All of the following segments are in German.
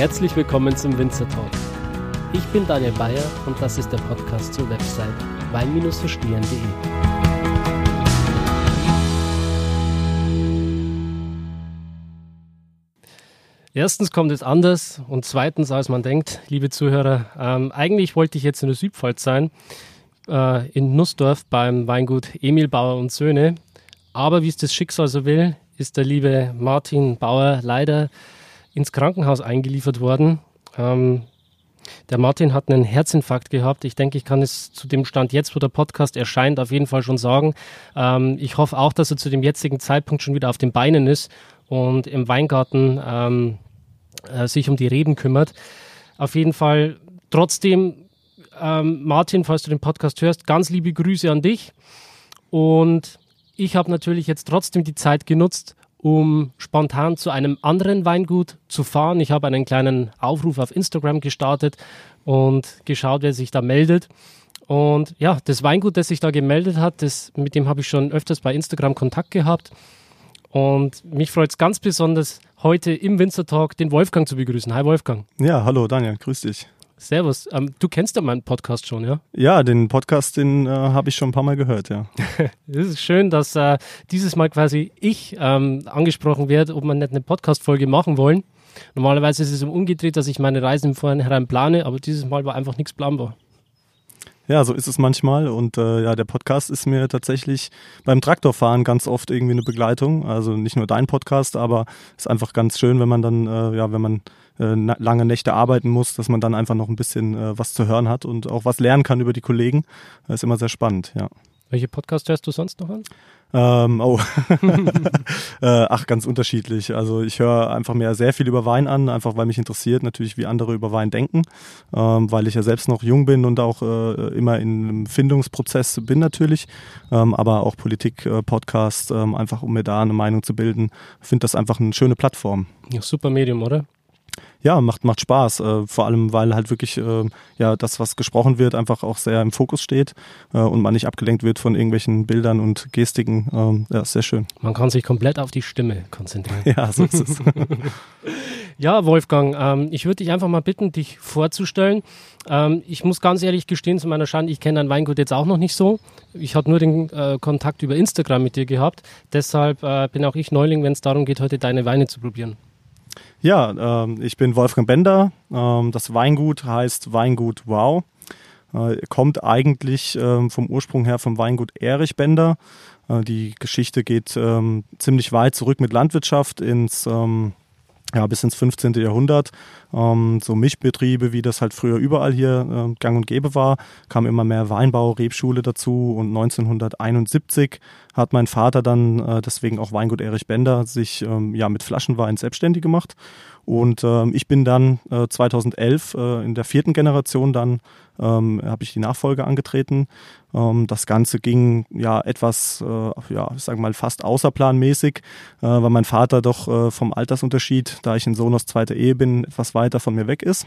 Herzlich willkommen zum Winzer Talk. Ich bin Daniel Bayer und das ist der Podcast zur Website wein-verstehen.de. Erstens kommt es anders und zweitens, als man denkt, liebe Zuhörer. Ähm, eigentlich wollte ich jetzt in der Südpfalz sein, äh, in Nussdorf beim Weingut Emil Bauer und Söhne. Aber wie es das Schicksal so will, ist der liebe Martin Bauer leider ins Krankenhaus eingeliefert worden. Ähm, der Martin hat einen Herzinfarkt gehabt. Ich denke, ich kann es zu dem Stand jetzt, wo der Podcast erscheint, auf jeden Fall schon sagen. Ähm, ich hoffe auch, dass er zu dem jetzigen Zeitpunkt schon wieder auf den Beinen ist und im Weingarten ähm, äh, sich um die Reben kümmert. Auf jeden Fall trotzdem, ähm, Martin, falls du den Podcast hörst, ganz liebe Grüße an dich. Und ich habe natürlich jetzt trotzdem die Zeit genutzt, um spontan zu einem anderen Weingut zu fahren. Ich habe einen kleinen Aufruf auf Instagram gestartet und geschaut, wer sich da meldet. Und ja, das Weingut, das sich da gemeldet hat, das, mit dem habe ich schon öfters bei Instagram Kontakt gehabt. Und mich freut es ganz besonders, heute im Winzer Talk den Wolfgang zu begrüßen. Hi Wolfgang. Ja, hallo Daniel, grüß dich. Servus. Ähm, du kennst ja meinen Podcast schon, ja? Ja, den Podcast, den äh, habe ich schon ein paar Mal gehört, ja. Es ist schön, dass äh, dieses Mal quasi ich ähm, angesprochen werde, ob wir nicht eine Podcast-Folge machen wollen. Normalerweise ist es umgedreht, dass ich meine Reisen im Vorhinein plane, aber dieses Mal war einfach nichts planbar. Ja, so ist es manchmal. Und äh, ja, der Podcast ist mir tatsächlich beim Traktorfahren ganz oft irgendwie eine Begleitung. Also nicht nur dein Podcast, aber es ist einfach ganz schön, wenn man dann, äh, ja, wenn man äh, lange Nächte arbeiten muss, dass man dann einfach noch ein bisschen äh, was zu hören hat und auch was lernen kann über die Kollegen. Das ist immer sehr spannend, ja. Welche Podcasts hörst du sonst noch an? Ähm, oh, äh, ach, ganz unterschiedlich. Also ich höre einfach mehr sehr viel über Wein an, einfach weil mich interessiert natürlich, wie andere über Wein denken, ähm, weil ich ja selbst noch jung bin und auch äh, immer in einem Findungsprozess bin natürlich, ähm, aber auch Politik-Podcast, äh, ähm, einfach um mir da eine Meinung zu bilden. Finde das einfach eine schöne Plattform. Ja, super Medium, oder? Ja, macht, macht Spaß. Äh, vor allem, weil halt wirklich äh, ja das, was gesprochen wird, einfach auch sehr im Fokus steht äh, und man nicht abgelenkt wird von irgendwelchen Bildern und Gestiken. Ähm, ja, sehr schön. Man kann sich komplett auf die Stimme konzentrieren. Ja, so ist es. ja, Wolfgang, ähm, ich würde dich einfach mal bitten, dich vorzustellen. Ähm, ich muss ganz ehrlich gestehen, zu meiner Schande, ich kenne dein Weingut jetzt auch noch nicht so. Ich habe nur den äh, Kontakt über Instagram mit dir gehabt. Deshalb äh, bin auch ich Neuling, wenn es darum geht, heute deine Weine zu probieren. Ja, ähm, ich bin Wolfgang Bender. Ähm, das Weingut heißt Weingut Wow. Äh, kommt eigentlich ähm, vom Ursprung her vom Weingut Erich Bender. Äh, die Geschichte geht ähm, ziemlich weit zurück mit Landwirtschaft ins ähm, ja, bis ins 15. Jahrhundert. Ähm, so Mischbetriebe, wie das halt früher überall hier äh, gang und gäbe war, kam immer mehr Weinbau, Rebschule dazu und 1971 hat mein Vater dann, äh, deswegen auch Weingut Erich Bender, sich ähm, ja mit Flaschenwein selbstständig gemacht und ähm, ich bin dann äh, 2011 äh, in der vierten Generation dann ähm, habe ich die Nachfolge angetreten. Ähm, das Ganze ging ja etwas, äh, ja, ich sage mal fast außerplanmäßig, äh, weil mein Vater doch äh, vom Altersunterschied, da ich ein Sohn aus zweiter Ehe bin, etwas weiter von mir weg ist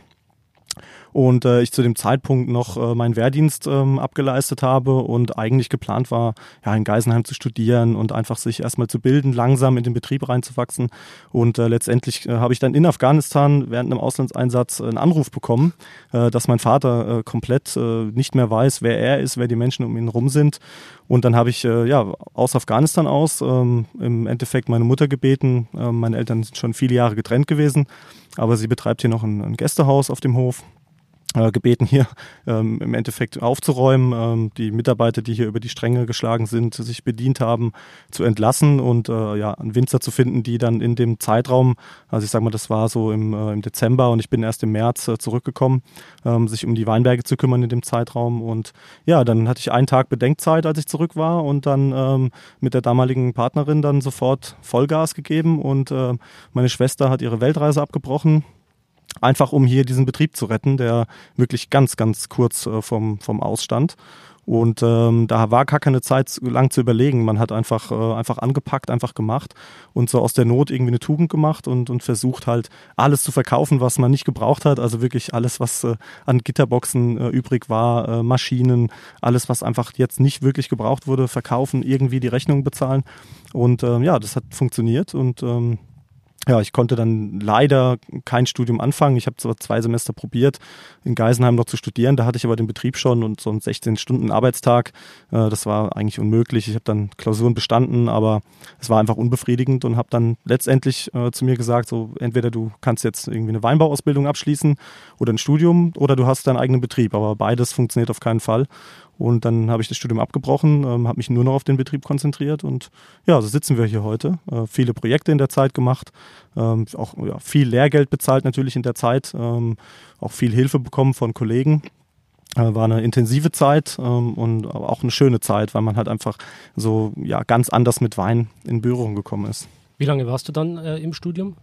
und äh, ich zu dem Zeitpunkt noch äh, meinen Wehrdienst ähm, abgeleistet habe und eigentlich geplant war, ja, in Geisenheim zu studieren und einfach sich erstmal zu bilden, langsam in den Betrieb reinzuwachsen. Und äh, letztendlich äh, habe ich dann in Afghanistan während einem Auslandseinsatz einen Anruf bekommen, äh, dass mein Vater äh, komplett äh, nicht mehr weiß, wer er ist, wer die Menschen um ihn rum sind. Und dann habe ich äh, ja aus Afghanistan aus ähm, im Endeffekt meine Mutter gebeten. Äh, meine Eltern sind schon viele Jahre getrennt gewesen, aber sie betreibt hier noch ein, ein Gästehaus auf dem Hof äh, gebeten, hier ähm, im Endeffekt aufzuräumen, ähm, die Mitarbeiter, die hier über die Stränge geschlagen sind, sich bedient haben, zu entlassen und äh, ja, einen Winzer zu finden, die dann in dem Zeitraum, also ich sag mal, das war so im, äh, im Dezember und ich bin erst im März äh, zurückgekommen, ähm, sich um die Weinberge zu kümmern in dem Zeitraum. Und ja, dann hatte ich einen Tag Bedenkzeit, als ich zurück war und dann ähm, mit der damaligen Partnerin dann sofort Vollgas gegeben und äh, meine Schwester hat ihre Weltreise abgebrochen einfach um hier diesen Betrieb zu retten, der wirklich ganz, ganz kurz äh, vom, vom Ausstand. Und ähm, da war gar keine Zeit lang zu überlegen. Man hat einfach, äh, einfach angepackt, einfach gemacht und so aus der Not irgendwie eine Tugend gemacht und, und versucht halt alles zu verkaufen, was man nicht gebraucht hat. Also wirklich alles, was äh, an Gitterboxen äh, übrig war, äh, Maschinen, alles, was einfach jetzt nicht wirklich gebraucht wurde, verkaufen, irgendwie die Rechnung bezahlen. Und ähm, ja, das hat funktioniert und ähm, ja, ich konnte dann leider kein Studium anfangen. Ich habe zwar zwei Semester probiert, in Geisenheim noch zu studieren. Da hatte ich aber den Betrieb schon und so einen 16-Stunden-Arbeitstag. Äh, das war eigentlich unmöglich. Ich habe dann Klausuren bestanden, aber es war einfach unbefriedigend und habe dann letztendlich äh, zu mir gesagt, so entweder du kannst jetzt irgendwie eine Weinbauausbildung abschließen oder ein Studium oder du hast deinen eigenen Betrieb. Aber beides funktioniert auf keinen Fall. Und dann habe ich das Studium abgebrochen, ähm, habe mich nur noch auf den Betrieb konzentriert und ja, so sitzen wir hier heute. Äh, viele Projekte in der Zeit gemacht, ähm, auch ja, viel Lehrgeld bezahlt natürlich in der Zeit, ähm, auch viel Hilfe bekommen von Kollegen. Äh, war eine intensive Zeit ähm, und auch eine schöne Zeit, weil man halt einfach so ja ganz anders mit Wein in Berührung gekommen ist. Wie lange warst du dann äh, im Studium?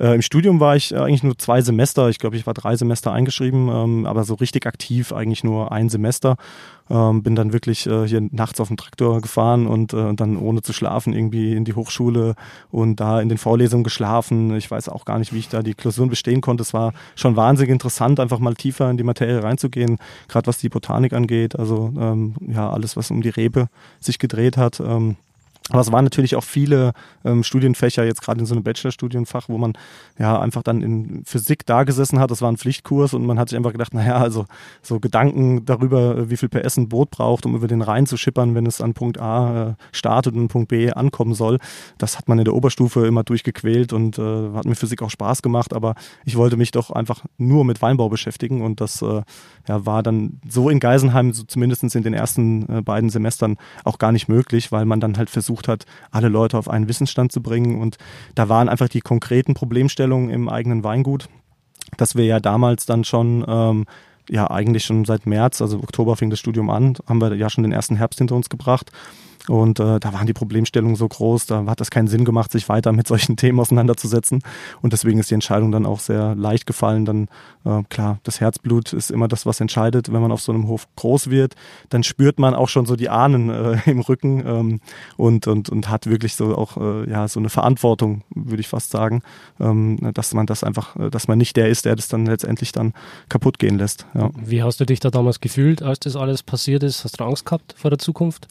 Äh, Im Studium war ich äh, eigentlich nur zwei Semester. Ich glaube, ich war drei Semester eingeschrieben, ähm, aber so richtig aktiv eigentlich nur ein Semester. Ähm, bin dann wirklich äh, hier nachts auf dem Traktor gefahren und äh, dann ohne zu schlafen irgendwie in die Hochschule und da in den Vorlesungen geschlafen. Ich weiß auch gar nicht, wie ich da die Klausuren bestehen konnte. Es war schon wahnsinnig interessant, einfach mal tiefer in die Materie reinzugehen, gerade was die Botanik angeht. Also ähm, ja, alles, was um die Rebe sich gedreht hat. Ähm, aber es waren natürlich auch viele ähm, Studienfächer, jetzt gerade in so einem Bachelorstudienfach, wo man ja einfach dann in Physik da gesessen hat. Das war ein Pflichtkurs und man hat sich einfach gedacht, naja, also so Gedanken darüber, wie viel PS ein Boot braucht, um über den Rhein zu schippern, wenn es an Punkt A äh, startet und Punkt B ankommen soll. Das hat man in der Oberstufe immer durchgequält und äh, hat mir Physik auch Spaß gemacht. Aber ich wollte mich doch einfach nur mit Weinbau beschäftigen und das äh, ja, war dann so in Geisenheim, so zumindest in den ersten äh, beiden Semestern auch gar nicht möglich, weil man dann halt versucht, versucht hat, alle Leute auf einen Wissensstand zu bringen. Und da waren einfach die konkreten Problemstellungen im eigenen Weingut, dass wir ja damals dann schon ähm, ja eigentlich schon seit März, also Oktober fing das Studium an, haben wir ja schon den ersten Herbst hinter uns gebracht. Und äh, da waren die Problemstellungen so groß, da hat das keinen Sinn gemacht, sich weiter mit solchen Themen auseinanderzusetzen. Und deswegen ist die Entscheidung dann auch sehr leicht gefallen. Dann, äh, klar, das Herzblut ist immer das, was entscheidet. Wenn man auf so einem Hof groß wird, dann spürt man auch schon so die Ahnen äh, im Rücken ähm, und, und, und hat wirklich so auch äh, ja, so eine Verantwortung, würde ich fast sagen, ähm, dass man das einfach, äh, dass man nicht der ist, der das dann letztendlich dann kaputt gehen lässt. Ja. Wie hast du dich da damals gefühlt, als das alles passiert ist? Hast du Angst gehabt vor der Zukunft?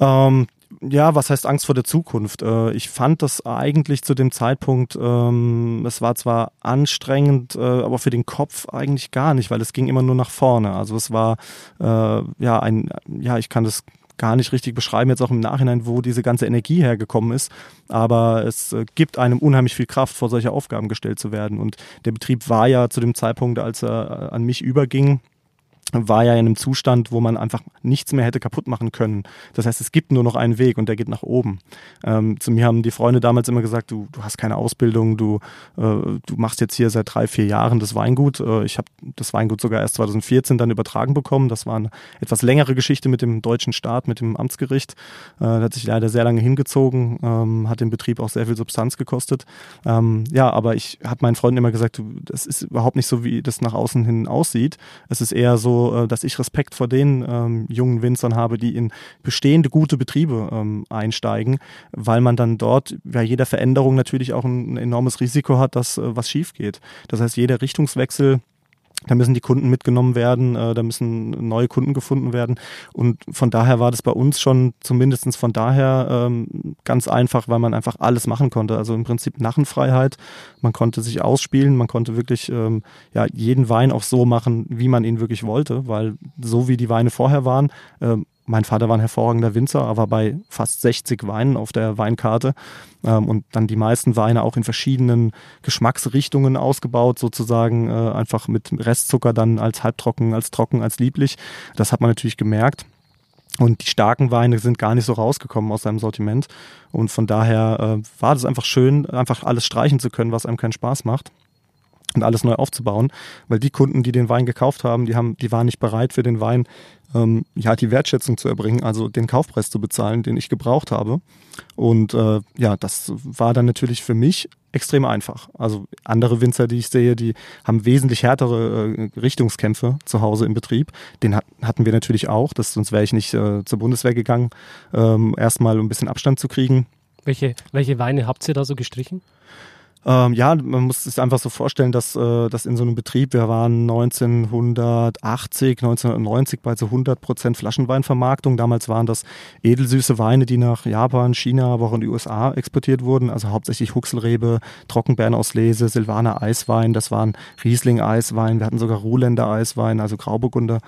Ähm, ja, was heißt Angst vor der Zukunft? Äh, ich fand das eigentlich zu dem Zeitpunkt, ähm, es war zwar anstrengend, äh, aber für den Kopf eigentlich gar nicht, weil es ging immer nur nach vorne. Also es war äh, ja ein, ja, ich kann das gar nicht richtig beschreiben, jetzt auch im Nachhinein, wo diese ganze Energie hergekommen ist. Aber es äh, gibt einem unheimlich viel Kraft, vor solche Aufgaben gestellt zu werden. Und der Betrieb war ja zu dem Zeitpunkt, als er an mich überging, war ja in einem Zustand, wo man einfach nichts mehr hätte kaputt machen können. Das heißt, es gibt nur noch einen Weg und der geht nach oben. Ähm, zu mir haben die Freunde damals immer gesagt, du, du hast keine Ausbildung, du, äh, du machst jetzt hier seit drei, vier Jahren das Weingut. Äh, ich habe das Weingut sogar erst 2014 dann übertragen bekommen. Das war eine etwas längere Geschichte mit dem deutschen Staat, mit dem Amtsgericht. Äh, das hat sich leider sehr lange hingezogen, ähm, hat den Betrieb auch sehr viel Substanz gekostet. Ähm, ja, aber ich habe meinen Freunden immer gesagt, du, das ist überhaupt nicht so, wie das nach außen hin aussieht. Es ist eher so, äh, dass ich Respekt vor den ähm, jungen Winzern habe, die in bestehende gute Betriebe ähm, einsteigen, weil man dann dort bei jeder Veränderung natürlich auch ein, ein enormes Risiko hat, dass äh, was schief geht. Das heißt, jeder Richtungswechsel da müssen die Kunden mitgenommen werden, äh, da müssen neue Kunden gefunden werden. Und von daher war das bei uns schon zumindest von daher ähm, ganz einfach, weil man einfach alles machen konnte. Also im Prinzip Nachenfreiheit. Man konnte sich ausspielen, man konnte wirklich ähm, ja, jeden Wein auch so machen, wie man ihn wirklich wollte, weil so wie die Weine vorher waren, ähm, mein Vater war ein hervorragender Winzer, aber bei fast 60 Weinen auf der Weinkarte ähm, und dann die meisten Weine auch in verschiedenen Geschmacksrichtungen ausgebaut, sozusagen äh, einfach mit Restzucker dann als halbtrocken, als trocken, als lieblich. Das hat man natürlich gemerkt. Und die starken Weine sind gar nicht so rausgekommen aus seinem Sortiment. Und von daher äh, war das einfach schön, einfach alles streichen zu können, was einem keinen Spaß macht und alles neu aufzubauen, weil die Kunden, die den Wein gekauft haben, die haben, die waren nicht bereit für den Wein, ähm, ja, die Wertschätzung zu erbringen, also den Kaufpreis zu bezahlen, den ich gebraucht habe. Und äh, ja, das war dann natürlich für mich extrem einfach. Also andere Winzer, die ich sehe, die haben wesentlich härtere äh, Richtungskämpfe zu Hause im Betrieb. Den hat, hatten wir natürlich auch, das, sonst wäre ich nicht äh, zur Bundeswehr gegangen, ähm, erstmal um ein bisschen Abstand zu kriegen. Welche, welche Weine habt ihr da so gestrichen? Ähm, ja, man muss sich einfach so vorstellen, dass, äh, dass in so einem Betrieb, wir waren 1980, 1990 bei so 100 Prozent Flaschenweinvermarktung. Damals waren das edelsüße Weine, die nach Japan, China, aber auch in die USA exportiert wurden. Also hauptsächlich Huxelrebe, Trockenbeerenauslese, Silvaner Eiswein, das waren Riesling Eiswein, wir hatten sogar Ruhländer Eiswein, also Grauburgunder.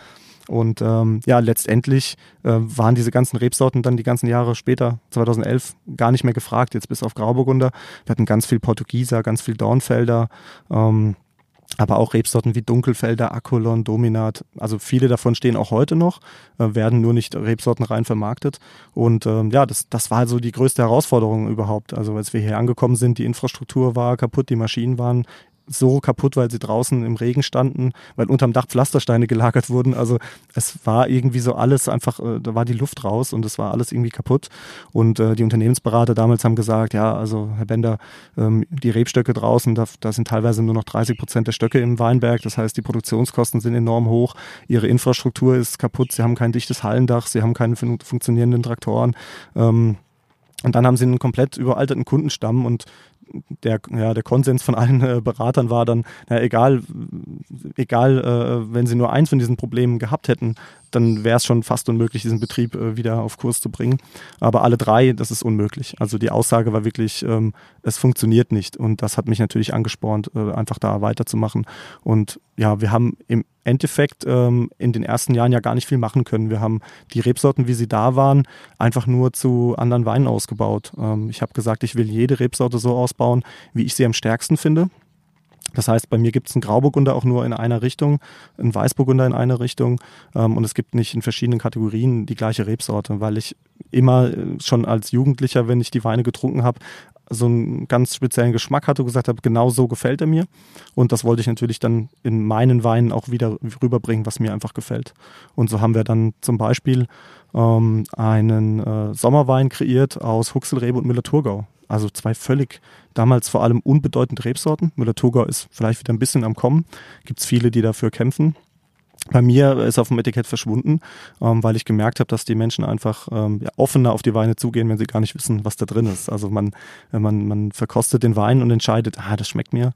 Und ähm, ja, letztendlich äh, waren diese ganzen Rebsorten dann die ganzen Jahre später, 2011, gar nicht mehr gefragt, jetzt bis auf Grauburgunder. Wir hatten ganz viel Portugieser, ganz viel Dornfelder. Ähm, aber auch Rebsorten wie Dunkelfelder, Akolon, Dominat. Also viele davon stehen auch heute noch, äh, werden nur nicht Rebsorten rein vermarktet. Und ähm, ja, das, das war so die größte Herausforderung überhaupt. Also als wir hier angekommen sind, die Infrastruktur war kaputt, die Maschinen waren so kaputt, weil sie draußen im Regen standen, weil unterm Dach Pflastersteine gelagert wurden. Also es war irgendwie so alles einfach, äh, da war die Luft raus und es war alles irgendwie kaputt. Und äh, die Unternehmensberater damals haben gesagt, ja, also Herr Bender, ähm, die Rebstöcke draußen, da, da sind teilweise nur noch 30 Prozent der Stöcke im Weinberg. Das heißt, die Produktionskosten sind enorm hoch. Ihre Infrastruktur ist kaputt. Sie haben kein dichtes Hallendach. Sie haben keine fun funktionierenden Traktoren. Ähm, und dann haben sie einen komplett überalterten Kundenstamm und der, ja, der Konsens von allen äh, Beratern war dann, na, egal, egal, äh, wenn sie nur eins von diesen Problemen gehabt hätten, dann wäre es schon fast unmöglich, diesen Betrieb äh, wieder auf Kurs zu bringen. Aber alle drei, das ist unmöglich. Also die Aussage war wirklich, ähm, es funktioniert nicht. Und das hat mich natürlich angespornt, äh, einfach da weiterzumachen. Und ja, wir haben im Endeffekt ähm, in den ersten Jahren ja gar nicht viel machen können. Wir haben die Rebsorten, wie sie da waren, einfach nur zu anderen Weinen ausgebaut. Ähm, ich habe gesagt, ich will jede Rebsorte so ausbauen, wie ich sie am stärksten finde. Das heißt, bei mir gibt es einen Grauburgunder auch nur in einer Richtung, einen Weißburgunder in einer Richtung ähm, und es gibt nicht in verschiedenen Kategorien die gleiche Rebsorte, weil ich immer äh, schon als Jugendlicher, wenn ich die Weine getrunken habe, so einen ganz speziellen Geschmack hatte und gesagt habe, genau so gefällt er mir. Und das wollte ich natürlich dann in meinen Weinen auch wieder rüberbringen, was mir einfach gefällt. Und so haben wir dann zum Beispiel ähm, einen äh, Sommerwein kreiert aus Huxelrebe und Müller-Thurgau. Also zwei völlig damals vor allem unbedeutende Rebsorten. Müller-Thurgau ist vielleicht wieder ein bisschen am Kommen. Gibt es viele, die dafür kämpfen. Bei mir ist auf dem Etikett verschwunden, ähm, weil ich gemerkt habe, dass die Menschen einfach ähm, ja, offener auf die Weine zugehen, wenn sie gar nicht wissen, was da drin ist. Also man, man, man verkostet den Wein und entscheidet, ah, das schmeckt mir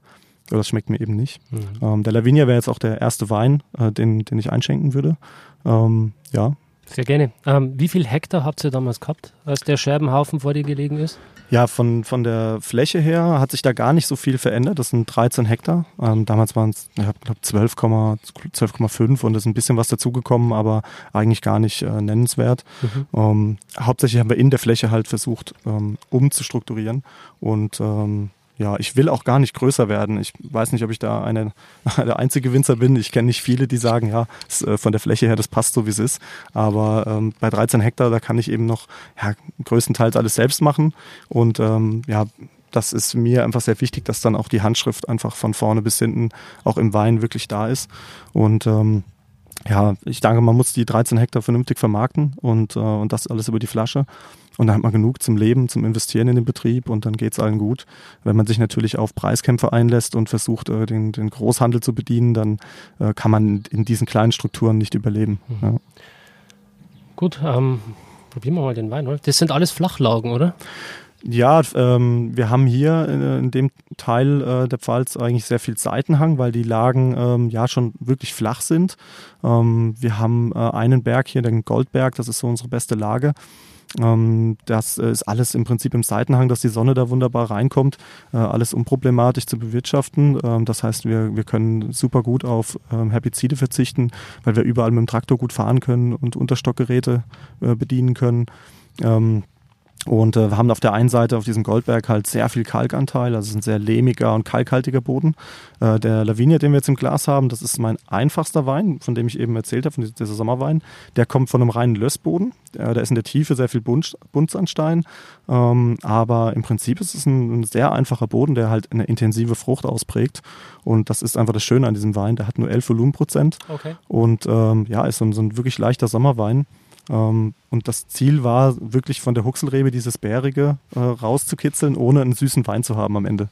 oder das schmeckt mir eben nicht. Mhm. Ähm, der Lavinia wäre jetzt auch der erste Wein, äh, den, den ich einschenken würde. Ähm, ja. Sehr gerne. Ähm, wie viel Hektar habt ihr damals gehabt, als der Scherbenhaufen vor dir gelegen ist? Ja, von, von der Fläche her hat sich da gar nicht so viel verändert. Das sind 13 Hektar. Ähm, damals waren es, ich glaube, 12,5 12, und es ist ein bisschen was dazugekommen, aber eigentlich gar nicht äh, nennenswert. Mhm. Ähm, hauptsächlich haben wir in der Fläche halt versucht, ähm, umzustrukturieren und ähm, ja, ich will auch gar nicht größer werden. Ich weiß nicht, ob ich da eine, der einzige Winzer bin. Ich kenne nicht viele, die sagen, ja, äh, von der Fläche her, das passt so, wie es ist. Aber ähm, bei 13 Hektar, da kann ich eben noch ja, größtenteils alles selbst machen. Und ähm, ja, das ist mir einfach sehr wichtig, dass dann auch die Handschrift einfach von vorne bis hinten auch im Wein wirklich da ist. Und ähm, ja, ich denke, man muss die 13 Hektar vernünftig vermarkten und, äh, und das alles über die Flasche. Und dann hat man genug zum Leben, zum Investieren in den Betrieb und dann geht es allen gut. Wenn man sich natürlich auf Preiskämpfe einlässt und versucht, äh, den, den Großhandel zu bedienen, dann äh, kann man in diesen kleinen Strukturen nicht überleben. Mhm. Ja. Gut, ähm, probieren wir mal den Wein, oder? Das sind alles Flachlaugen, oder? Ja, ähm, wir haben hier in, in dem Teil äh, der Pfalz eigentlich sehr viel Seitenhang, weil die Lagen ähm, ja schon wirklich flach sind. Ähm, wir haben äh, einen Berg hier, den Goldberg, das ist so unsere beste Lage. Ähm, das ist alles im Prinzip im Seitenhang, dass die Sonne da wunderbar reinkommt, äh, alles unproblematisch zu bewirtschaften. Ähm, das heißt, wir, wir können super gut auf ähm, Herbizide verzichten, weil wir überall mit dem Traktor gut fahren können und Unterstockgeräte äh, bedienen können. Und äh, wir haben auf der einen Seite auf diesem Goldberg halt sehr viel Kalkanteil, also es ist ein sehr lehmiger und kalkhaltiger Boden. Äh, der Lavinia, den wir jetzt im Glas haben, das ist mein einfachster Wein, von dem ich eben erzählt habe, von dieser Sommerwein. Der kommt von einem reinen Lössboden. Äh, der ist in der Tiefe sehr viel Bunts Buntsandstein. Ähm, aber im Prinzip ist es ein, ein, sehr einfacher Boden, der halt eine intensive Frucht ausprägt. Und das ist einfach das Schöne an diesem Wein. Der hat nur 11 Volumenprozent. Okay. Und ähm, ja, ist so ein, so ein wirklich leichter Sommerwein. Ähm, und das Ziel war wirklich von der Huxelrebe dieses Bärige äh, rauszukitzeln, ohne einen süßen Wein zu haben am Ende.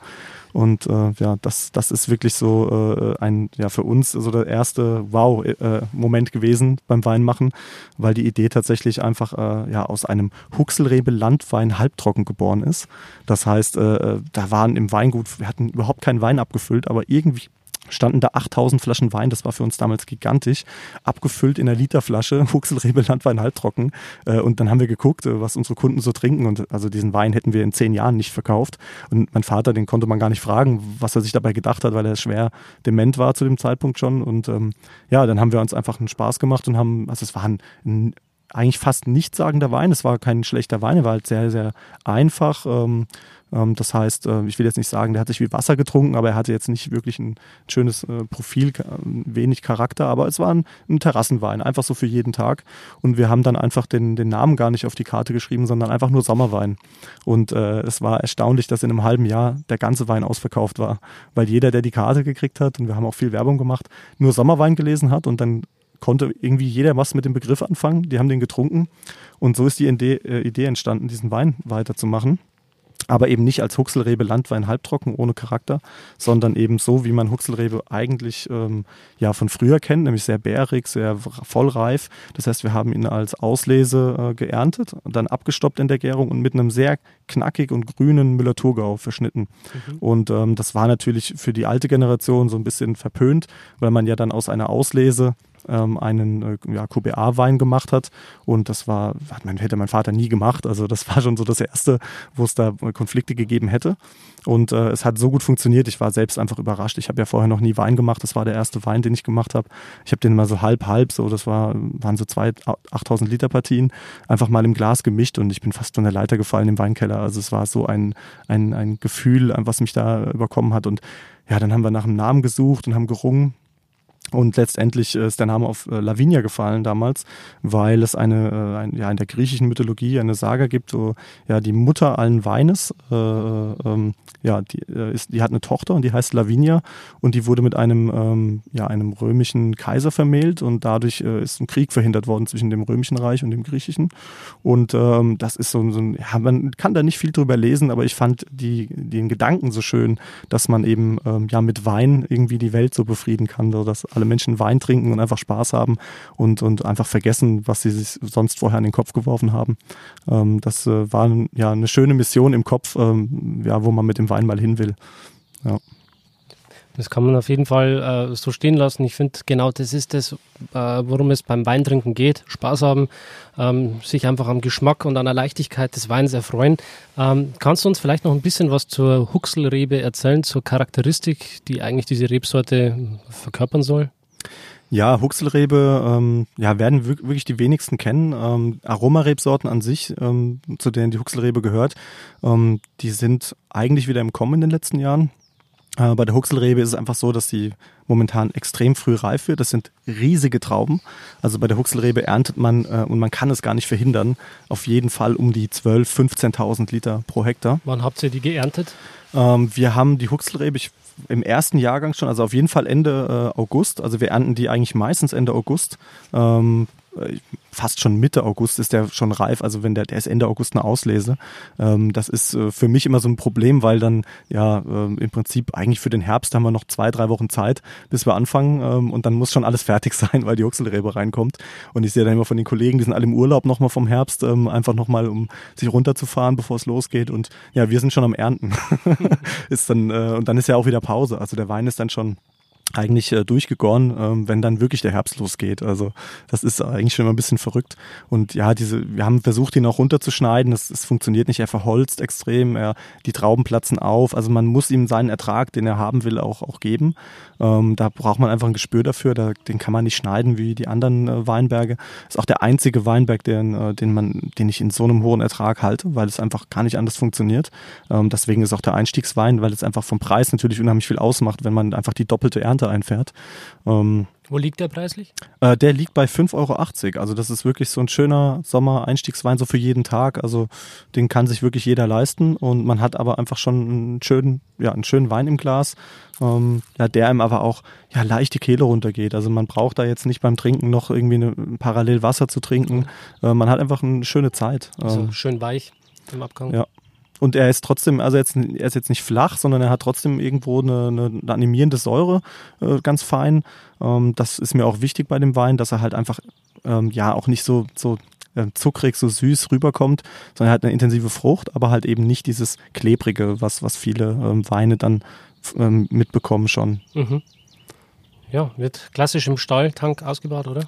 Und äh, ja, das, das ist wirklich so äh, ein, ja, für uns so der erste Wow-Moment gewesen beim Weinmachen, weil die Idee tatsächlich einfach äh, ja, aus einem Huxelrebe-Landwein halbtrocken geboren ist. Das heißt, äh, äh, da waren im Weingut, wir hatten überhaupt keinen Wein abgefüllt, aber irgendwie standen da 8000 Flaschen Wein, das war für uns damals gigantisch, abgefüllt in einer Literflasche, Huxelrebe halbtrocken. Äh, und dann haben wir geguckt, äh, was unsere Kunden so trinken. Und also diesen Wein hätten wir in zehn Jahren nicht verkauft. Und mein Vater, den konnte man gar nicht fragen, was er sich dabei gedacht hat, weil er schwer dement war zu dem Zeitpunkt schon. Und ähm, ja, dann haben wir uns einfach einen Spaß gemacht und haben, also es war ein, ein eigentlich fast nichtssagender Wein. Es war kein schlechter Wein, er war halt sehr, sehr einfach. Ähm, ähm, das heißt, äh, ich will jetzt nicht sagen, der hat sich wie Wasser getrunken, aber er hatte jetzt nicht wirklich ein schönes äh, Profil, wenig Charakter, aber es war ein, ein, Terrassenwein, einfach so für jeden Tag. Und wir haben dann einfach den, den Namen gar nicht auf die Karte geschrieben, sondern einfach nur Sommerwein. Und äh, es war erstaunlich, dass in einem halben Jahr der ganze Wein ausverkauft war, weil jeder, der die Karte gekriegt hat, und wir haben auch viel Werbung gemacht, nur Sommerwein gelesen hat und dann konnte irgendwie jeder was mit dem Begriff anfangen. Die haben den getrunken und so ist die Idee, äh, Idee entstanden, diesen Wein weiterzumachen aber eben nicht als Huxelrebe Landwein halbtrocken ohne Charakter, sondern eben so, wie man Huxelrebe eigentlich ähm, ja von früher kennt, nämlich sehr bärig, sehr vollreif. Das heißt, wir haben ihn als Auslese äh, geerntet und dann abgestoppt in der Gärung und mit einem sehr knackig und grünen Müller-Thurgau verschnitten. Mhm. Und ähm, das war natürlich für die alte Generation so ein bisschen verpönt, weil man ja dann aus einer Auslese ähm, einen äh, ja, QBA-Wein gemacht hat. Und das war, hat mein, hätte mein Vater nie gemacht. Also das war schon so das Erste, wo es da Konflikte gegeben hätte. Und äh, es hat so gut funktioniert. Ich war selbst einfach überrascht. Ich habe ja vorher noch nie Wein gemacht. Das war der erste Wein, den ich gemacht habe. Ich habe den mal so halb, halb, so das war, waren so zwei 8000 Liter Partien, einfach mal im Glas gemischt und ich bin fast von der Leiter gefallen im Weinkeller. Also es war so ein, ein, ein Gefühl, was mich da überkommen hat. Und ja, dann haben wir nach einem Namen gesucht und haben gerungen und letztendlich ist der Name auf äh, Lavinia gefallen damals, weil es eine, äh, ein, ja, in der griechischen Mythologie eine Saga gibt, wo ja die Mutter allen Weines, äh, ähm, ja, die, äh, ist, die hat eine Tochter und die heißt Lavinia und die wurde mit einem, ähm, ja, einem römischen Kaiser vermählt und dadurch äh, ist ein Krieg verhindert worden zwischen dem römischen Reich und dem griechischen. Und ähm, das ist so, so ein, ja, man kann da nicht viel drüber lesen, aber ich fand die, den Gedanken so schön, dass man eben ähm, ja mit Wein irgendwie die Welt so befrieden kann, so dass alle Menschen Wein trinken und einfach Spaß haben und, und einfach vergessen, was sie sich sonst vorher an den Kopf geworfen haben. Ähm, das äh, war ja eine schöne Mission im Kopf, ähm, ja, wo man mit dem Wein mal hin will. Ja. Das kann man auf jeden Fall äh, so stehen lassen. Ich finde, genau das ist das, äh, worum es beim Weintrinken geht. Spaß haben, ähm, sich einfach am Geschmack und an der Leichtigkeit des Weins erfreuen. Ähm, kannst du uns vielleicht noch ein bisschen was zur Huxelrebe erzählen, zur Charakteristik, die eigentlich diese Rebsorte verkörpern soll? Ja, Huxelrebe, ähm, ja, werden wirklich die wenigsten kennen. Ähm, Aromarebsorten an sich, ähm, zu denen die Huxelrebe gehört, ähm, die sind eigentlich wieder im Kommen in den letzten Jahren. Äh, bei der Huxelrebe ist es einfach so, dass sie momentan extrem früh reif wird. Das sind riesige Trauben. Also bei der Huxelrebe erntet man, äh, und man kann es gar nicht verhindern, auf jeden Fall um die 12.000, 15.000 Liter pro Hektar. Wann habt ihr die geerntet? Ähm, wir haben die Huxelrebe im ersten Jahrgang schon, also auf jeden Fall Ende äh, August. Also wir ernten die eigentlich meistens Ende August. Ähm, äh, fast schon Mitte August ist der schon reif, also wenn der, der ist Ende August eine Auslese. Ähm, das ist äh, für mich immer so ein Problem, weil dann ja äh, im Prinzip eigentlich für den Herbst haben wir noch zwei, drei Wochen Zeit, bis wir anfangen ähm, und dann muss schon alles fertig sein, weil die Huxelrebe reinkommt. Und ich sehe dann immer von den Kollegen, die sind alle im Urlaub nochmal vom Herbst, ähm, einfach nochmal, um sich runterzufahren, bevor es losgeht. Und ja, wir sind schon am Ernten. ist dann, äh, und dann ist ja auch wieder Pause. Also der Wein ist dann schon eigentlich äh, durchgegoren, ähm, wenn dann wirklich der Herbst losgeht. Also das ist eigentlich schon immer ein bisschen verrückt. Und ja, diese, wir haben versucht, ihn auch runterzuschneiden. Es, es funktioniert nicht. Er verholzt extrem. Er, die Trauben platzen auf. Also man muss ihm seinen Ertrag, den er haben will, auch, auch geben. Ähm, da braucht man einfach ein Gespür dafür. Da, den kann man nicht schneiden wie die anderen äh, Weinberge. Ist auch der einzige Weinberg, den, äh, den man, den ich in so einem hohen Ertrag halte, weil es einfach gar nicht anders funktioniert. Ähm, deswegen ist auch der Einstiegswein, weil es einfach vom Preis natürlich unheimlich viel ausmacht, wenn man einfach die doppelte Ernte Ernte einfährt. Ähm, Wo liegt der preislich? Äh, der liegt bei 5,80 Euro. Also das ist wirklich so ein schöner Sommer-Einstiegswein, so für jeden Tag. Also den kann sich wirklich jeder leisten. Und man hat aber einfach schon einen schönen, ja, einen schönen Wein im Glas, ähm, ja, der einem aber auch ja, leicht die Kehle runtergeht. Also man braucht da jetzt nicht beim Trinken noch irgendwie eine, parallel Wasser zu trinken. Äh, man hat einfach eine schöne Zeit. Also ähm, schön weich im Abgang. Ja. Und er ist trotzdem, also jetzt, er ist jetzt nicht flach, sondern er hat trotzdem irgendwo eine, eine animierende Säure, äh, ganz fein. Ähm, das ist mir auch wichtig bei dem Wein, dass er halt einfach ähm, ja auch nicht so, so äh, zuckrig, so süß rüberkommt, sondern er hat eine intensive Frucht, aber halt eben nicht dieses klebrige, was, was viele ähm, Weine dann ähm, mitbekommen schon. Mhm. Ja, wird klassisch im Stalltank ausgebaut, oder?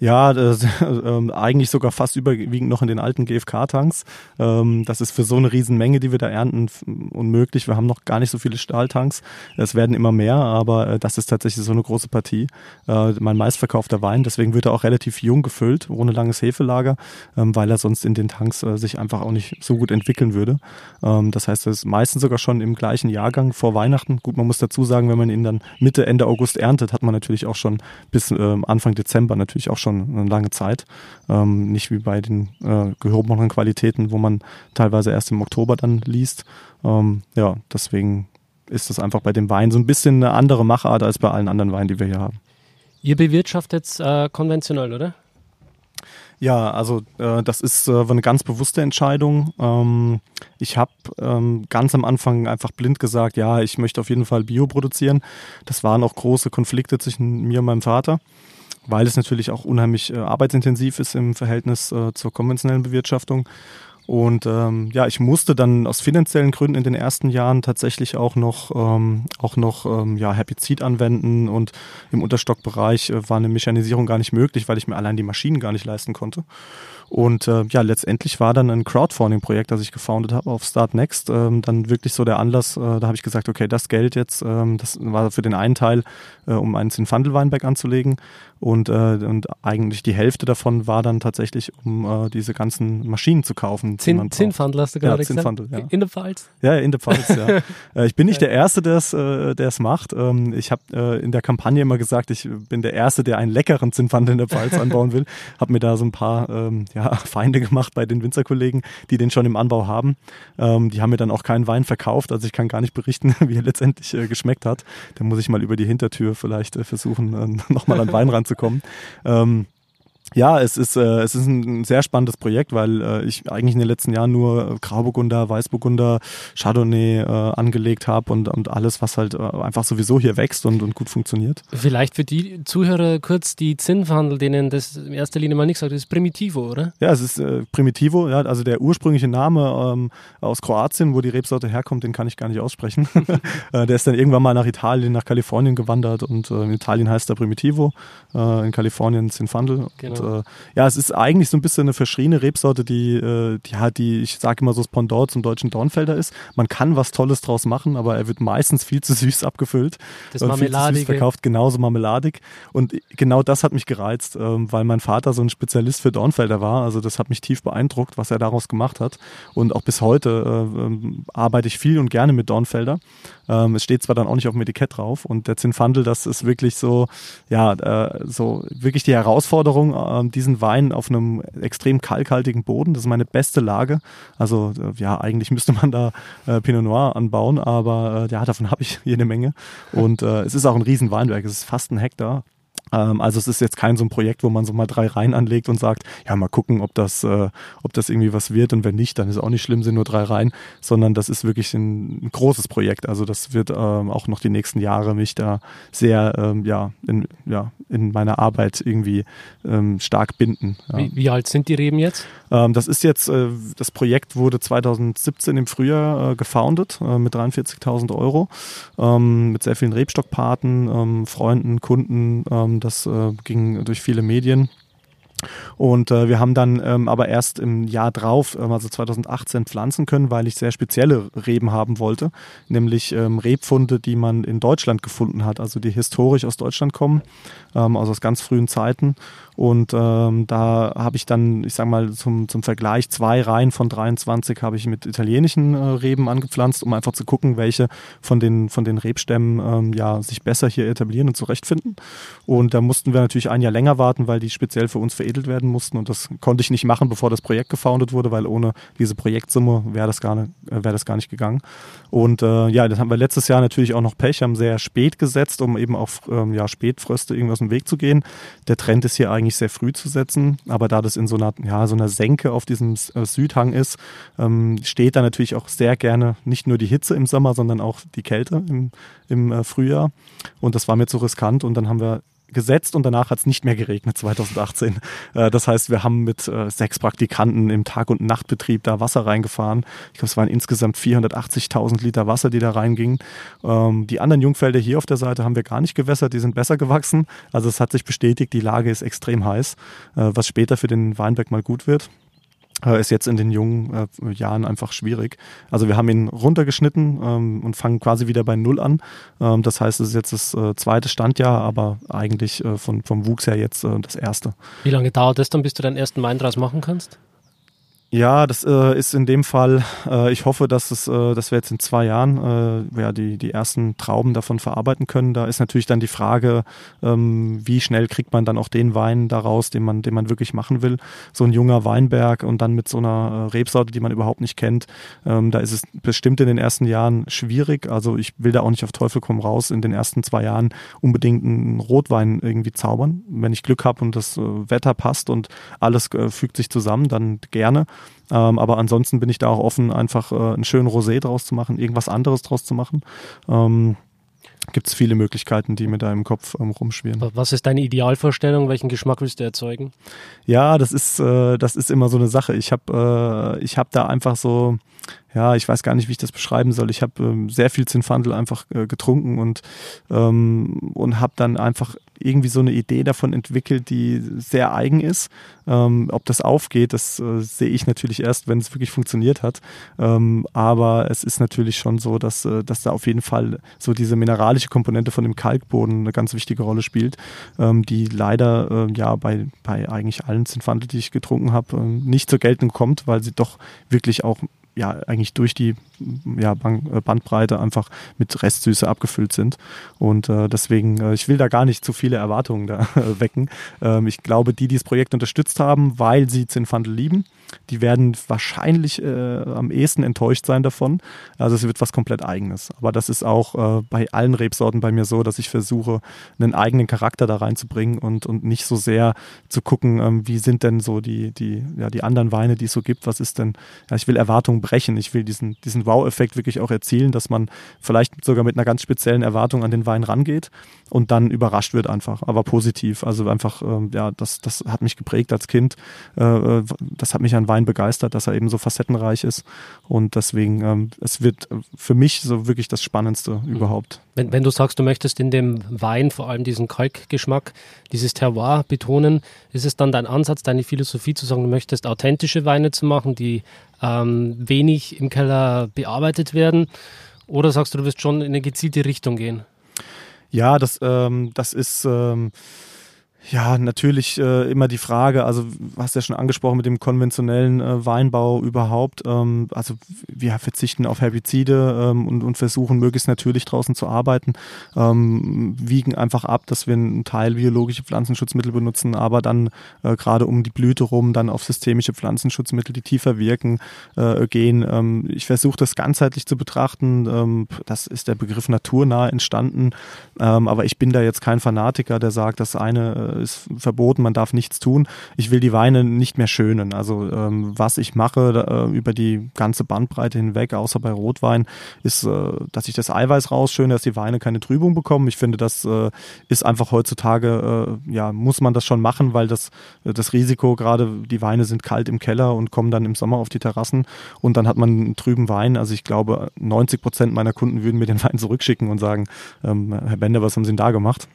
Ja, das, äh, eigentlich sogar fast überwiegend noch in den alten GFK-Tanks. Ähm, das ist für so eine Riesenmenge, die wir da ernten, unmöglich. Wir haben noch gar nicht so viele Stahltanks. Es werden immer mehr, aber äh, das ist tatsächlich so eine große Partie. Äh, mein meistverkaufter Wein, deswegen wird er auch relativ jung gefüllt, ohne langes Hefelager, ähm, weil er sonst in den Tanks äh, sich einfach auch nicht so gut entwickeln würde. Ähm, das heißt, er ist meistens sogar schon im gleichen Jahrgang vor Weihnachten. Gut, man muss dazu sagen, wenn man ihn dann Mitte, Ende August erntet, hat man natürlich auch schon bis ähm, Anfang Dezember natürlich auch schon eine lange Zeit. Ähm, nicht wie bei den äh, gehobenen Qualitäten, wo man teilweise erst im Oktober dann liest. Ähm, ja, deswegen ist das einfach bei dem Wein so ein bisschen eine andere Machart als bei allen anderen Weinen, die wir hier haben. Ihr bewirtschaftet äh, konventionell, oder? Ja, also äh, das ist äh, eine ganz bewusste Entscheidung. Ähm, ich habe ähm, ganz am Anfang einfach blind gesagt, ja, ich möchte auf jeden Fall Bio produzieren. Das waren auch große Konflikte zwischen mir und meinem Vater weil es natürlich auch unheimlich äh, arbeitsintensiv ist im Verhältnis äh, zur konventionellen Bewirtschaftung. Und ähm, ja, ich musste dann aus finanziellen Gründen in den ersten Jahren tatsächlich auch noch ähm, auch noch ähm, ja, Herbizid anwenden und im Unterstockbereich äh, war eine Mechanisierung gar nicht möglich, weil ich mir allein die Maschinen gar nicht leisten konnte. Und äh, ja, letztendlich war dann ein Crowdfunding-Projekt, das ich gefoundet habe auf Start Next, ähm, dann wirklich so der Anlass, äh, da habe ich gesagt, okay, das Geld jetzt, ähm, das war für den einen Teil, äh, um einen Zinfandel-Weinberg anzulegen und, äh, und eigentlich die Hälfte davon war dann tatsächlich, um äh, diese ganzen Maschinen zu kaufen. Zin Zinfandel hast du gerade ja, Zinfandel, Ja. In der Pfalz? Ja, in der Pfalz, ja. äh, ich bin nicht der Erste, der es äh, macht. Ähm, ich habe äh, in der Kampagne immer gesagt, ich bin der Erste, der einen leckeren Zinfandel in der Pfalz anbauen will. Habe mir da so ein paar ähm, ja, Feinde gemacht bei den Winzerkollegen, die den schon im Anbau haben. Ähm, die haben mir dann auch keinen Wein verkauft, also ich kann gar nicht berichten, wie er letztendlich äh, geschmeckt hat. Da muss ich mal über die Hintertür vielleicht äh, versuchen, äh, nochmal an Wein ranzukommen. Ähm, ja, es ist, äh, es ist ein sehr spannendes Projekt, weil äh, ich eigentlich in den letzten Jahren nur Grauburgunder, Weißburgunder, Chardonnay äh, angelegt habe und, und alles, was halt äh, einfach sowieso hier wächst und, und gut funktioniert. Vielleicht für die Zuhörer kurz die Zinnverhandel, denen das in erster Linie mal nichts sagt, das ist Primitivo, oder? Ja, es ist äh, Primitivo, ja, also der ursprüngliche Name ähm, aus Kroatien, wo die Rebsorte herkommt, den kann ich gar nicht aussprechen. äh, der ist dann irgendwann mal nach Italien, nach Kalifornien gewandert und äh, in Italien heißt er Primitivo, äh, in Kalifornien Zinfandel. Genau. Und, äh, ja, es ist eigentlich so ein bisschen eine verschriene Rebsorte, die, äh, die halt die, ich sage immer so das Pendant zum deutschen Dornfelder ist. Man kann was Tolles draus machen, aber er wird meistens viel zu süß abgefüllt. Das äh, Marmeladige. Viel zu süß verkauft, genauso marmeladig. Und genau das hat mich gereizt, ähm, weil mein Vater so ein Spezialist für Dornfelder war. Also das hat mich tief beeindruckt, was er daraus gemacht hat. Und auch bis heute äh, ähm, arbeite ich viel und gerne mit Dornfelder. Ähm, es steht zwar dann auch nicht auf dem Etikett drauf und der Zinfandel, das ist wirklich so, ja, äh, so wirklich die Herausforderung, äh, diesen Wein auf einem extrem kalkhaltigen Boden, das ist meine beste Lage. Also äh, ja, eigentlich müsste man da äh, Pinot Noir anbauen, aber äh, ja, davon habe ich jede Menge. Und äh, es ist auch ein riesen Weinberg, es ist fast ein Hektar ähm, also es ist jetzt kein so ein Projekt, wo man so mal drei Reihen anlegt und sagt, ja, mal gucken, ob das, äh, ob das irgendwie was wird und wenn nicht, dann ist auch nicht schlimm, sind nur drei Reihen, sondern das ist wirklich ein, großes Projekt. Also das wird ähm, auch noch die nächsten Jahre mich da sehr, ähm, ja, in, ja, in meiner Arbeit irgendwie ähm, stark binden. Ja. Wie, wie, alt sind die Reben jetzt? Ähm, das ist jetzt, äh, das Projekt wurde 2017 im Frühjahr äh, gefoundet äh, mit 43.000 Euro, ähm, mit sehr vielen Rebstockpaten, Freunden, Kunden, das äh, ging durch viele Medien. Und äh, wir haben dann ähm, aber erst im Jahr drauf, ähm, also 2018, pflanzen können, weil ich sehr spezielle Reben haben wollte, nämlich ähm, Rebfunde, die man in Deutschland gefunden hat, also die historisch aus Deutschland kommen, ähm, also aus ganz frühen Zeiten und ähm, da habe ich dann, ich sage mal, zum, zum Vergleich zwei Reihen von 23 habe ich mit italienischen äh, Reben angepflanzt, um einfach zu gucken, welche von den, von den Rebstämmen ähm, ja, sich besser hier etablieren und zurechtfinden. Und da mussten wir natürlich ein Jahr länger warten, weil die speziell für uns veredelt werden mussten. Und das konnte ich nicht machen, bevor das Projekt gefoundet wurde, weil ohne diese Projektsumme wäre das, gar nicht, äh, wär das gar nicht gegangen. Und äh, ja, das haben wir letztes Jahr natürlich auch noch Pech, haben sehr spät gesetzt, um eben auf ähm, ja, Spätfröste irgendwie aus dem Weg zu gehen. Der Trend ist hier eigentlich eigentlich sehr früh zu setzen, aber da das in so einer, ja, so einer Senke auf diesem äh, Südhang ist, ähm, steht da natürlich auch sehr gerne nicht nur die Hitze im Sommer, sondern auch die Kälte im, im äh, Frühjahr. Und das war mir zu riskant und dann haben wir gesetzt und danach hat es nicht mehr geregnet 2018. Äh, das heißt, wir haben mit äh, sechs Praktikanten im Tag- und Nachtbetrieb da Wasser reingefahren. Ich glaube, es waren insgesamt 480.000 Liter Wasser, die da reingingen. Ähm, die anderen Jungfelder hier auf der Seite haben wir gar nicht gewässert, die sind besser gewachsen. Also es hat sich bestätigt, die Lage ist extrem heiß, äh, was später für den Weinberg mal gut wird ist jetzt in den jungen äh, Jahren einfach schwierig. Also wir haben ihn runtergeschnitten ähm, und fangen quasi wieder bei Null an. Ähm, das heißt, es ist jetzt das äh, zweite Standjahr, aber eigentlich äh, von, vom Wuchs her jetzt äh, das erste. Wie lange dauert es dann, bis du deinen ersten Wein draus machen kannst? Ja, das äh, ist in dem Fall, äh, ich hoffe, dass, es, äh, dass wir jetzt in zwei Jahren äh, ja, die, die ersten Trauben davon verarbeiten können. Da ist natürlich dann die Frage, ähm, wie schnell kriegt man dann auch den Wein daraus, den man, den man wirklich machen will. So ein junger Weinberg und dann mit so einer äh, Rebsorte, die man überhaupt nicht kennt, ähm, da ist es bestimmt in den ersten Jahren schwierig. Also ich will da auch nicht auf Teufel komm raus in den ersten zwei Jahren unbedingt einen Rotwein irgendwie zaubern. Wenn ich Glück habe und das äh, Wetter passt und alles fügt sich zusammen, dann gerne. Ähm, aber ansonsten bin ich da auch offen, einfach äh, einen schönen Rosé draus zu machen, irgendwas anderes draus zu machen. Ähm, Gibt es viele Möglichkeiten, die mir da im Kopf ähm, rumschwirren. Was ist deine Idealvorstellung? Welchen Geschmack willst du erzeugen? Ja, das ist, äh, das ist immer so eine Sache. Ich habe äh, hab da einfach so, ja, ich weiß gar nicht, wie ich das beschreiben soll. Ich habe ähm, sehr viel Zinfandel einfach äh, getrunken und, ähm, und habe dann einfach irgendwie so eine Idee davon entwickelt, die sehr eigen ist. Ähm, ob das aufgeht, das äh, sehe ich natürlich erst, wenn es wirklich funktioniert hat. Ähm, aber es ist natürlich schon so, dass, äh, dass da auf jeden Fall so diese mineralische Komponente von dem Kalkboden eine ganz wichtige Rolle spielt, ähm, die leider äh, ja bei, bei eigentlich allen Zinfandel, die ich getrunken habe, nicht zur Geltung kommt, weil sie doch wirklich auch ja eigentlich durch die ja, äh, Bandbreite einfach mit Restsüße abgefüllt sind. Und äh, deswegen, äh, ich will da gar nicht zu viele Erwartungen da äh, wecken. Ähm, ich glaube, die, die das Projekt unterstützt haben, weil sie Zinfandel lieben, die werden wahrscheinlich äh, am ehesten enttäuscht sein davon. Also es wird was komplett eigenes. Aber das ist auch äh, bei allen Rebsorten bei mir so, dass ich versuche, einen eigenen Charakter da reinzubringen und, und nicht so sehr zu gucken, ähm, wie sind denn so die, die, ja, die anderen Weine, die es so gibt. Was ist denn, ja, ich will Erwartungen brechen. Ich will diesen, diesen Wow-Effekt wirklich auch erzielen, dass man vielleicht sogar mit einer ganz speziellen Erwartung an den Wein rangeht und dann überrascht wird einfach, aber positiv. Also einfach, ähm, ja, das, das hat mich geprägt als Kind. Äh, äh das hat mich an Wein begeistert, dass er eben so facettenreich ist. Und deswegen, ähm, es wird für mich so wirklich das Spannendste mhm. überhaupt. Wenn, wenn du sagst, du möchtest in dem Wein vor allem diesen Kalkgeschmack, dieses Terroir betonen, ist es dann dein Ansatz, deine Philosophie zu sagen, du möchtest authentische Weine zu machen, die ähm, wenig im Keller bearbeitet werden? Oder sagst du, du wirst schon in eine gezielte Richtung gehen? Ja, das, ähm, das ist. Ähm ja, natürlich äh, immer die Frage, also hast ja schon angesprochen mit dem konventionellen äh, Weinbau überhaupt. Ähm, also wir verzichten auf Herbizide ähm, und, und versuchen möglichst natürlich draußen zu arbeiten, ähm, wiegen einfach ab, dass wir einen Teil biologische Pflanzenschutzmittel benutzen, aber dann äh, gerade um die Blüte rum dann auf systemische Pflanzenschutzmittel, die tiefer wirken, äh, gehen. Ähm, ich versuche das ganzheitlich zu betrachten. Ähm, das ist der Begriff naturnah entstanden, ähm, aber ich bin da jetzt kein Fanatiker, der sagt, dass eine äh, ist verboten, man darf nichts tun. Ich will die Weine nicht mehr schönen. Also ähm, was ich mache äh, über die ganze Bandbreite hinweg, außer bei Rotwein, ist, äh, dass ich das Eiweiß rausschöne, dass die Weine keine Trübung bekommen. Ich finde, das äh, ist einfach heutzutage, äh, ja, muss man das schon machen, weil das, das Risiko, gerade die Weine sind kalt im Keller und kommen dann im Sommer auf die Terrassen und dann hat man einen trüben Wein. Also ich glaube, 90 Prozent meiner Kunden würden mir den Wein zurückschicken und sagen, ähm, Herr Bender, was haben Sie denn da gemacht?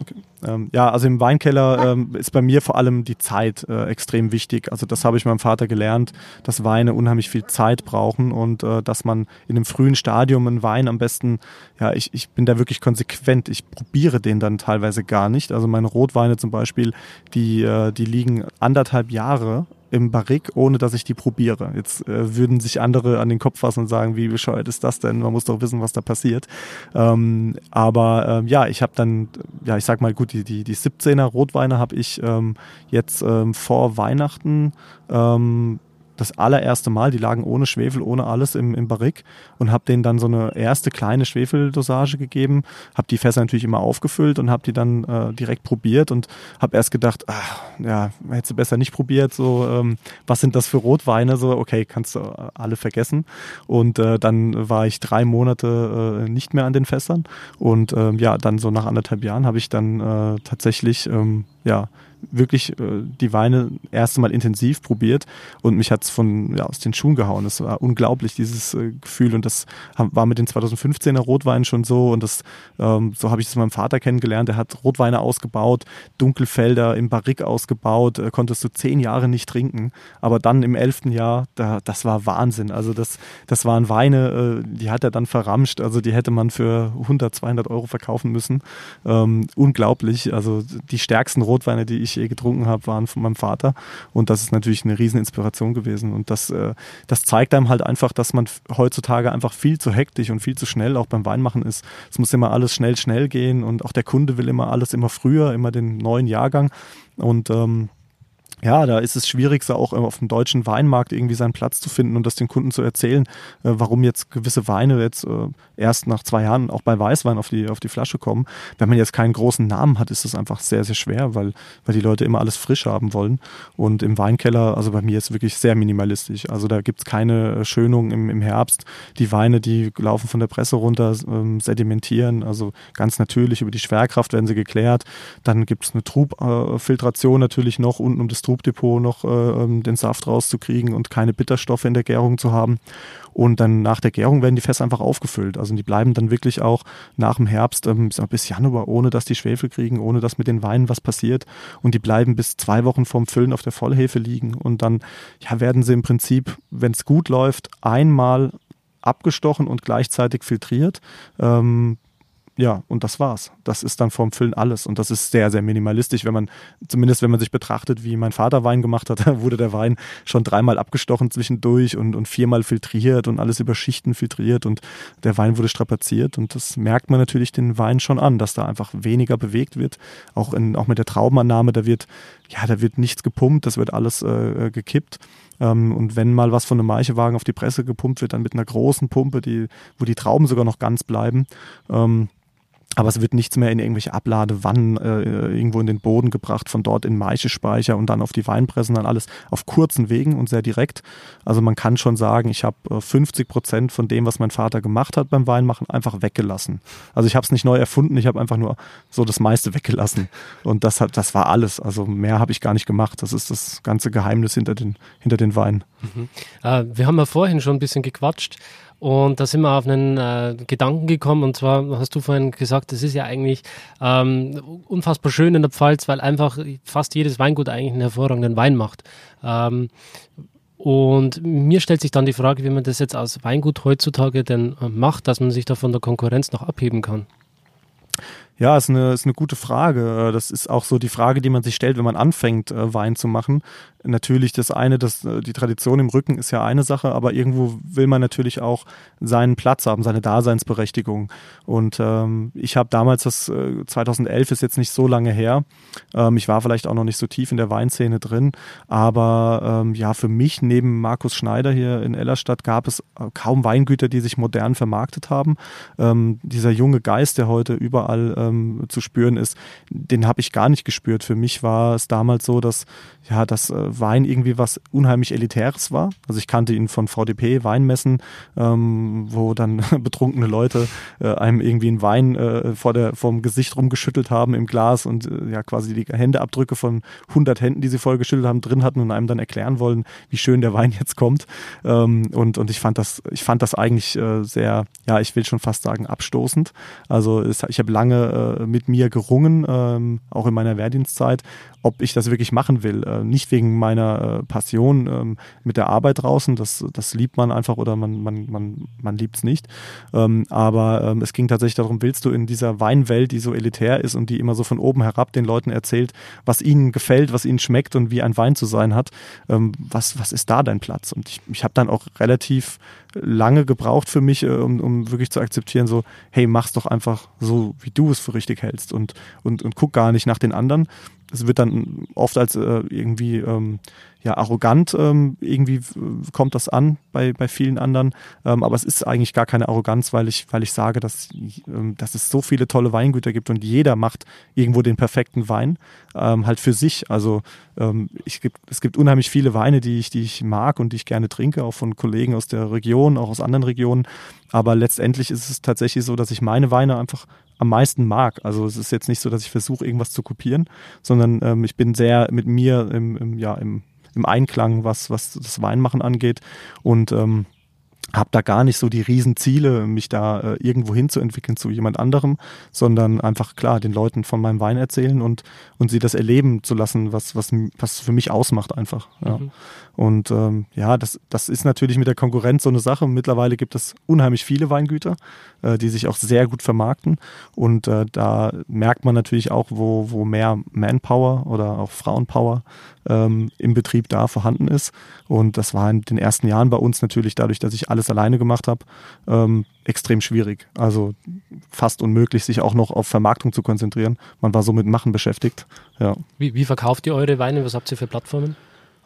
Okay. Ähm, ja, also im Weinkeller ähm, ist bei mir vor allem die Zeit äh, extrem wichtig. Also das habe ich meinem Vater gelernt, dass Weine unheimlich viel Zeit brauchen und äh, dass man in einem frühen Stadium einen Wein am besten, ja, ich, ich bin da wirklich konsequent. Ich probiere den dann teilweise gar nicht. Also meine Rotweine zum Beispiel, die, äh, die liegen anderthalb Jahre im Barrik, ohne dass ich die probiere. Jetzt äh, würden sich andere an den Kopf fassen und sagen, wie bescheuert ist das denn? Man muss doch wissen, was da passiert. Ähm, aber ähm, ja, ich habe dann, ja, ich sag mal, gut, die, die, die 17er Rotweine habe ich ähm, jetzt ähm, vor Weihnachten ähm, das allererste Mal, die lagen ohne Schwefel, ohne alles im, im Barrik und habe denen dann so eine erste kleine Schwefeldosage gegeben, habe die Fässer natürlich immer aufgefüllt und habe die dann äh, direkt probiert und habe erst gedacht, ach, ja, hättest du besser nicht probiert, so, ähm, was sind das für Rotweine, so, okay, kannst du alle vergessen. Und äh, dann war ich drei Monate äh, nicht mehr an den Fässern und ähm, ja, dann so nach anderthalb Jahren habe ich dann äh, tatsächlich, ähm, ja, wirklich äh, die Weine erste Mal intensiv probiert und mich hat's von ja, aus den Schuhen gehauen. Es war unglaublich dieses äh, Gefühl und das war mit den 2015er Rotweinen schon so und das ähm, so habe ich es meinem Vater kennengelernt. Er hat Rotweine ausgebaut, Dunkelfelder im Barrik ausgebaut, äh, konntest du zehn Jahre nicht trinken, aber dann im elften Jahr, da, das war Wahnsinn. Also das das waren Weine, äh, die hat er dann verramscht. Also die hätte man für 100, 200 Euro verkaufen müssen. Ähm, unglaublich. Also die stärksten Rotweine, die ich ich je getrunken habe, waren von meinem Vater. Und das ist natürlich eine Rieseninspiration gewesen. Und das, äh, das zeigt einem halt einfach, dass man heutzutage einfach viel zu hektisch und viel zu schnell auch beim Weinmachen ist. Es muss immer alles schnell, schnell gehen und auch der Kunde will immer alles immer früher, immer den neuen Jahrgang. Und ähm, ja, da ist es schwierig, auch auf dem deutschen Weinmarkt irgendwie seinen Platz zu finden und das den Kunden zu erzählen, äh, warum jetzt gewisse Weine jetzt äh, erst nach zwei Jahren auch bei Weißwein auf die, auf die Flasche kommen. Wenn man jetzt keinen großen Namen hat, ist das einfach sehr, sehr schwer, weil, weil die Leute immer alles frisch haben wollen. Und im Weinkeller, also bei mir ist wirklich sehr minimalistisch. Also da gibt's keine Schönung im, im Herbst. Die Weine, die laufen von der Presse runter, ähm, sedimentieren, also ganz natürlich über die Schwerkraft werden sie geklärt. Dann gibt's eine Trubfiltration natürlich noch unten um das Trubdepot noch äh, ähm, den Saft rauszukriegen und keine Bitterstoffe in der Gärung zu haben. Und dann nach der Gärung werden die Fässer einfach aufgefüllt. Also die bleiben dann wirklich auch nach dem Herbst ähm, bis Januar, ohne dass die Schwefel kriegen, ohne dass mit den Weinen was passiert. Und die bleiben bis zwei Wochen vorm Füllen auf der Vollhefe liegen. Und dann ja, werden sie im Prinzip, wenn es gut läuft, einmal abgestochen und gleichzeitig filtriert. Ähm, ja, und das war's. Das ist dann vorm Füllen alles. Und das ist sehr, sehr minimalistisch, wenn man, zumindest wenn man sich betrachtet, wie mein Vater Wein gemacht hat, da wurde der Wein schon dreimal abgestochen zwischendurch und, und viermal filtriert und alles über Schichten filtriert und der Wein wurde strapaziert. Und das merkt man natürlich den Wein schon an, dass da einfach weniger bewegt wird. Auch, in, auch mit der Traubenannahme, da wird, ja, da wird nichts gepumpt, das wird alles äh, gekippt. Ähm, und wenn mal was von einem Maichewagen auf die Presse gepumpt wird, dann mit einer großen Pumpe, die, wo die Trauben sogar noch ganz bleiben. Ähm, aber es wird nichts mehr in irgendwelche Abladewannen äh, irgendwo in den Boden gebracht, von dort in Maischespeicher und dann auf die Weinpressen, dann alles auf kurzen Wegen und sehr direkt. Also man kann schon sagen, ich habe äh, 50 Prozent von dem, was mein Vater gemacht hat beim Weinmachen, einfach weggelassen. Also ich habe es nicht neu erfunden, ich habe einfach nur so das meiste weggelassen. Und das hat, das war alles. Also mehr habe ich gar nicht gemacht. Das ist das ganze Geheimnis hinter den, hinter den Weinen. Mhm. Äh, wir haben ja vorhin schon ein bisschen gequatscht. Und da sind wir auf einen äh, Gedanken gekommen, und zwar hast du vorhin gesagt, das ist ja eigentlich ähm, unfassbar schön in der Pfalz, weil einfach fast jedes Weingut eigentlich einen hervorragenden Wein macht. Ähm, und mir stellt sich dann die Frage, wie man das jetzt als Weingut heutzutage denn äh, macht, dass man sich da von der Konkurrenz noch abheben kann. Ja, ist eine, ist eine gute Frage. Äh, das ist auch so die Frage, die man sich stellt, wenn man anfängt, äh, Wein zu machen natürlich das eine, das, äh, die Tradition im Rücken ist ja eine Sache, aber irgendwo will man natürlich auch seinen Platz haben, seine Daseinsberechtigung. Und ähm, ich habe damals, das äh, 2011 ist jetzt nicht so lange her, ähm, ich war vielleicht auch noch nicht so tief in der Weinszene drin, aber ähm, ja, für mich neben Markus Schneider hier in Ellerstadt gab es äh, kaum Weingüter, die sich modern vermarktet haben. Ähm, dieser junge Geist, der heute überall ähm, zu spüren ist, den habe ich gar nicht gespürt. Für mich war es damals so, dass ja, dass äh, Wein irgendwie was unheimlich Elitäres war. Also ich kannte ihn von VDP, Weinmessen, ähm, wo dann betrunkene Leute äh, einem irgendwie einen Wein äh, vor der, vom Gesicht rumgeschüttelt haben im Glas und äh, ja quasi die Händeabdrücke von 100 Händen, die sie voll geschüttelt haben, drin hatten und einem dann erklären wollen, wie schön der Wein jetzt kommt. Ähm, und, und ich fand das, ich fand das eigentlich äh, sehr, ja, ich will schon fast sagen, abstoßend. Also es, ich habe lange äh, mit mir gerungen, ähm, auch in meiner Wehrdienstzeit, ob ich das wirklich machen will. Äh, nicht wegen meiner äh, Passion ähm, mit der Arbeit draußen, das, das liebt man einfach oder man, man, man, man liebt es nicht. Ähm, aber ähm, es ging tatsächlich darum, willst du in dieser Weinwelt, die so elitär ist und die immer so von oben herab den Leuten erzählt, was ihnen gefällt, was ihnen schmeckt und wie ein Wein zu sein hat, ähm, was, was ist da dein Platz? Und ich, ich habe dann auch relativ lange gebraucht für mich, äh, um, um wirklich zu akzeptieren, so, hey, mach's doch einfach so, wie du es für richtig hältst und, und, und guck gar nicht nach den anderen. Es wird dann oft als äh, irgendwie ähm, ja, arrogant ähm, irgendwie äh, kommt das an bei, bei vielen anderen. Ähm, aber es ist eigentlich gar keine Arroganz, weil ich, weil ich sage, dass, ähm, dass es so viele tolle Weingüter gibt und jeder macht irgendwo den perfekten Wein, ähm, halt für sich. Also ähm, ich gibt, es gibt unheimlich viele Weine, die ich, die ich mag und die ich gerne trinke, auch von Kollegen aus der Region, auch aus anderen Regionen. Aber letztendlich ist es tatsächlich so, dass ich meine Weine einfach am meisten mag. Also es ist jetzt nicht so, dass ich versuche, irgendwas zu kopieren, sondern ähm, ich bin sehr mit mir im, im, ja, im im Einklang, was, was das Weinmachen angeht. Und ähm, habe da gar nicht so die Riesenziele, mich da äh, irgendwo hinzuentwickeln zu jemand anderem, sondern einfach klar den Leuten von meinem Wein erzählen und, und sie das erleben zu lassen, was, was, was für mich ausmacht einfach. Ja. Mhm. Und ähm, ja, das, das ist natürlich mit der Konkurrenz so eine Sache. Mittlerweile gibt es unheimlich viele Weingüter, äh, die sich auch sehr gut vermarkten. Und äh, da merkt man natürlich auch, wo, wo mehr Manpower oder auch Frauenpower ähm, im Betrieb da vorhanden ist. Und das war in den ersten Jahren bei uns natürlich dadurch, dass ich alles alleine gemacht habe, ähm, extrem schwierig. Also fast unmöglich, sich auch noch auf Vermarktung zu konzentrieren. Man war so mit Machen beschäftigt. Ja. Wie, wie verkauft ihr eure Weine? Was habt ihr für Plattformen?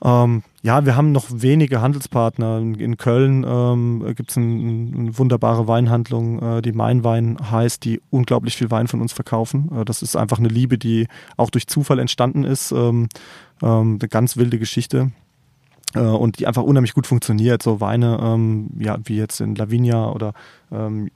Ähm, ja, wir haben noch wenige Handelspartner. In Köln ähm, gibt es ein, eine wunderbare Weinhandlung, äh, die Mainwein heißt, die unglaublich viel Wein von uns verkaufen. Äh, das ist einfach eine Liebe, die auch durch Zufall entstanden ist. Ähm, ähm, eine ganz wilde Geschichte äh, und die einfach unheimlich gut funktioniert. So Weine, ähm, ja, wie jetzt in Lavinia oder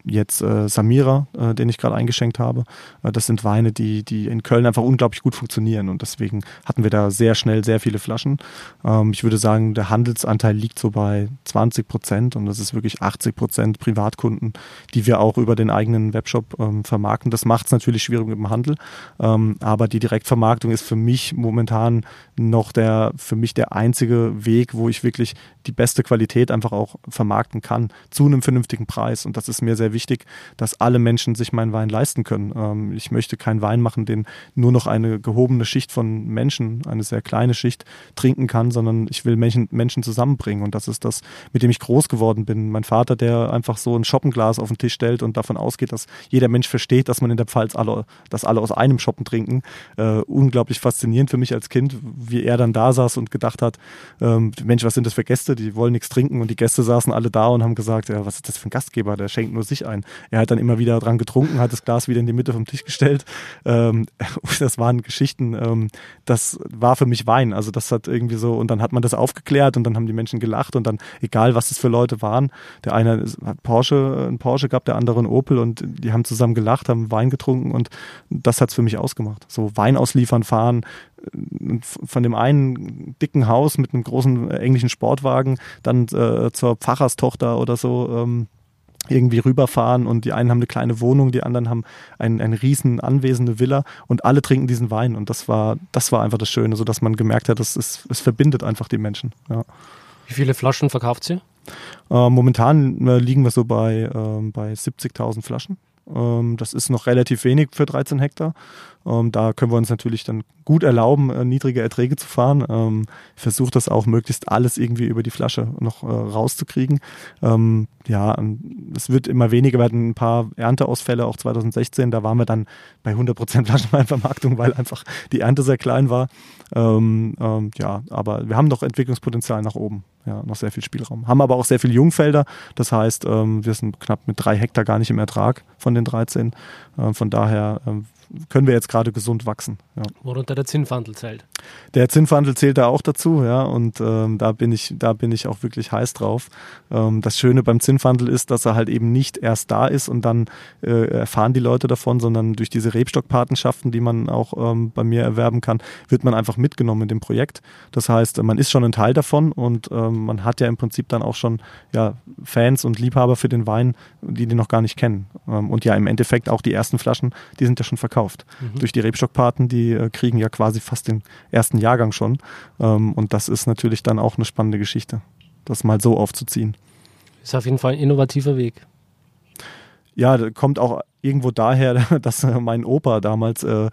jetzt äh, Samira, äh, den ich gerade eingeschenkt habe. Äh, das sind Weine, die, die in Köln einfach unglaublich gut funktionieren und deswegen hatten wir da sehr schnell sehr viele Flaschen. Ähm, ich würde sagen, der Handelsanteil liegt so bei 20 Prozent und das ist wirklich 80 Prozent Privatkunden, die wir auch über den eigenen Webshop ähm, vermarkten. Das macht es natürlich schwierig mit dem Handel, ähm, aber die Direktvermarktung ist für mich momentan noch der, für mich der einzige Weg, wo ich wirklich die beste Qualität einfach auch vermarkten kann zu einem vernünftigen Preis und das ist mir sehr wichtig, dass alle Menschen sich meinen Wein leisten können. Ähm, ich möchte keinen Wein machen, den nur noch eine gehobene Schicht von Menschen, eine sehr kleine Schicht, trinken kann, sondern ich will Menschen, Menschen zusammenbringen. Und das ist das, mit dem ich groß geworden bin. Mein Vater, der einfach so ein Shoppenglas auf den Tisch stellt und davon ausgeht, dass jeder Mensch versteht, dass man in der Pfalz alle, dass alle aus einem Shoppen trinken. Äh, unglaublich faszinierend für mich als Kind, wie er dann da saß und gedacht hat, ähm, Mensch, was sind das für Gäste? Die wollen nichts trinken und die Gäste saßen alle da und haben gesagt, ja, was ist das für ein Gastgeber? Der schenkt nur sich ein. Er hat dann immer wieder dran getrunken, hat das Glas wieder in die Mitte vom Tisch gestellt. Ähm, das waren Geschichten, ähm, das war für mich Wein. Also das hat irgendwie so, und dann hat man das aufgeklärt und dann haben die Menschen gelacht und dann, egal was es für Leute waren, der eine hat Porsche, ein Porsche gehabt, der andere ein Opel und die haben zusammen gelacht, haben Wein getrunken und das hat es für mich ausgemacht. So Wein ausliefern, fahren, von dem einen dicken Haus mit einem großen englischen Sportwagen dann äh, zur Pfarrerstochter oder so ähm, irgendwie rüberfahren und die einen haben eine kleine Wohnung, die anderen haben ein, ein riesen Anwesen, Villa und alle trinken diesen Wein und das war, das war einfach das Schöne, so dass man gemerkt hat, dass es, es verbindet einfach die Menschen. Ja. Wie viele Flaschen verkauft sie? Äh, momentan äh, liegen wir so bei, äh, bei 70.000 Flaschen. Ähm, das ist noch relativ wenig für 13 Hektar. Ähm, da können wir uns natürlich dann gut erlauben, äh, niedrige Erträge zu fahren. Ähm, ich versuche das auch möglichst alles irgendwie über die Flasche noch äh, rauszukriegen. Ja, es wird immer weniger, hatten ein paar Ernteausfälle, auch 2016, da waren wir dann bei 100% Flaschenweinvermarktung, weil einfach die Ernte sehr klein war. Ja, aber wir haben noch Entwicklungspotenzial nach oben, ja, noch sehr viel Spielraum. Haben aber auch sehr viele Jungfelder, das heißt, ähm, wir sind knapp mit drei Hektar gar nicht im Ertrag von den 13. Äh, von daher ähm, können wir jetzt gerade gesund wachsen. Ja. Worunter der Zinnwandel zählt. Der Zinnwandel zählt da auch dazu, ja, und ähm, da bin ich, da bin ich auch wirklich heiß drauf. Ähm, das Schöne beim Zinnwandel ist, dass er halt eben nicht erst da ist und dann äh, erfahren die Leute davon, sondern durch diese Rebstockpatenschaften, die man auch ähm, bei mir erwerben kann, wird man einfach mitgenommen in dem Projekt. Das heißt, man ist schon ein Teil davon und ähm, man hat ja im Prinzip dann auch schon ja, Fans und Liebhaber für den Wein, die den noch gar nicht kennen. Ähm, und ja, im Endeffekt auch die ersten Flaschen, die sind ja schon verkauft. Mhm. Durch die Rebstockpaten, die äh, kriegen ja quasi fast den ersten Jahrgang schon. Ähm, und das ist natürlich dann auch eine spannende Geschichte, das mal so aufzuziehen. Ist auf jeden Fall ein innovativer Weg. Ja, kommt auch irgendwo daher, dass mein Opa damals, äh,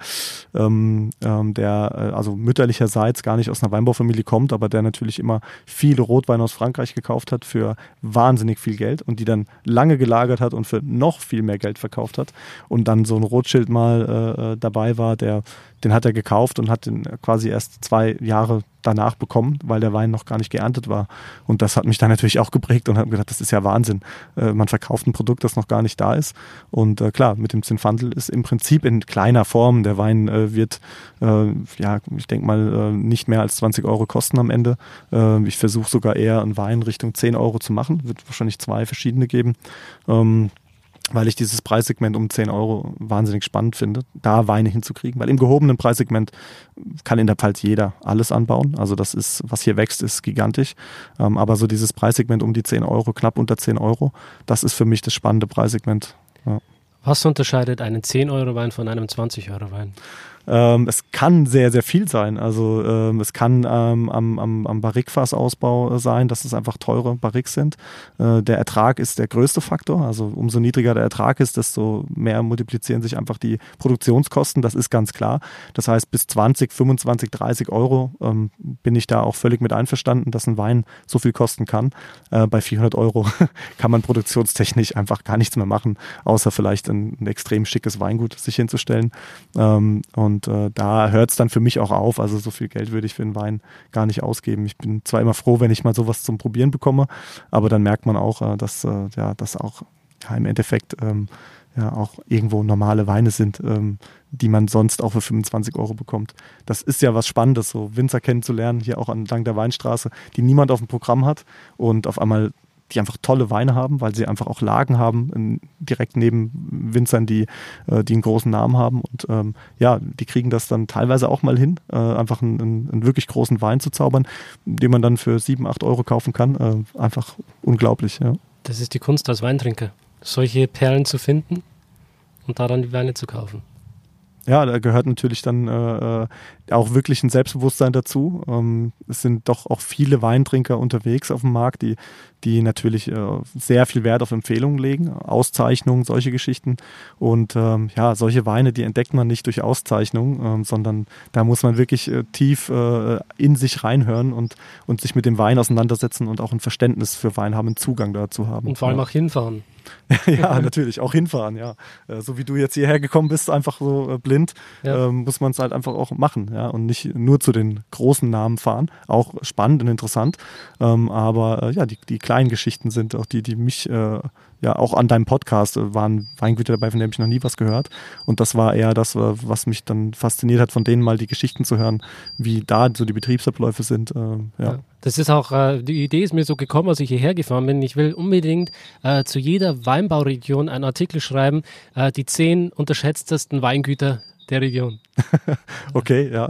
ähm, ähm, der äh, also mütterlicherseits gar nicht aus einer Weinbaufamilie kommt, aber der natürlich immer viele Rotweine aus Frankreich gekauft hat für wahnsinnig viel Geld und die dann lange gelagert hat und für noch viel mehr Geld verkauft hat und dann so ein Rotschild mal äh, äh dabei war, der den hat er gekauft und hat den quasi erst zwei Jahre danach bekommen, weil der Wein noch gar nicht geerntet war. Und das hat mich dann natürlich auch geprägt und habe gedacht, das ist ja Wahnsinn. Äh, man verkauft ein Produkt, das noch gar nicht da ist. Und äh, klar, mit dem Zinfandel ist im Prinzip in kleiner Form. Der Wein äh, wird, äh, ja, ich denke mal, äh, nicht mehr als 20 Euro kosten am Ende. Äh, ich versuche sogar eher einen Wein Richtung 10 Euro zu machen. Wird wahrscheinlich zwei verschiedene geben. Ähm, weil ich dieses Preissegment um 10 Euro wahnsinnig spannend finde, da Weine hinzukriegen. Weil im gehobenen Preissegment kann in der Pfalz jeder alles anbauen. Also das ist, was hier wächst, ist gigantisch. Ähm, aber so dieses Preissegment um die 10 Euro, knapp unter 10 Euro, das ist für mich das spannende Preissegment. Ja. Was unterscheidet einen 10-Euro-Wein von einem 20-Euro-Wein? Ähm, es kann sehr, sehr viel sein. Also ähm, es kann ähm, am, am, am Barrikfassausbau sein, dass es einfach teure Barriques sind. Äh, der Ertrag ist der größte Faktor. Also umso niedriger der Ertrag ist, desto mehr multiplizieren sich einfach die Produktionskosten. Das ist ganz klar. Das heißt, bis 20, 25, 30 Euro ähm, bin ich da auch völlig mit einverstanden, dass ein Wein so viel kosten kann. Äh, bei 400 Euro kann man produktionstechnisch einfach gar nichts mehr machen, außer vielleicht ein, ein extrem schickes Weingut sich hinzustellen. Ähm, und und äh, da hört es dann für mich auch auf. Also so viel Geld würde ich für einen Wein gar nicht ausgeben. Ich bin zwar immer froh, wenn ich mal sowas zum Probieren bekomme, aber dann merkt man auch, äh, dass äh, ja, das auch ja, im Endeffekt ähm, ja auch irgendwo normale Weine sind, ähm, die man sonst auch für 25 Euro bekommt. Das ist ja was Spannendes, so Winzer kennenzulernen, hier auch entlang der Weinstraße, die niemand auf dem Programm hat und auf einmal die einfach tolle Weine haben, weil sie einfach auch Lagen haben, in, direkt neben Winzern, die, äh, die einen großen Namen haben. Und ähm, ja, die kriegen das dann teilweise auch mal hin, äh, einfach einen, einen, einen, wirklich großen Wein zu zaubern, den man dann für 7, 8 Euro kaufen kann. Äh, einfach unglaublich, ja. Das ist die Kunst als Weintrinker, solche Perlen zu finden und da dann die Weine zu kaufen ja, da gehört natürlich dann äh, äh, auch wirklich ein Selbstbewusstsein dazu. Ähm, es sind doch auch viele Weintrinker unterwegs auf dem Markt, die, die natürlich äh, sehr viel Wert auf Empfehlungen legen, Auszeichnungen, solche Geschichten. Und ähm, ja, solche Weine, die entdeckt man nicht durch Auszeichnung, ähm, sondern da muss man wirklich äh, tief äh, in sich reinhören und, und sich mit dem Wein auseinandersetzen und auch ein Verständnis für Wein haben, einen Zugang dazu haben. Und vor allem auch hinfahren. ja, natürlich, auch hinfahren, ja. Äh, so wie du jetzt hierher gekommen bist, einfach so äh, blind, ja. ähm, muss man es halt einfach auch machen, ja, und nicht nur zu den großen Namen fahren. Auch spannend und interessant. Ähm, aber äh, ja, die, die kleinen Geschichten sind auch die, die mich äh, ja auch an deinem Podcast äh, waren Weingüter dabei, von denen ich noch nie was gehört. Und das war eher das, was mich dann fasziniert hat, von denen mal die Geschichten zu hören, wie da so die Betriebsabläufe sind. Äh, ja. ja. Das ist auch, äh, die Idee ist mir so gekommen, als ich hierher gefahren bin. Ich will unbedingt äh, zu jeder Weinbauregion einen Artikel schreiben, äh, die zehn unterschätztesten Weingüter der Region. okay, ja.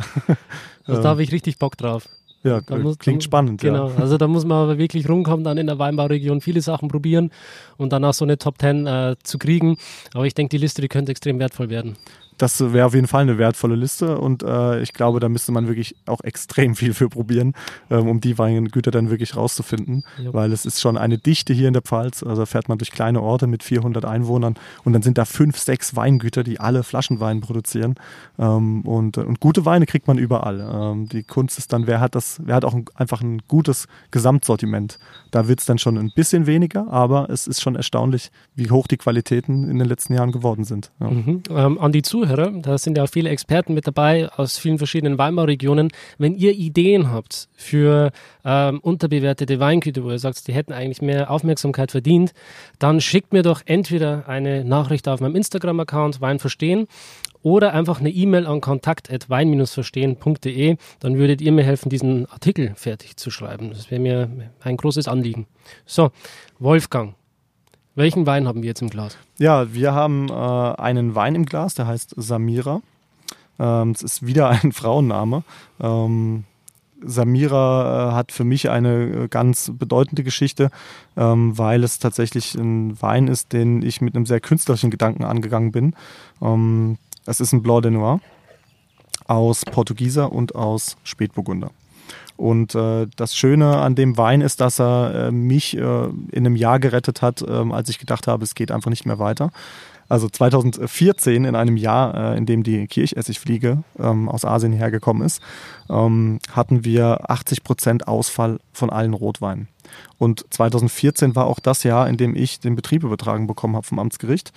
Also da habe ich richtig Bock drauf. Ja, muss, klingt spannend. Genau, ja. also da muss man aber wirklich rumkommen, dann in der Weinbauregion viele Sachen probieren und danach so eine Top 10 äh, zu kriegen. Aber ich denke, die Liste, die könnte extrem wertvoll werden das wäre auf jeden Fall eine wertvolle Liste und äh, ich glaube, da müsste man wirklich auch extrem viel für probieren, ähm, um die Weingüter dann wirklich rauszufinden, ja. weil es ist schon eine Dichte hier in der Pfalz, also fährt man durch kleine Orte mit 400 Einwohnern und dann sind da fünf, sechs Weingüter, die alle Flaschenwein produzieren ähm, und, und gute Weine kriegt man überall. Ähm, die Kunst ist dann, wer hat das, wer hat auch ein, einfach ein gutes Gesamtsortiment. Da wird es dann schon ein bisschen weniger, aber es ist schon erstaunlich, wie hoch die Qualitäten in den letzten Jahren geworden sind. Ja. Mhm. Ähm, an die Zuhörer Zuhörer, da sind ja auch viele Experten mit dabei aus vielen verschiedenen Weinbauregionen. Wenn ihr Ideen habt für ähm, unterbewertete Weingüter, wo ihr sagt, die hätten eigentlich mehr Aufmerksamkeit verdient, dann schickt mir doch entweder eine Nachricht auf meinem Instagram-Account Wein verstehen oder einfach eine E-Mail an kontakt.wein-verstehen.de. Dann würdet ihr mir helfen, diesen Artikel fertig zu schreiben. Das wäre mir ein großes Anliegen. So, Wolfgang. Welchen Wein haben wir jetzt im Glas? Ja, wir haben äh, einen Wein im Glas, der heißt Samira. Ähm, es ist wieder ein Frauenname. Ähm, Samira äh, hat für mich eine äh, ganz bedeutende Geschichte, ähm, weil es tatsächlich ein Wein ist, den ich mit einem sehr künstlerischen Gedanken angegangen bin. Ähm, es ist ein Blanc de Noir aus Portugieser und aus Spätburgunder. Und äh, das Schöne an dem Wein ist, dass er äh, mich äh, in einem Jahr gerettet hat, äh, als ich gedacht habe, es geht einfach nicht mehr weiter. Also 2014, in einem Jahr, äh, in dem die Kirchessigfliege ähm, aus Asien hergekommen ist, ähm, hatten wir 80 Prozent Ausfall von allen Rotweinen. Und 2014 war auch das Jahr, in dem ich den Betrieb übertragen bekommen habe vom Amtsgericht.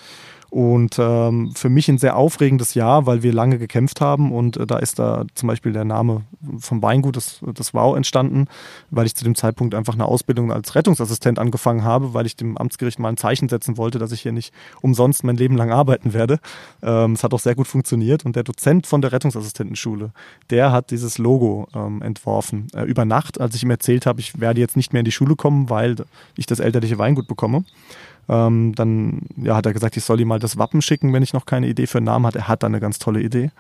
Und ähm, für mich ein sehr aufregendes Jahr, weil wir lange gekämpft haben und äh, da ist da zum Beispiel der Name vom Weingut, das, das Wow, entstanden, weil ich zu dem Zeitpunkt einfach eine Ausbildung als Rettungsassistent angefangen habe, weil ich dem Amtsgericht mal ein Zeichen setzen wollte, dass ich hier nicht umsonst mein Leben lang arbeiten werde. Ähm, es hat auch sehr gut funktioniert und der Dozent von der Rettungsassistentenschule, der hat dieses Logo ähm, entworfen. Äh, über Nacht, als ich ihm erzählt habe, ich werde jetzt nicht mehr in die Schule kommen, weil ich das elterliche Weingut bekomme. Ähm, dann ja, hat er gesagt, ich soll ihm mal das Wappen schicken, wenn ich noch keine Idee für einen Namen hatte. Er hat da eine ganz tolle Idee.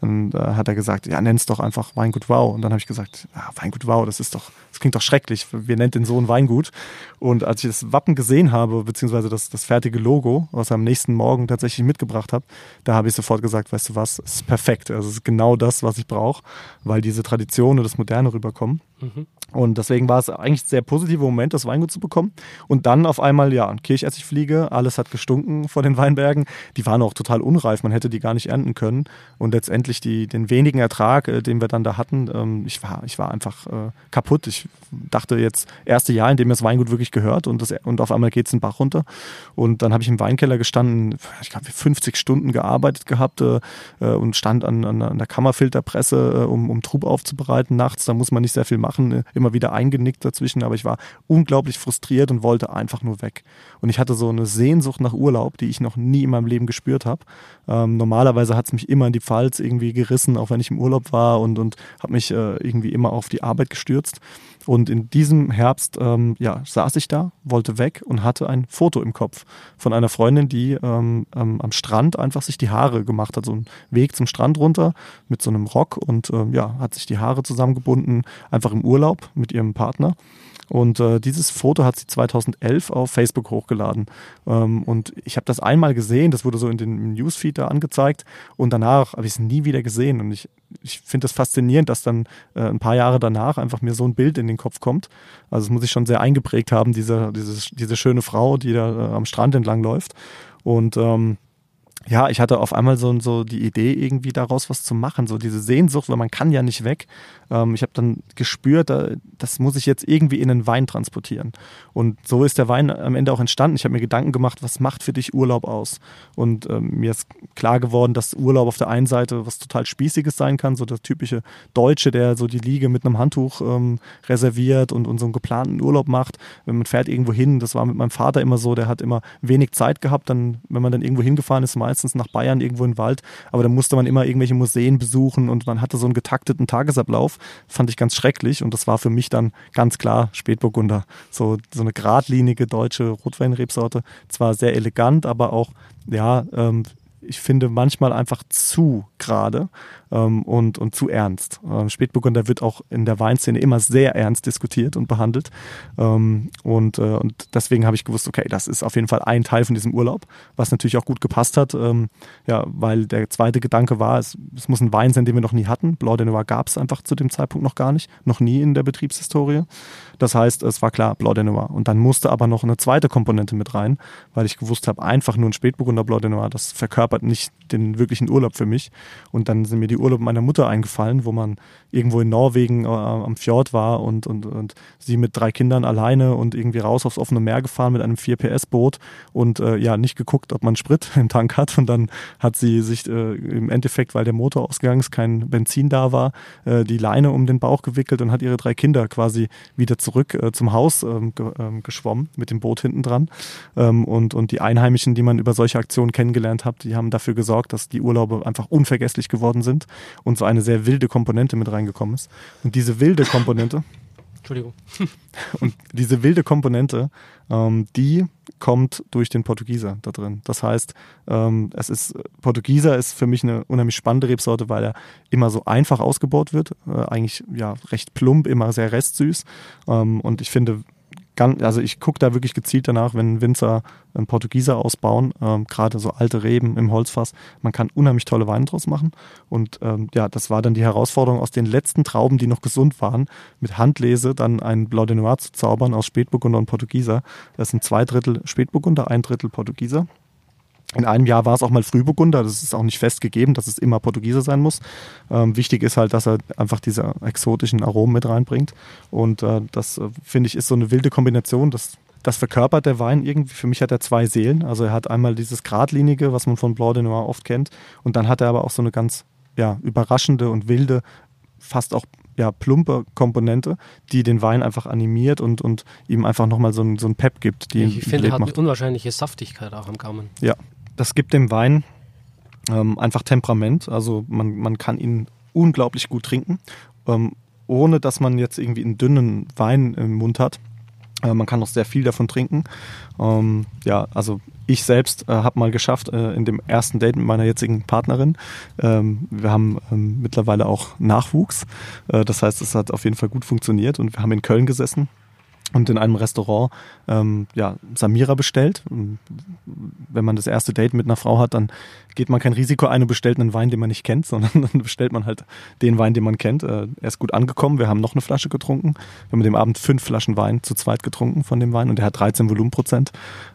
Dann äh, hat er gesagt, ja, nenn's doch einfach Weingut Wow. Und dann habe ich gesagt, ja, Weingut Wow, das ist doch, das klingt doch schrecklich. Wir nennen den Sohn Weingut. Und als ich das Wappen gesehen habe, beziehungsweise das, das fertige Logo, was er am nächsten Morgen tatsächlich mitgebracht hat, da habe ich sofort gesagt, weißt du was, es ist perfekt. Also es ist genau das, was ich brauche, weil diese Tradition und das Moderne rüberkommen. Mhm. Und deswegen war es eigentlich ein sehr positiver Moment, das Weingut zu bekommen. Und dann auf einmal, ja, Kirchessigfliege, alles hat gestunken vor den Weinbergen. Die waren auch total unreif, man hätte die gar nicht ernten können. Und letztendlich die, den wenigen Ertrag, äh, den wir dann da hatten, ähm, ich, war, ich war einfach äh, kaputt. Ich dachte jetzt, erste Jahr, in dem mir das Weingut wirklich gehört und, das, und auf einmal geht es den Bach runter. Und dann habe ich im Weinkeller gestanden, ich glaube 50 Stunden gearbeitet gehabt äh, und stand an, an, an der Kammerfilterpresse, um, um Trub aufzubereiten nachts. Da muss man nicht sehr viel machen, immer wieder eingenickt dazwischen, aber ich war unglaublich frustriert und wollte einfach nur weg. Und ich hatte so eine Sehnsucht nach Urlaub, die ich noch nie in meinem Leben gespürt habe. Ähm, normalerweise hat es mich immer in die Pfalz irgendwie gerissen, auch wenn ich im Urlaub war und, und habe mich äh, irgendwie immer auf die Arbeit gestürzt. Und in diesem Herbst ähm, ja, saß ich da, wollte weg und hatte ein Foto im Kopf von einer Freundin, die ähm, ähm, am Strand einfach sich die Haare gemacht hat. So einen Weg zum Strand runter mit so einem Rock und ähm, ja, hat sich die Haare zusammengebunden, einfach im Urlaub mit ihrem Partner. Und äh, dieses Foto hat sie 2011 auf Facebook hochgeladen. Ähm, und ich habe das einmal gesehen, das wurde so in den Newsfeed da angezeigt. Und danach habe ich es nie wieder gesehen. Und ich, ich finde das faszinierend, dass dann äh, ein paar Jahre danach einfach mir so ein Bild in den Kopf kommt. Also es muss ich schon sehr eingeprägt haben, diese, diese, diese schöne Frau, die da äh, am Strand entlang läuft. Und ähm, ja, ich hatte auf einmal so, so die Idee, irgendwie daraus was zu machen, so diese Sehnsucht, weil man kann ja nicht weg. Ähm, ich habe dann gespürt, das muss ich jetzt irgendwie in einen Wein transportieren. Und so ist der Wein am Ende auch entstanden. Ich habe mir Gedanken gemacht, was macht für dich Urlaub aus? Und ähm, mir ist klar geworden, dass Urlaub auf der einen Seite was total Spießiges sein kann, so der typische Deutsche, der so die Liege mit einem Handtuch ähm, reserviert und, und so einen geplanten Urlaub macht. Wenn man fährt irgendwo hin, das war mit meinem Vater immer so, der hat immer wenig Zeit gehabt, dann, wenn man dann irgendwo hingefahren ist, meistens nach Bayern irgendwo in den Wald, aber dann musste man immer irgendwelche Museen besuchen und man hatte so einen getakteten Tagesablauf fand ich ganz schrecklich und das war für mich dann ganz klar Spätburgunder. So, so eine geradlinige deutsche Rotweinrebsorte. Zwar sehr elegant, aber auch, ja, ähm, ich finde manchmal einfach zu gerade ähm, und, und zu ernst. Ähm, Spätburgunder wird auch in der Weinszene immer sehr ernst diskutiert und behandelt. Ähm, und, äh, und deswegen habe ich gewusst, okay, das ist auf jeden Fall ein Teil von diesem Urlaub, was natürlich auch gut gepasst hat, ähm, ja, weil der zweite Gedanke war, es, es muss ein Wein sein, den wir noch nie hatten. Blanc de Noir gab es einfach zu dem Zeitpunkt noch gar nicht, noch nie in der Betriebshistorie. Das heißt, es war klar, Blanc de Noir. Und dann musste aber noch eine zweite Komponente mit rein, weil ich gewusst habe, einfach nur ein Spätburgunder Blanc de Noir, das verkörpert nicht den wirklichen Urlaub für mich. Und dann sind mir die die Urlaub meiner Mutter eingefallen, wo man irgendwo in Norwegen äh, am Fjord war und, und, und sie mit drei Kindern alleine und irgendwie raus aufs offene Meer gefahren mit einem 4 PS Boot und äh, ja nicht geguckt, ob man Sprit im Tank hat. Und dann hat sie sich äh, im Endeffekt, weil der Motor ausgegangen ist, kein Benzin da war, äh, die Leine um den Bauch gewickelt und hat ihre drei Kinder quasi wieder zurück äh, zum Haus ähm, ge ähm, geschwommen mit dem Boot hinten dran. Ähm, und, und die Einheimischen, die man über solche Aktionen kennengelernt hat, die haben dafür gesorgt, dass die Urlaube einfach unvergesslich geworden sind und so eine sehr wilde Komponente mit reingekommen ist. Und diese wilde Komponente. Entschuldigung. Und diese wilde Komponente, ähm, die kommt durch den Portugieser da drin. Das heißt, ähm, es ist Portugieser ist für mich eine unheimlich spannende Rebsorte, weil er immer so einfach ausgebaut wird, äh, eigentlich ja recht plump, immer sehr restsüß. Ähm, und ich finde, ganz, also ich gucke da wirklich gezielt danach, wenn Winzer einen Portugieser ausbauen, ähm, gerade so alte Reben im Holzfass, man kann unheimlich tolle Weine draus machen. Und ähm, ja, das war dann die Herausforderung, aus den letzten Trauben, die noch gesund waren, mit Handlese dann ein Blanc de Noir zu zaubern aus Spätburgunder und Portugieser. Das sind zwei Drittel Spätburgunder, ein Drittel Portugieser. In einem Jahr war es auch mal Frühburgunder, das ist auch nicht festgegeben, dass es immer Portugieser sein muss. Ähm, wichtig ist halt, dass er einfach diese exotischen Aromen mit reinbringt. Und äh, das, äh, finde ich, ist so eine wilde Kombination. Das, das verkörpert der Wein irgendwie. Für mich hat er zwei Seelen. Also er hat einmal dieses Gradlinige, was man von Blanc de Noir oft kennt. Und dann hat er aber auch so eine ganz ja, überraschende und wilde, fast auch ja, plumpe Komponente, die den Wein einfach animiert und, und ihm einfach nochmal so ein, so ein Pep gibt. Die ich finde, er hat eine unwahrscheinliche Saftigkeit auch am Gaumen. Ja, das gibt dem Wein ähm, einfach Temperament. Also man, man kann ihn unglaublich gut trinken, ähm, ohne dass man jetzt irgendwie einen dünnen Wein im Mund hat. Äh, man kann auch sehr viel davon trinken. Ähm, ja, also ich selbst äh, habe mal geschafft äh, in dem ersten Date mit meiner jetzigen Partnerin. Ähm, wir haben ähm, mittlerweile auch Nachwuchs. Äh, das heißt, es hat auf jeden Fall gut funktioniert und wir haben in Köln gesessen und in einem Restaurant ähm, ja, Samira bestellt. Wenn man das erste Date mit einer Frau hat, dann geht man kein Risiko ein und bestellt einen Wein, den man nicht kennt, sondern dann bestellt man halt den Wein, den man kennt. Äh, er ist gut angekommen. Wir haben noch eine Flasche getrunken. Wir haben mit dem Abend fünf Flaschen Wein zu zweit getrunken von dem Wein und er hat 13 Volumenprozent.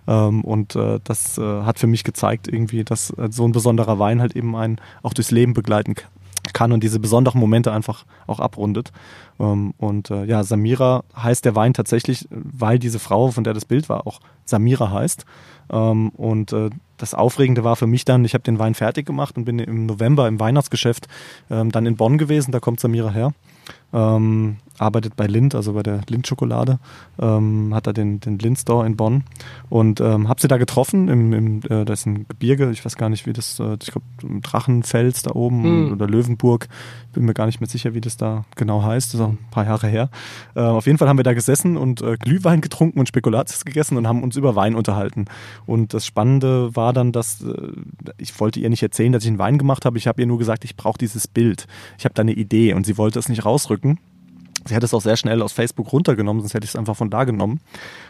Ähm, und äh, das äh, hat für mich gezeigt, irgendwie, dass äh, so ein besonderer Wein halt eben einen auch durchs Leben begleiten kann kann und diese besonderen Momente einfach auch abrundet. Ähm, und äh, ja, Samira heißt der Wein tatsächlich, weil diese Frau, von der das Bild war, auch Samira heißt. Ähm, und äh, das Aufregende war für mich dann, ich habe den Wein fertig gemacht und bin im November im Weihnachtsgeschäft ähm, dann in Bonn gewesen, da kommt Samira her ähm, arbeitet bei Lind, also bei der Lind-Schokolade, ähm, hat er den, den Lind-Store in Bonn und ähm, habe sie da getroffen, im, im, äh, da ist ein Gebirge, ich weiß gar nicht, wie das, äh, ich glaube Drachenfels da oben mhm. oder Löwenburg, bin mir gar nicht mehr sicher, wie das da genau heißt, das ist auch ein paar Jahre her. Äh, auf jeden Fall haben wir da gesessen und äh, Glühwein getrunken und Spekulatius gegessen und haben uns über Wein unterhalten. Und das Spannende war dann, dass äh, ich wollte ihr nicht erzählen, dass ich einen Wein gemacht habe, ich habe ihr nur gesagt, ich brauche dieses Bild, ich habe da eine Idee und sie wollte es nicht rausrücken. Sie hat es auch sehr schnell aus Facebook runtergenommen, sonst hätte ich es einfach von da genommen.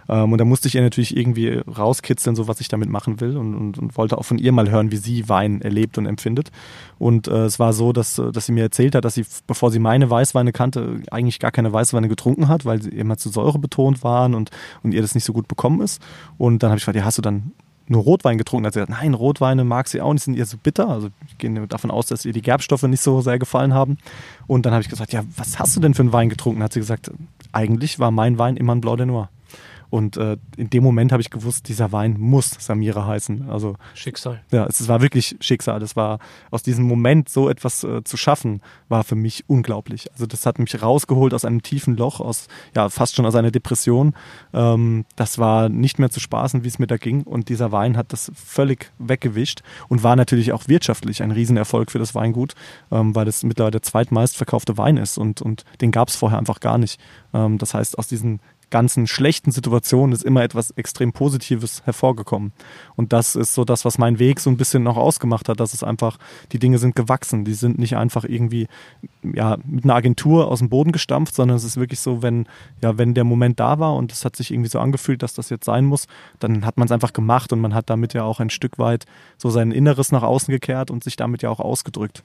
Ähm, und da musste ich ihr natürlich irgendwie rauskitzeln, so was ich damit machen will und, und, und wollte auch von ihr mal hören, wie sie Wein erlebt und empfindet. Und äh, es war so, dass, dass sie mir erzählt hat, dass sie, bevor sie meine Weißweine kannte, eigentlich gar keine Weißweine getrunken hat, weil sie immer zu Säure betont waren und, und ihr das nicht so gut bekommen ist. Und dann habe ich gefragt, ja, hast du dann nur Rotwein getrunken hat. Sie gesagt, nein, Rotweine mag sie auch nicht, sind ihr so bitter. Also ich gehe davon aus, dass ihr die Gerbstoffe nicht so sehr gefallen haben. Und dann habe ich gesagt, ja, was hast du denn für einen Wein getrunken? Hat sie gesagt, eigentlich war mein Wein immer ein Blanc de Noir. Und äh, in dem Moment habe ich gewusst, dieser Wein muss Samira heißen. Also Schicksal. Ja, es, war wirklich Schicksal. Das war aus diesem Moment so etwas äh, zu schaffen, war für mich unglaublich. Also das hat mich rausgeholt aus einem tiefen Loch, aus ja fast schon aus einer Depression. Ähm, das war nicht mehr zu spaßen, wie es mir da ging. Und dieser Wein hat das völlig weggewischt und war natürlich auch wirtschaftlich ein Riesenerfolg für das Weingut, ähm, weil es mittlerweile der zweitmeist verkaufte Wein ist und und den gab es vorher einfach gar nicht. Ähm, das heißt, aus diesen ganzen schlechten Situationen ist immer etwas extrem Positives hervorgekommen. Und das ist so das, was mein Weg so ein bisschen noch ausgemacht hat, dass es einfach, die Dinge sind gewachsen. Die sind nicht einfach irgendwie, ja, mit einer Agentur aus dem Boden gestampft, sondern es ist wirklich so, wenn, ja, wenn der Moment da war und es hat sich irgendwie so angefühlt, dass das jetzt sein muss, dann hat man es einfach gemacht und man hat damit ja auch ein Stück weit so sein Inneres nach außen gekehrt und sich damit ja auch ausgedrückt.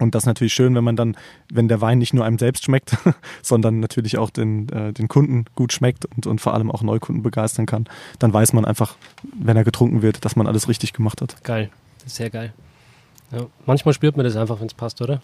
Und das ist natürlich schön, wenn man dann, wenn der Wein nicht nur einem selbst schmeckt, sondern natürlich auch den, äh, den Kunden gut schmeckt und, und vor allem auch Neukunden begeistern kann, dann weiß man einfach, wenn er getrunken wird, dass man alles richtig gemacht hat. Geil, sehr geil. Ja, manchmal spürt man das einfach, wenn es passt, oder?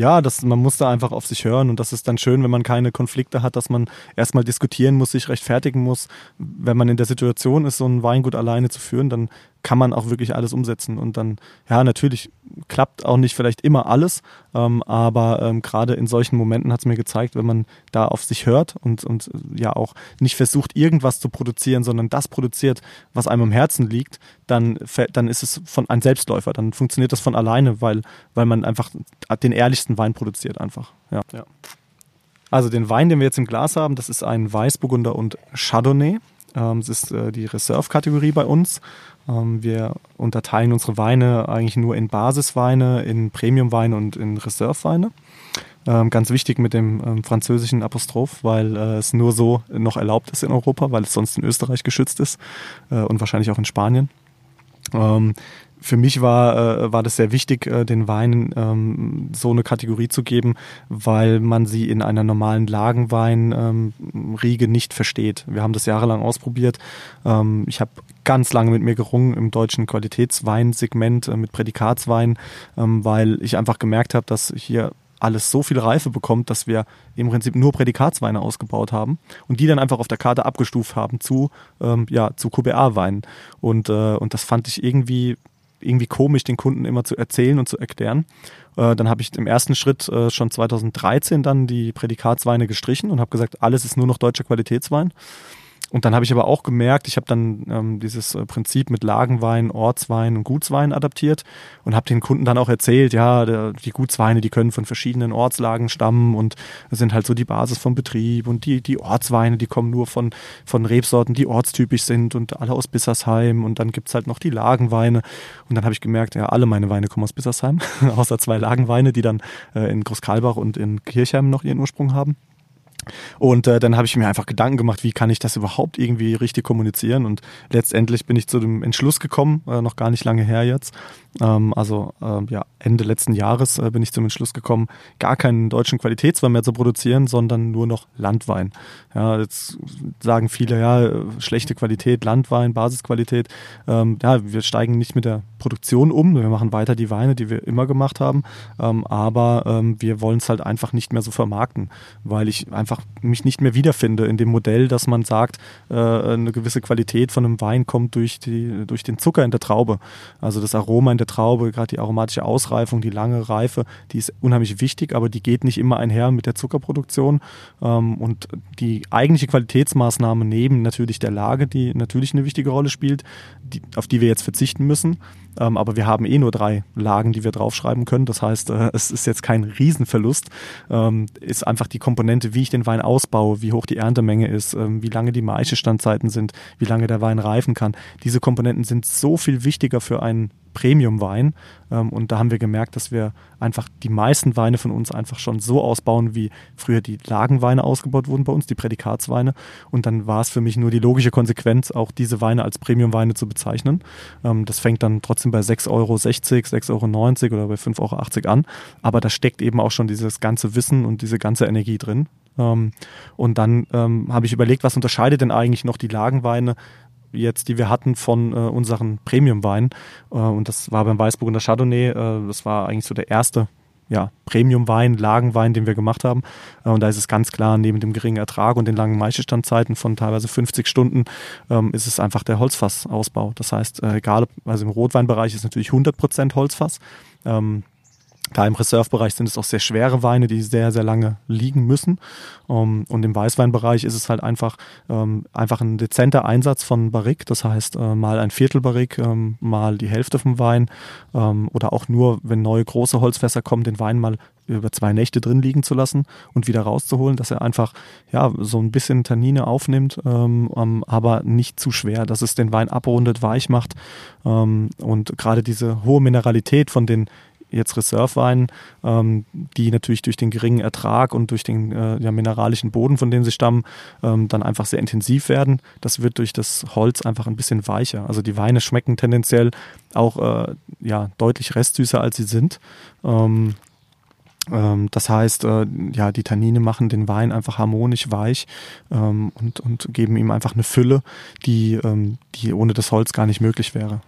ja, das, man muss da einfach auf sich hören und das ist dann schön, wenn man keine Konflikte hat, dass man erstmal diskutieren muss, sich rechtfertigen muss. Wenn man in der Situation ist, so ein Weingut alleine zu führen, dann kann man auch wirklich alles umsetzen. Und dann, ja, natürlich klappt auch nicht vielleicht immer alles, ähm, aber ähm, gerade in solchen Momenten hat es mir gezeigt, wenn man da auf sich hört und, und ja auch nicht versucht, irgendwas zu produzieren, sondern das produziert, was einem am Herzen liegt, dann, dann ist es von ein Selbstläufer. Dann funktioniert das von alleine, weil, weil man einfach den ehrlichsten Wein produziert einfach. Ja. ja. Also den Wein, den wir jetzt im Glas haben, das ist ein Weißburgunder und Chardonnay. Ähm, das ist äh, die Reserve-Kategorie bei uns. Ähm, wir unterteilen unsere Weine eigentlich nur in Basisweine, in Premiumweine und in Reserveweine. Ähm, ganz wichtig mit dem französischen Apostroph, weil äh, es nur so noch erlaubt ist in Europa, weil es sonst in Österreich geschützt ist äh, und wahrscheinlich auch in Spanien. Für mich war, äh, war das sehr wichtig, äh, den Weinen ähm, so eine Kategorie zu geben, weil man sie in einer normalen Lagenweinriege ähm, nicht versteht. Wir haben das jahrelang ausprobiert. Ähm, ich habe ganz lange mit mir gerungen im deutschen Qualitätsweinsegment äh, mit Prädikatswein, ähm, weil ich einfach gemerkt habe, dass hier alles so viel Reife bekommt, dass wir im Prinzip nur Prädikatsweine ausgebaut haben und die dann einfach auf der Karte abgestuft haben zu, ähm, ja, zu QBA-Weinen. Und, äh, und das fand ich irgendwie irgendwie komisch, den Kunden immer zu erzählen und zu erklären. Äh, dann habe ich im ersten Schritt äh, schon 2013 dann die Prädikatsweine gestrichen und habe gesagt, alles ist nur noch deutscher Qualitätswein. Und dann habe ich aber auch gemerkt, ich habe dann ähm, dieses äh, Prinzip mit Lagenwein, Ortswein und Gutswein adaptiert und habe den Kunden dann auch erzählt, ja, der, die Gutsweine, die können von verschiedenen Ortslagen stammen und sind halt so die Basis vom Betrieb und die, die Ortsweine, die kommen nur von, von Rebsorten, die ortstypisch sind und alle aus Bissersheim und dann gibt's halt noch die Lagenweine und dann habe ich gemerkt, ja, alle meine Weine kommen aus Bissersheim, außer zwei Lagenweine, die dann äh, in Großkarlbach und in Kirchheim noch ihren Ursprung haben. Und äh, dann habe ich mir einfach Gedanken gemacht, wie kann ich das überhaupt irgendwie richtig kommunizieren. Und letztendlich bin ich zu dem Entschluss gekommen, äh, noch gar nicht lange her jetzt. Ähm, also äh, ja, Ende letzten Jahres äh, bin ich zum Entschluss gekommen, gar keinen deutschen Qualitätswein mehr zu produzieren, sondern nur noch Landwein. Ja, jetzt sagen viele, ja, schlechte Qualität, Landwein, Basisqualität. Ähm, ja, wir steigen nicht mit der Produktion um. Wir machen weiter die Weine, die wir immer gemacht haben. Ähm, aber ähm, wir wollen es halt einfach nicht mehr so vermarkten, weil ich einfach mich nicht mehr wiederfinde in dem Modell, dass man sagt, äh, eine gewisse Qualität von einem Wein kommt durch, die, durch den Zucker in der Traube. Also das Aroma in der Traube, gerade die aromatische Ausreifung, die lange Reife, die ist unheimlich wichtig, aber die geht nicht immer einher mit der Zuckerproduktion. Ähm, und die eigentliche Qualitätsmaßnahme neben natürlich der Lage, die natürlich eine wichtige Rolle spielt, die, auf die wir jetzt verzichten müssen, ähm, aber wir haben eh nur drei Lagen, die wir draufschreiben können. Das heißt, äh, es ist jetzt kein Riesenverlust. Ähm, ist einfach die Komponente, wie ich den Wein ausbaue, wie hoch die Erntemenge ist, wie lange die Maischestandzeiten sind, wie lange der Wein reifen kann. Diese Komponenten sind so viel wichtiger für einen Premium-Wein. Ähm, und da haben wir gemerkt, dass wir einfach die meisten Weine von uns einfach schon so ausbauen, wie früher die Lagenweine ausgebaut wurden bei uns, die Prädikatsweine. Und dann war es für mich nur die logische Konsequenz, auch diese Weine als Premium-Weine zu bezeichnen. Ähm, das fängt dann trotzdem bei 6,60 Euro, 6,90 Euro oder bei 5,80 Euro an. Aber da steckt eben auch schon dieses ganze Wissen und diese ganze Energie drin. Ähm, und dann habe ich überlegt, was unterscheidet denn eigentlich noch die Lagenweine jetzt, die wir hatten von äh, unseren Premium-Weinen. Äh, und das war beim Weißburgunder Chardonnay, äh, das war eigentlich so der erste ja, Premium-Wein, Lagenwein, den wir gemacht haben. Äh, und da ist es ganz klar, neben dem geringen Ertrag und den langen Maischestandzeiten von teilweise 50 Stunden, ähm, ist es einfach der Holzfassausbau. Das heißt, äh, egal, also im Rotweinbereich ist natürlich 100% Holzfass. Ähm, da im Reserve-Bereich sind es auch sehr schwere Weine, die sehr, sehr lange liegen müssen. Ähm, und im Weißweinbereich ist es halt einfach, ähm, einfach ein dezenter Einsatz von Barrique. Das heißt, äh, mal ein Viertel Barrique, ähm, mal die Hälfte vom Wein. Oder auch nur, wenn neue große Holzfässer kommen, den Wein mal über zwei Nächte drin liegen zu lassen und wieder rauszuholen, dass er einfach ja so ein bisschen Tannine aufnimmt, ähm, aber nicht zu schwer, dass es den Wein abrundet, weich macht ähm, und gerade diese hohe Mineralität von den jetzt Reserve-Weinen, ähm, die natürlich durch den geringen Ertrag und durch den äh, ja, mineralischen Boden, von dem sie stammen, ähm, dann einfach sehr intensiv werden. Das wird durch das Holz einfach ein bisschen weicher. Also die Weine schmecken tendenziell auch äh, ja, deutlich restsüßer, als sie sind. Ähm, ähm das heißt, äh, ja, die Tannine machen den Wein einfach harmonisch weich ähm, und, und geben ihm einfach eine Fülle, die, ähm, die ohne das Holz gar nicht möglich wäre.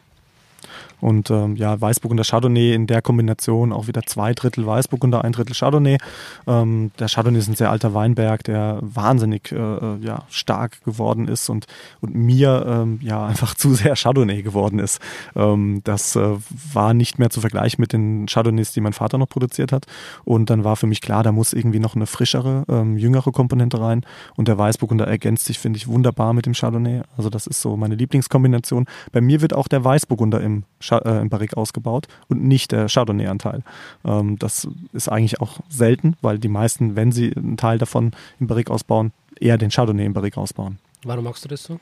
Und ähm, ja, Weißburgunder Chardonnay in der Kombination auch wieder zwei Drittel Weißburgunder, ein Drittel Chardonnay. Ähm, der Chardonnay ist ein sehr alter Weinberg, der wahnsinnig äh, äh, ja, stark geworden ist und, und mir ähm, ja einfach zu sehr Chardonnay geworden ist. Ähm, das äh, war nicht mehr zu vergleichen mit den Chardonnays, die mein Vater noch produziert hat. Und dann war für mich klar, da muss irgendwie noch eine frischere, ähm, jüngere Komponente rein. Und der Weißburgunder ergänzt sich, finde ich, wunderbar mit dem Chardonnay. Also das ist so meine Lieblingskombination. Bei mir wird auch der Weißburgunder im, äh, im Barrique ausgebaut und nicht der Chardonnay-Anteil. Ähm, das ist eigentlich auch selten, weil die meisten, wenn sie einen Teil davon im Barrique ausbauen, eher den Chardonnay im Barrique ausbauen. Warum magst du das so?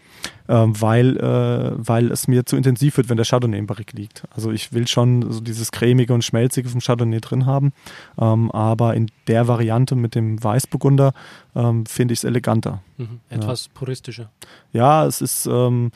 Ähm, weil, äh, weil es mir zu intensiv wird, wenn der Chardonnay im Barrique liegt. Also ich will schon so dieses cremige und schmelzige vom Chardonnay drin haben, ähm, aber in der Variante mit dem Weißburgunder ähm, finde ich es eleganter. Mhm. Etwas ja. puristischer. Ja, es ist ähm,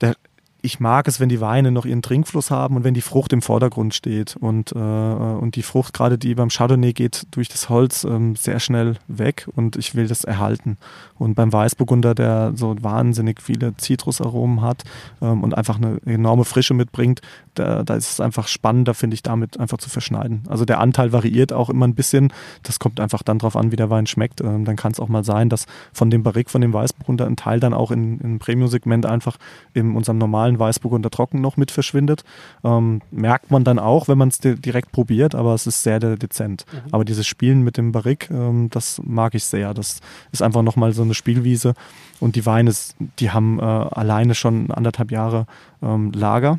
der ich mag es, wenn die Weine noch ihren Trinkfluss haben und wenn die Frucht im Vordergrund steht. Und, äh, und die Frucht, gerade die beim Chardonnay, geht durch das Holz ähm, sehr schnell weg und ich will das erhalten. Und beim Weißburgunder, der so wahnsinnig viele Zitrusaromen hat ähm, und einfach eine enorme Frische mitbringt, da, da ist es einfach spannender, finde ich, damit einfach zu verschneiden. Also der Anteil variiert auch immer ein bisschen. Das kommt einfach dann drauf an, wie der Wein schmeckt. Ähm, dann kann es auch mal sein, dass von dem Barrique, von dem Weißburgunder ein Teil dann auch in, in Premium-Segment einfach in unserem normalen normalen Weißburgunder Trocken noch mit verschwindet. Ähm, merkt man dann auch, wenn man es direkt probiert, aber es ist sehr dezent. Mhm. Aber dieses Spielen mit dem Barrique, ähm, das mag ich sehr. Das ist einfach nochmal so eine Spielwiese. Und die Weine, die haben äh, alleine schon anderthalb Jahre ähm, Lager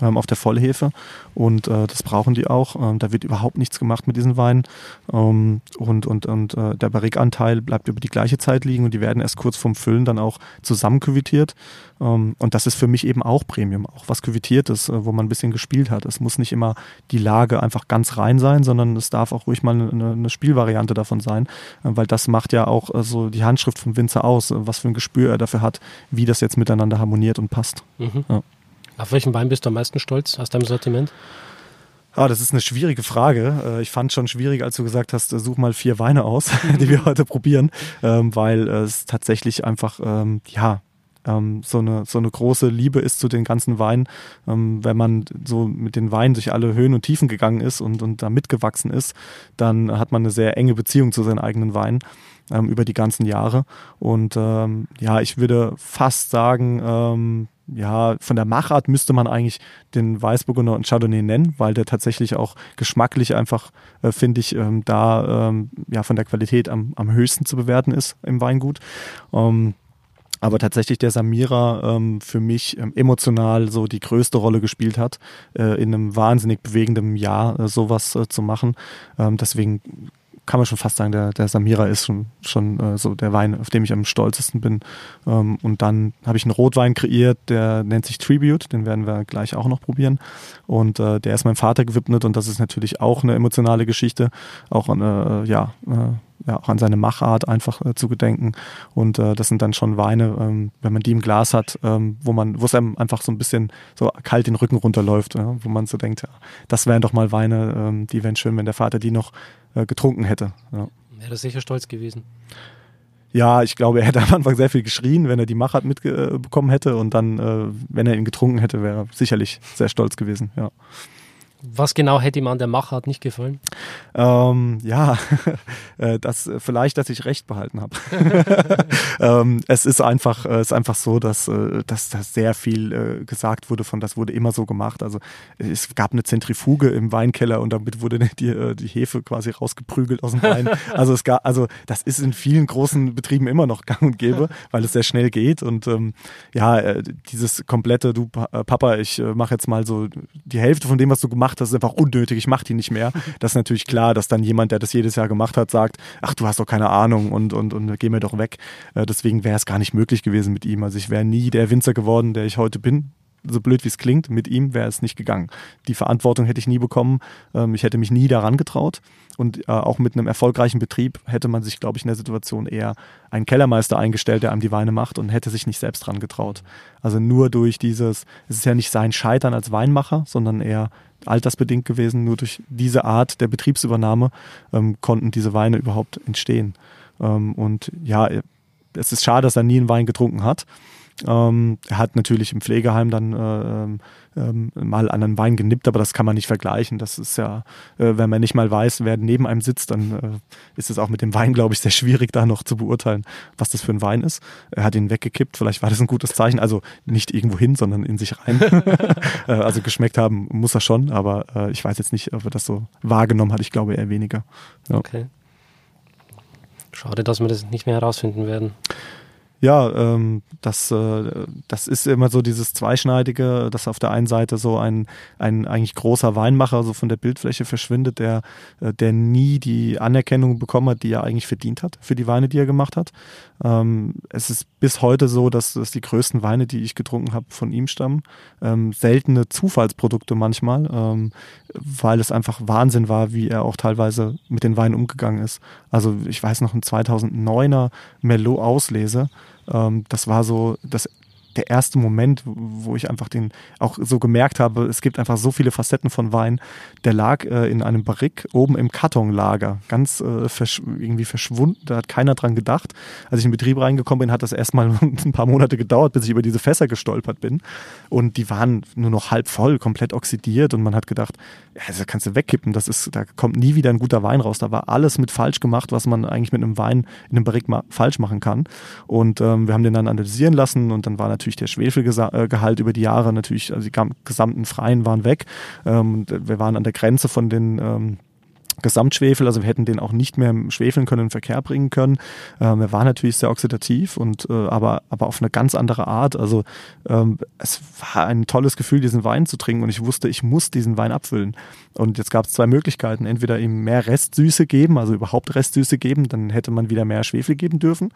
ähm, auf der Vollhefe und äh, das brauchen die auch. Ähm, da wird überhaupt nichts gemacht mit diesen Weinen ähm, und, und, und äh, der Barrique-Anteil bleibt über die gleiche Zeit liegen und die werden erst kurz vorm Füllen dann auch zusammenküvitiert ähm, und das ist für mich eben auch Premium, auch was küvitiertes, äh, wo man ein bisschen gespielt hat. Es muss nicht immer die Lage einfach ganz rein sein, sondern es darf auch ruhig mal eine, eine Spielvariante davon sein, äh, weil das macht ja auch äh, so die Handschrift vom Winzer aus, äh, was für ein Gespür er dafür hat, wie das jetzt miteinander harmoniert und passt. Mhm. Ja. Auf welchen Wein bist du am meisten stolz aus deinem Sortiment? Ah, das ist eine schwierige Frage. Äh, ich fand schon schwierig, als du gesagt hast, äh, such mal vier Weine aus, die wir heute probieren, ähm, weil es tatsächlich einfach, ähm, ja, ähm, so, eine, so eine große Liebe ist zu den ganzen Weinen. wenn man so mit den Weinen durch alle Höhen und Tiefen gegangen ist und, und da mitgewachsen ist, dann hat man eine sehr enge Beziehung zu seinen eigenen Weinen über die ganzen Jahre. Und ja, ich würde fast sagen, ja, von der Machart müsste man eigentlich den Weißburgunder und Chardonnay nennen, weil der tatsächlich auch geschmacklich einfach, äh, finde ich, ähm, da ähm, ja von der Qualität am, am höchsten zu bewerten ist im Weingut. Ähm, aber tatsächlich der Samira ähm, für mich ähm, emotional so die größte Rolle gespielt hat, äh, in einem wahnsinnig bewegenden Jahr äh, sowas äh, zu machen. Ähm, deswegen kann man schon fast sagen, der, der Samira ist schon, schon äh, so der Wein, auf dem ich am stolzesten bin. Ähm, und dann habe ich einen Rotwein kreiert, der nennt sich Tribute, den werden wir gleich auch noch probieren. Und äh, der ist meinem Vater gewidmet und das ist natürlich auch eine emotionale Geschichte, auch eine, äh, ja, äh, ja, auch an seine Machart einfach äh, zu gedenken. Und äh, das sind dann schon Weine, ähm, wenn man die im Glas hat, ähm, wo man, wo es einem einfach so ein bisschen so kalt den Rücken runterläuft, ja, wo man so denkt, ja, das wären doch mal Weine, ähm, die wären schön, wenn der Vater die noch äh, getrunken hätte. Ja. Wäre das sicher stolz gewesen. Ja, ich glaube, er hätte am Anfang sehr viel geschrien, wenn er die Machart mitbekommen hätte und dann, äh, wenn er ihn getrunken hätte, wäre er sicherlich sehr stolz gewesen, ja. Was genau hätte ihm an der Machart nicht gefallen? Ähm, ja, äh, das vielleicht, dass ich recht behalten habe. ähm, es ist einfach, äh, es ist einfach so, dass, äh, dass da sehr viel äh, gesagt wurde von, das wurde immer so gemacht. Also es gab eine Zentrifuge im Weinkeller und damit wurde die, die Hefe quasi rausgeprügelt aus dem Wein. Also es gab, also das ist in vielen großen Betrieben immer noch gang und gäbe, weil es sehr schnell geht und ähm, ja, dieses komplette, du Papa, ich mache jetzt mal so die Hälfte von dem, was du gemacht gemacht, das ist einfach unnötig, ich mache die nicht mehr. Das ist natürlich klar, dass dann jemand, der das jedes Jahr gemacht hat, sagt, ach, du hast doch keine Ahnung und, und, und geh mir doch weg. Äh, deswegen wäre es gar nicht möglich gewesen mit ihm. Also ich wäre nie der Winzer geworden, der ich heute bin so blöd wie es klingt, mit ihm wäre es nicht gegangen. Die Verantwortung hätte ich nie bekommen. Ähm, ich hätte mich nie daran getraut. Und äh, auch mit einem erfolgreichen Betrieb hätte man sich, glaube ich, in der Situation eher einen Kellermeister eingestellt, der einem die Weine macht und hätte sich nicht selbst dran getraut. Also nur durch dieses, es ist ja nicht sein Scheitern als Weinmacher, sondern eher altersbedingt gewesen. Nur durch diese Art der Betriebsübernahme ähm, konnten diese Weine überhaupt entstehen. Ähm, und ja, es ist schade, dass er nie einen Wein getrunken hat. Ähm, er hat natürlich im Pflegeheim dann äh, ähm, ähm, mal an einen Wein genippt, aber das kann man nicht vergleichen. Das ist ja, äh, wenn man nicht mal weiß, wer neben einem sitzt, dann äh, ist es auch mit dem Wein, glaube ich, sehr schwierig, da noch zu beurteilen, was das für ein Wein ist. Er hat ihn weggekippt, vielleicht war das ein gutes Zeichen. Also nicht irgendwo hin, sondern in sich rein. Äh, also geschmeckt haben muss er schon, aber äh, ich weiß jetzt nicht, ob er das so wahrgenommen hat. Ich glaube eher weniger. Ja. Okay. Schade, dass wir das nicht mehr herausfinden werden. Ja, ähm, das, äh, das ist immer so dieses Zweischneidige, dass auf der einen Seite so ein, ein eigentlich großer Weinmacher so von der Bildfläche verschwindet, der, äh, der nie die Anerkennung bekommen hat, die er eigentlich verdient hat für die Weine, die er gemacht hat. Ähm, es ist bis heute so, dass, dass die größten Weine, die ich getrunken habe, von ihm stammen. Ähm, seltene Zufallsprodukte manchmal, ähm, weil es einfach Wahnsinn war, wie er auch teilweise mit den Weinen umgegangen ist. Also ich weiß noch, ein 2009er Merlot Auslese, das war so das der erste Moment, wo ich einfach den auch so gemerkt habe, es gibt einfach so viele Facetten von Wein. Der lag äh, in einem Barrik oben im Kartonlager, ganz äh, versch irgendwie verschwunden. Da hat keiner dran gedacht. Als ich in den Betrieb reingekommen bin, hat das erstmal ein paar Monate gedauert, bis ich über diese Fässer gestolpert bin. Und die waren nur noch halb voll, komplett oxidiert. Und man hat gedacht, ja, das kannst du wegkippen. Das ist, da kommt nie wieder ein guter Wein raus. Da war alles mit falsch gemacht, was man eigentlich mit einem Wein in einem Barrik falsch machen kann. Und ähm, wir haben den dann analysieren lassen und dann war natürlich natürlich der Schwefelgehalt über die Jahre natürlich, also die gesamten Freien waren weg. Ähm, wir waren an der Grenze von den ähm, Gesamtschwefel, also wir hätten den auch nicht mehr schwefeln können, in Verkehr bringen können. Ähm, er war natürlich sehr oxidativ und äh, aber, aber auf eine ganz andere Art. Also ähm, es war ein tolles Gefühl, diesen Wein zu trinken und ich wusste, ich muss diesen Wein abfüllen. Und jetzt gab es zwei Möglichkeiten. Entweder ihm mehr Restsüße geben, also überhaupt Restsüße geben, dann hätte man wieder mehr Schwefel geben dürfen.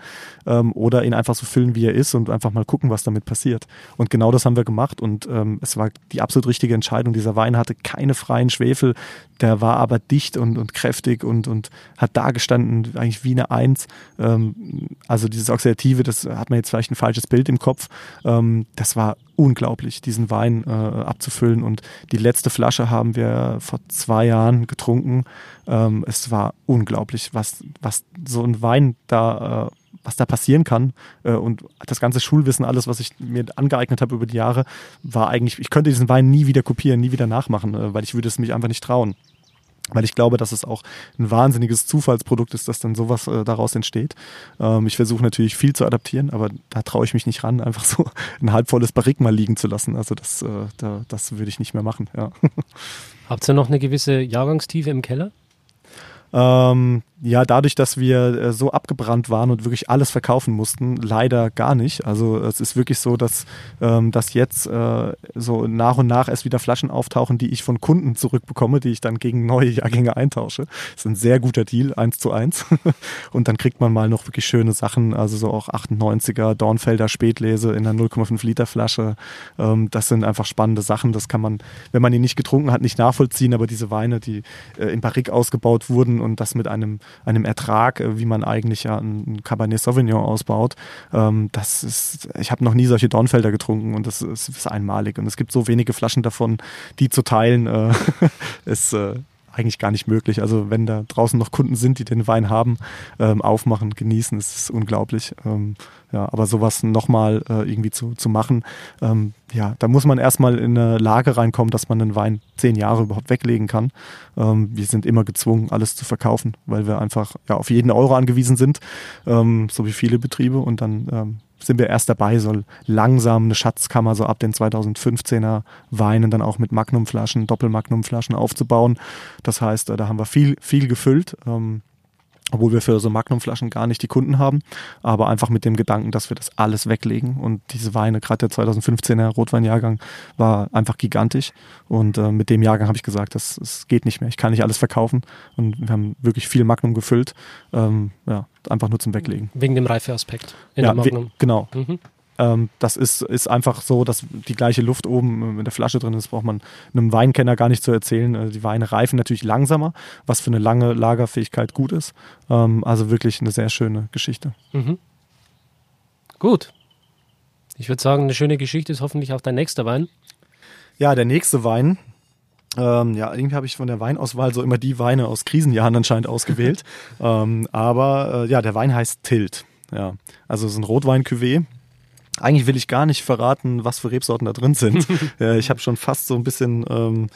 Ähm, oder ihn einfach so füllen, wie er ist und einfach mal gucken, was damit passiert. Und genau das haben wir gemacht und ähm, es war die absolut richtige Entscheidung. Dieser Wein hatte keine freien Schwefel, der war aber dicht und und, kräftig und, und hat da gestanden, eigentlich wie eine Eins. Ähm, also dieses Oxidative, das hat man jetzt vielleicht ein falsches Bild im Kopf. Ähm, das war unglaublich, diesen Wein äh, abzufüllen. Und die letzte Flasche haben wir vor zwei Jahren getrunken. Ähm, es war unglaublich, was, was so ein Wein da äh, was da passieren kann. Äh, und das ganze Schulwissen, alles, was ich mir angeeignet habe über die Jahre, war eigentlich, ich könnte diesen Wein nie wieder kopieren, nie wieder nachmachen, äh, weil ich würde es mich einfach nicht trauen weil ich glaube, dass es auch ein wahnsinniges Zufallsprodukt ist, dass dann sowas äh, daraus entsteht. Ähm, ich versuche natürlich viel zu adaptieren, aber da traue ich mich nicht ran, einfach so ein halbvolles Barrik mal liegen zu lassen. Also das, äh, da, das würde ich nicht mehr machen. Ja. Habt ihr noch eine gewisse Jahrgangstiefe im Keller? Ähm, ja, dadurch, dass wir äh, so abgebrannt waren und wirklich alles verkaufen mussten, leider gar nicht. Also es ist wirklich so, dass, ähm, dass jetzt äh, so nach und nach erst wieder Flaschen auftauchen, die ich von Kunden zurückbekomme, die ich dann gegen neue Jahrgänge eintausche. Das ist ein sehr guter Deal, eins zu eins. und dann kriegt man mal noch wirklich schöne Sachen, also so auch 98er Dornfelder Spätlese in einer 0,5 Liter Flasche. Ähm, das sind einfach spannende Sachen. Das kann man, wenn man die nicht getrunken hat, nicht nachvollziehen, aber diese Weine, die äh, in Barrique ausgebaut wurden und das mit einem einem Ertrag, äh, wie man eigentlich ja ein Cabernet Sauvignon ausbaut. Ähm, das ist, ich habe noch nie solche Dornfelder getrunken und das ist, ist, einmalig. Und es gibt so wenige Flaschen davon, die zu teilen, äh, ist äh, eigentlich gar nicht möglich. Also wenn da draußen noch Kunden sind, die den Wein haben, ähm, aufmachen, genießen, ist es unglaublich. Ähm, ja, aber sowas nochmal äh, irgendwie zu, zu machen, ähm, ja, da muss man erstmal in eine Lage reinkommen, dass man einen Wein zehn Jahre überhaupt weglegen kann. Ähm, wir sind immer gezwungen, alles zu verkaufen, weil wir einfach ja, auf jeden Euro angewiesen sind, ähm, so wie viele Betriebe. Und dann ähm, sind wir erst dabei, so langsam eine Schatzkammer so ab den 2015er Weinen dann auch mit Magnumflaschen, Doppelmagnumflaschen aufzubauen. Das heißt, äh, da haben wir viel, viel gefüllt. Ähm, obwohl wir für so Magnumflaschen gar nicht die Kunden haben, aber einfach mit dem Gedanken, dass wir das alles weglegen und diese Weine, gerade der 2015er Rotweinjahrgang war einfach gigantisch und äh, mit dem Jahrgang habe ich gesagt, das, das geht nicht mehr, ich kann nicht alles verkaufen und wir haben wirklich viel Magnum gefüllt, ähm, ja, einfach nur zum Weglegen. Wegen dem Reifeaspekt in ja, der Magnum. genau. Mhm. Ähm, das ist, ist einfach so, dass die gleiche Luft oben in der Flasche drin ist, braucht man einem Weinkenner gar nicht zu erzählen. Also die Weine reifen natürlich langsamer, was für eine lange Lagerfähigkeit gut ist. Ähm, also wirklich eine sehr schöne Geschichte. Mhm. Gut. Ich würde sagen, eine schöne Geschichte ist hoffentlich auch dein nächster Wein. Ja, der nächste Wein, ähm, ja, irgendwie habe ich von der Weinauswahl so immer die Weine aus Krisenjahren anscheinend ausgewählt. ähm, aber äh, ja, der Wein heißt Tilt. Ja, also es ist ein Rotwein-Cuvée eigentlich will ich gar nicht verraten, was für Rebsorten da drin sind. ich habe schon fast so ein bisschen ähm,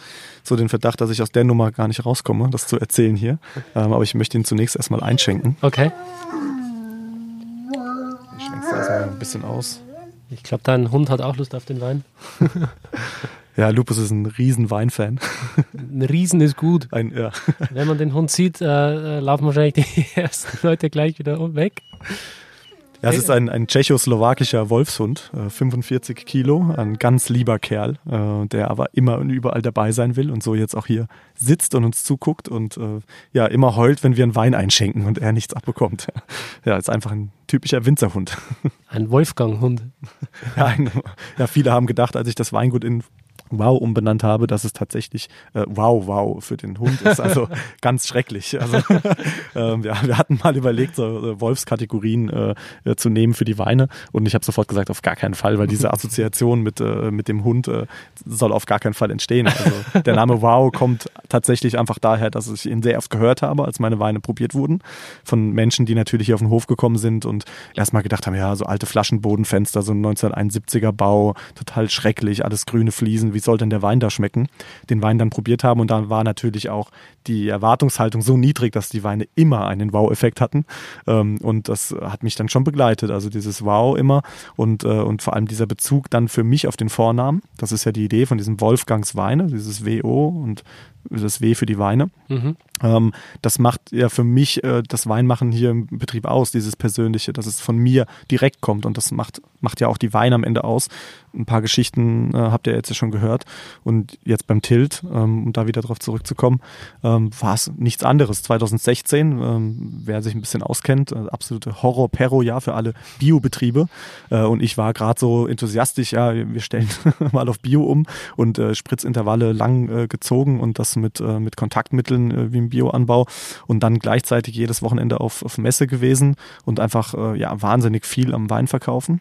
so den Verdacht, dass ich aus der Nummer gar nicht rauskomme, das zu erzählen hier. Ähm, aber ich möchte ihn zunächst erstmal einschenken. Okay. Ich schenke es erstmal ein bisschen aus. Ich glaube, dein Hund hat auch Lust auf den Wein. ja, Lupus ist ein riesen Weinfan. Ein Riesen ist gut. Ein, ja. Wenn man den Hund sieht, äh, äh laufen wahrscheinlich die ersten Leute gleich wieder weg. Ja, es ist ein, ein tschechoslowakischer Wolfshund, äh, 45 Kilo, ein ganz lieber Kerl, äh, der aber immer und überall dabei sein will und so jetzt auch hier sitzt und uns zuguckt und äh, ja, immer heult, wenn wir einen Wein einschenken und er nichts abbekommt. Ja, ist einfach ein typischer Winzerhund. Ein Wolfgang-Hund. Ja, ein, ja, viele haben gedacht, als ich das Weingut in Wow umbenannt habe, dass es tatsächlich äh, Wow Wow für den Hund ist. Also ganz schrecklich. Also äh, ja, wir hatten mal überlegt, so äh, Wolfskategorien äh, äh, zu nehmen für die Weine und ich habe sofort gesagt, auf gar keinen Fall, weil diese Assoziation mit, äh, mit dem Hund äh, soll auf gar keinen Fall entstehen. Also der Name Wow kommt tatsächlich einfach daher, dass ich ihn sehr oft gehört habe, als meine Weine probiert wurden. Von Menschen, die natürlich hier auf den Hof gekommen sind und erstmal gedacht haben, ja, so alte Flaschenbodenfenster, so ein 1971er Bau, total schrecklich, alles grüne Fliesen, wie soll denn der Wein da schmecken? Den Wein dann probiert haben und dann war natürlich auch die Erwartungshaltung so niedrig, dass die Weine immer einen Wow-Effekt hatten. Ähm, und das hat mich dann schon begleitet. Also dieses Wow immer und, äh, und vor allem dieser Bezug dann für mich auf den Vornamen. Das ist ja die Idee von diesem Wolfgangs Weine, dieses WO und das W für die Weine. Mhm. Ähm, das macht ja für mich äh, das Weinmachen hier im Betrieb aus, dieses Persönliche, dass es von mir direkt kommt und das macht, macht ja auch die Weine am Ende aus. Ein paar Geschichten äh, habt ihr jetzt ja schon gehört und jetzt beim Tilt, ähm, um da wieder drauf zurückzukommen, ähm, war es nichts anderes. 2016, ähm, wer sich ein bisschen auskennt, äh, absolute Horror-Perro-Jahr für alle Biobetriebe äh, und ich war gerade so enthusiastisch, ja, wir stellen mal auf Bio um und äh, Spritzintervalle lang äh, gezogen und das mit, mit Kontaktmitteln wie im Bioanbau und dann gleichzeitig jedes Wochenende auf, auf Messe gewesen und einfach äh, ja, wahnsinnig viel am Wein verkaufen.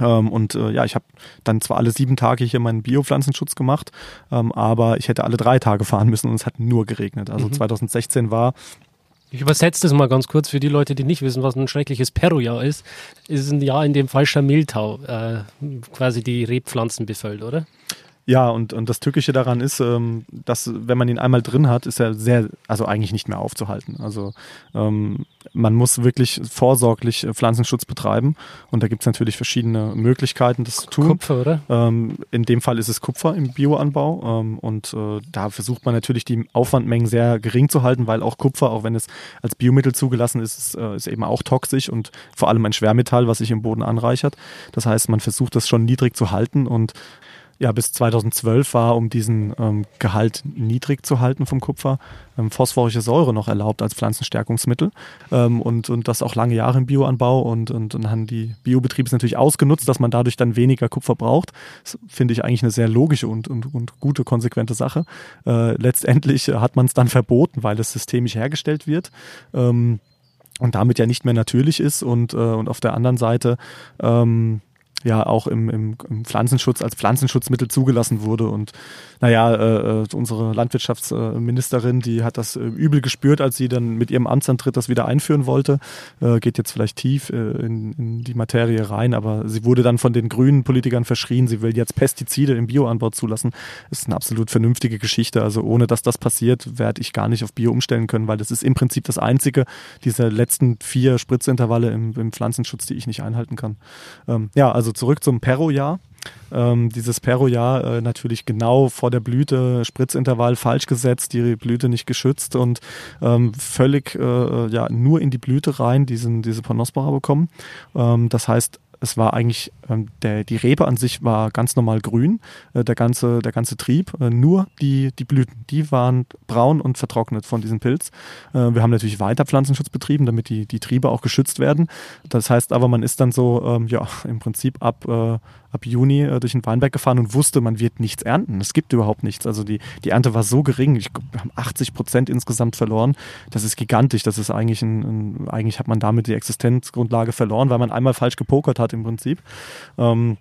Ähm, und äh, ja, ich habe dann zwar alle sieben Tage hier meinen Biopflanzenschutz gemacht, ähm, aber ich hätte alle drei Tage fahren müssen und es hat nur geregnet. Also mhm. 2016 war ich übersetze das mal ganz kurz für die Leute, die nicht wissen, was ein schreckliches Perro-Jahr ist. Es ist ein Jahr, in dem falscher Mehltau äh, quasi die Rebpflanzen befällt, oder? Ja, und, und das Tückische daran ist, ähm, dass wenn man ihn einmal drin hat, ist er sehr, also eigentlich nicht mehr aufzuhalten. Also ähm, man muss wirklich vorsorglich äh, Pflanzenschutz betreiben und da gibt es natürlich verschiedene Möglichkeiten, das zu tun. Kupfer, oder? Ähm, in dem Fall ist es Kupfer im Bioanbau ähm, und äh, da versucht man natürlich die Aufwandmengen sehr gering zu halten, weil auch Kupfer, auch wenn es als Biomittel zugelassen ist, ist, äh, ist eben auch toxisch und vor allem ein Schwermetall, was sich im Boden anreichert. Das heißt, man versucht das schon niedrig zu halten und ja, bis 2012 war, um diesen ähm, Gehalt niedrig zu halten vom Kupfer, ähm, phosphorische Säure noch erlaubt als Pflanzenstärkungsmittel ähm, und, und das auch lange Jahre im Bioanbau und, und, und haben die Biobetriebe natürlich ausgenutzt, dass man dadurch dann weniger Kupfer braucht. Das finde ich eigentlich eine sehr logische und, und, und gute, konsequente Sache. Äh, letztendlich hat man es dann verboten, weil es systemisch hergestellt wird. Ähm, und damit ja nicht mehr natürlich ist und, äh, und auf der anderen Seite ähm, ja auch im, im, im, Pflanzenschutz als Pflanzenschutzmittel zugelassen wurde. Und naja, äh, äh, unsere Landwirtschaftsministerin, die hat das äh, übel gespürt, als sie dann mit ihrem Amtsantritt das wieder einführen wollte. Äh, geht jetzt vielleicht tief äh, in, in, die Materie rein, aber sie wurde dann von den grünen Politikern verschrien, sie will jetzt Pestizide im Bioanbau zulassen. Das ist eine absolut vernünftige Geschichte. Also ohne dass das passiert, werde ich gar nicht auf Bio umstellen können, weil das ist im Prinzip das einzige dieser letzten vier Spritzintervalle im, im Pflanzenschutz, die ich nicht einhalten kann. Ähm, ja, also also zurück zum Perro-Jahr. Ähm, dieses Perro-Jahr äh, natürlich genau vor der Blüte, Spritzintervall falsch gesetzt, die Blüte nicht geschützt und ähm, völlig äh, ja, nur in die Blüte rein diesen, diese Ponospora bekommen. Ähm, das heißt, es war eigentlich, ähm, der, die Rebe an sich war ganz normal grün, äh, der, ganze, der ganze Trieb, äh, nur die, die Blüten, die waren braun und vertrocknet von diesem Pilz. Äh, wir haben natürlich weiter Pflanzenschutz betrieben, damit die, die Triebe auch geschützt werden. Das heißt aber, man ist dann so, ähm, ja, im Prinzip ab, äh, ab Juni äh, durch den Weinberg gefahren und wusste, man wird nichts ernten. Es gibt überhaupt nichts. Also die, die Ernte war so gering. Ich, wir haben 80 Prozent insgesamt verloren. Das ist gigantisch. Das ist eigentlich ein, ein, eigentlich hat man damit die Existenzgrundlage verloren, weil man einmal falsch gepokert hat im Prinzip. Ähm,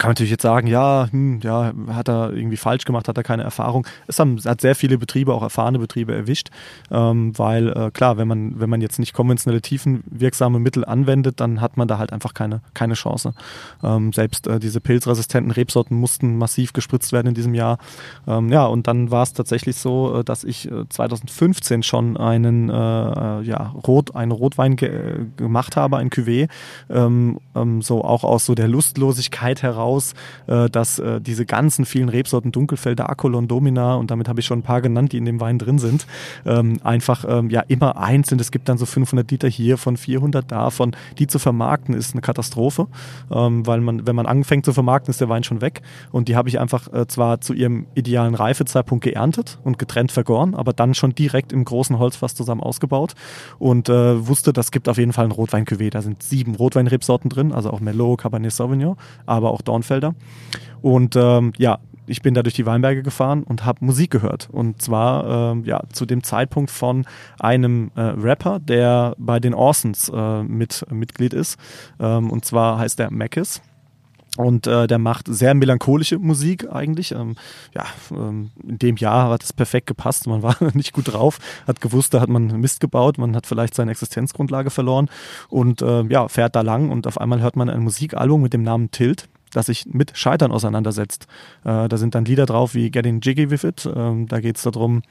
kann man natürlich jetzt sagen, ja, hm, ja, hat er irgendwie falsch gemacht, hat er keine Erfahrung. Es haben, hat sehr viele Betriebe, auch erfahrene Betriebe erwischt, ähm, weil äh, klar, wenn man, wenn man jetzt nicht konventionelle tiefenwirksame Mittel anwendet, dann hat man da halt einfach keine, keine Chance. Ähm, selbst äh, diese pilzresistenten Rebsorten mussten massiv gespritzt werden in diesem Jahr. Ähm, ja, und dann war es tatsächlich so, äh, dass ich 2015 äh, schon einen, äh, äh, ja, Rot, einen Rotwein ge gemacht habe, ein Cuvée, ähm, ähm, so auch aus so der Lustlosigkeit heraus heraus, äh, dass äh, diese ganzen vielen Rebsorten Dunkelfelder, Akolon, Domina und damit habe ich schon ein paar genannt, die in dem Wein drin sind, ähm, einfach ähm, ja immer eins sind. Es gibt dann so 500 Liter hier von 400 davon. Die zu vermarkten ist eine Katastrophe, ähm, weil man, wenn man anfängt zu vermarkten, ist der Wein schon weg. Und die habe ich einfach äh, zwar zu ihrem idealen Reifezeitpunkt geerntet und getrennt vergoren, aber dann schon direkt im großen Holzfass zusammen ausgebaut und äh, wusste, das gibt auf jeden Fall ein rotwein -Cuvée. Da sind sieben Rotweinrebsorten drin, also auch Merlot, Cabernet Sauvignon, aber auch Dornfelder. Und ähm, ja, ich bin da durch die Weinberge gefahren und habe Musik gehört. Und zwar ähm, ja, zu dem Zeitpunkt von einem äh, Rapper, der bei den Orsons äh, mit Mitglied ist. Ähm, und zwar heißt der Mackis. Und äh, der macht sehr melancholische Musik eigentlich. Ähm, ja, ähm, in dem Jahr hat es perfekt gepasst. Man war nicht gut drauf, hat gewusst, da hat man Mist gebaut, man hat vielleicht seine Existenzgrundlage verloren und äh, ja, fährt da lang und auf einmal hört man ein Musikalbum mit dem Namen Tilt das sich mit Scheitern auseinandersetzt. Äh, da sind dann Lieder drauf wie Getting Jiggy With It. Ähm, da geht es darum,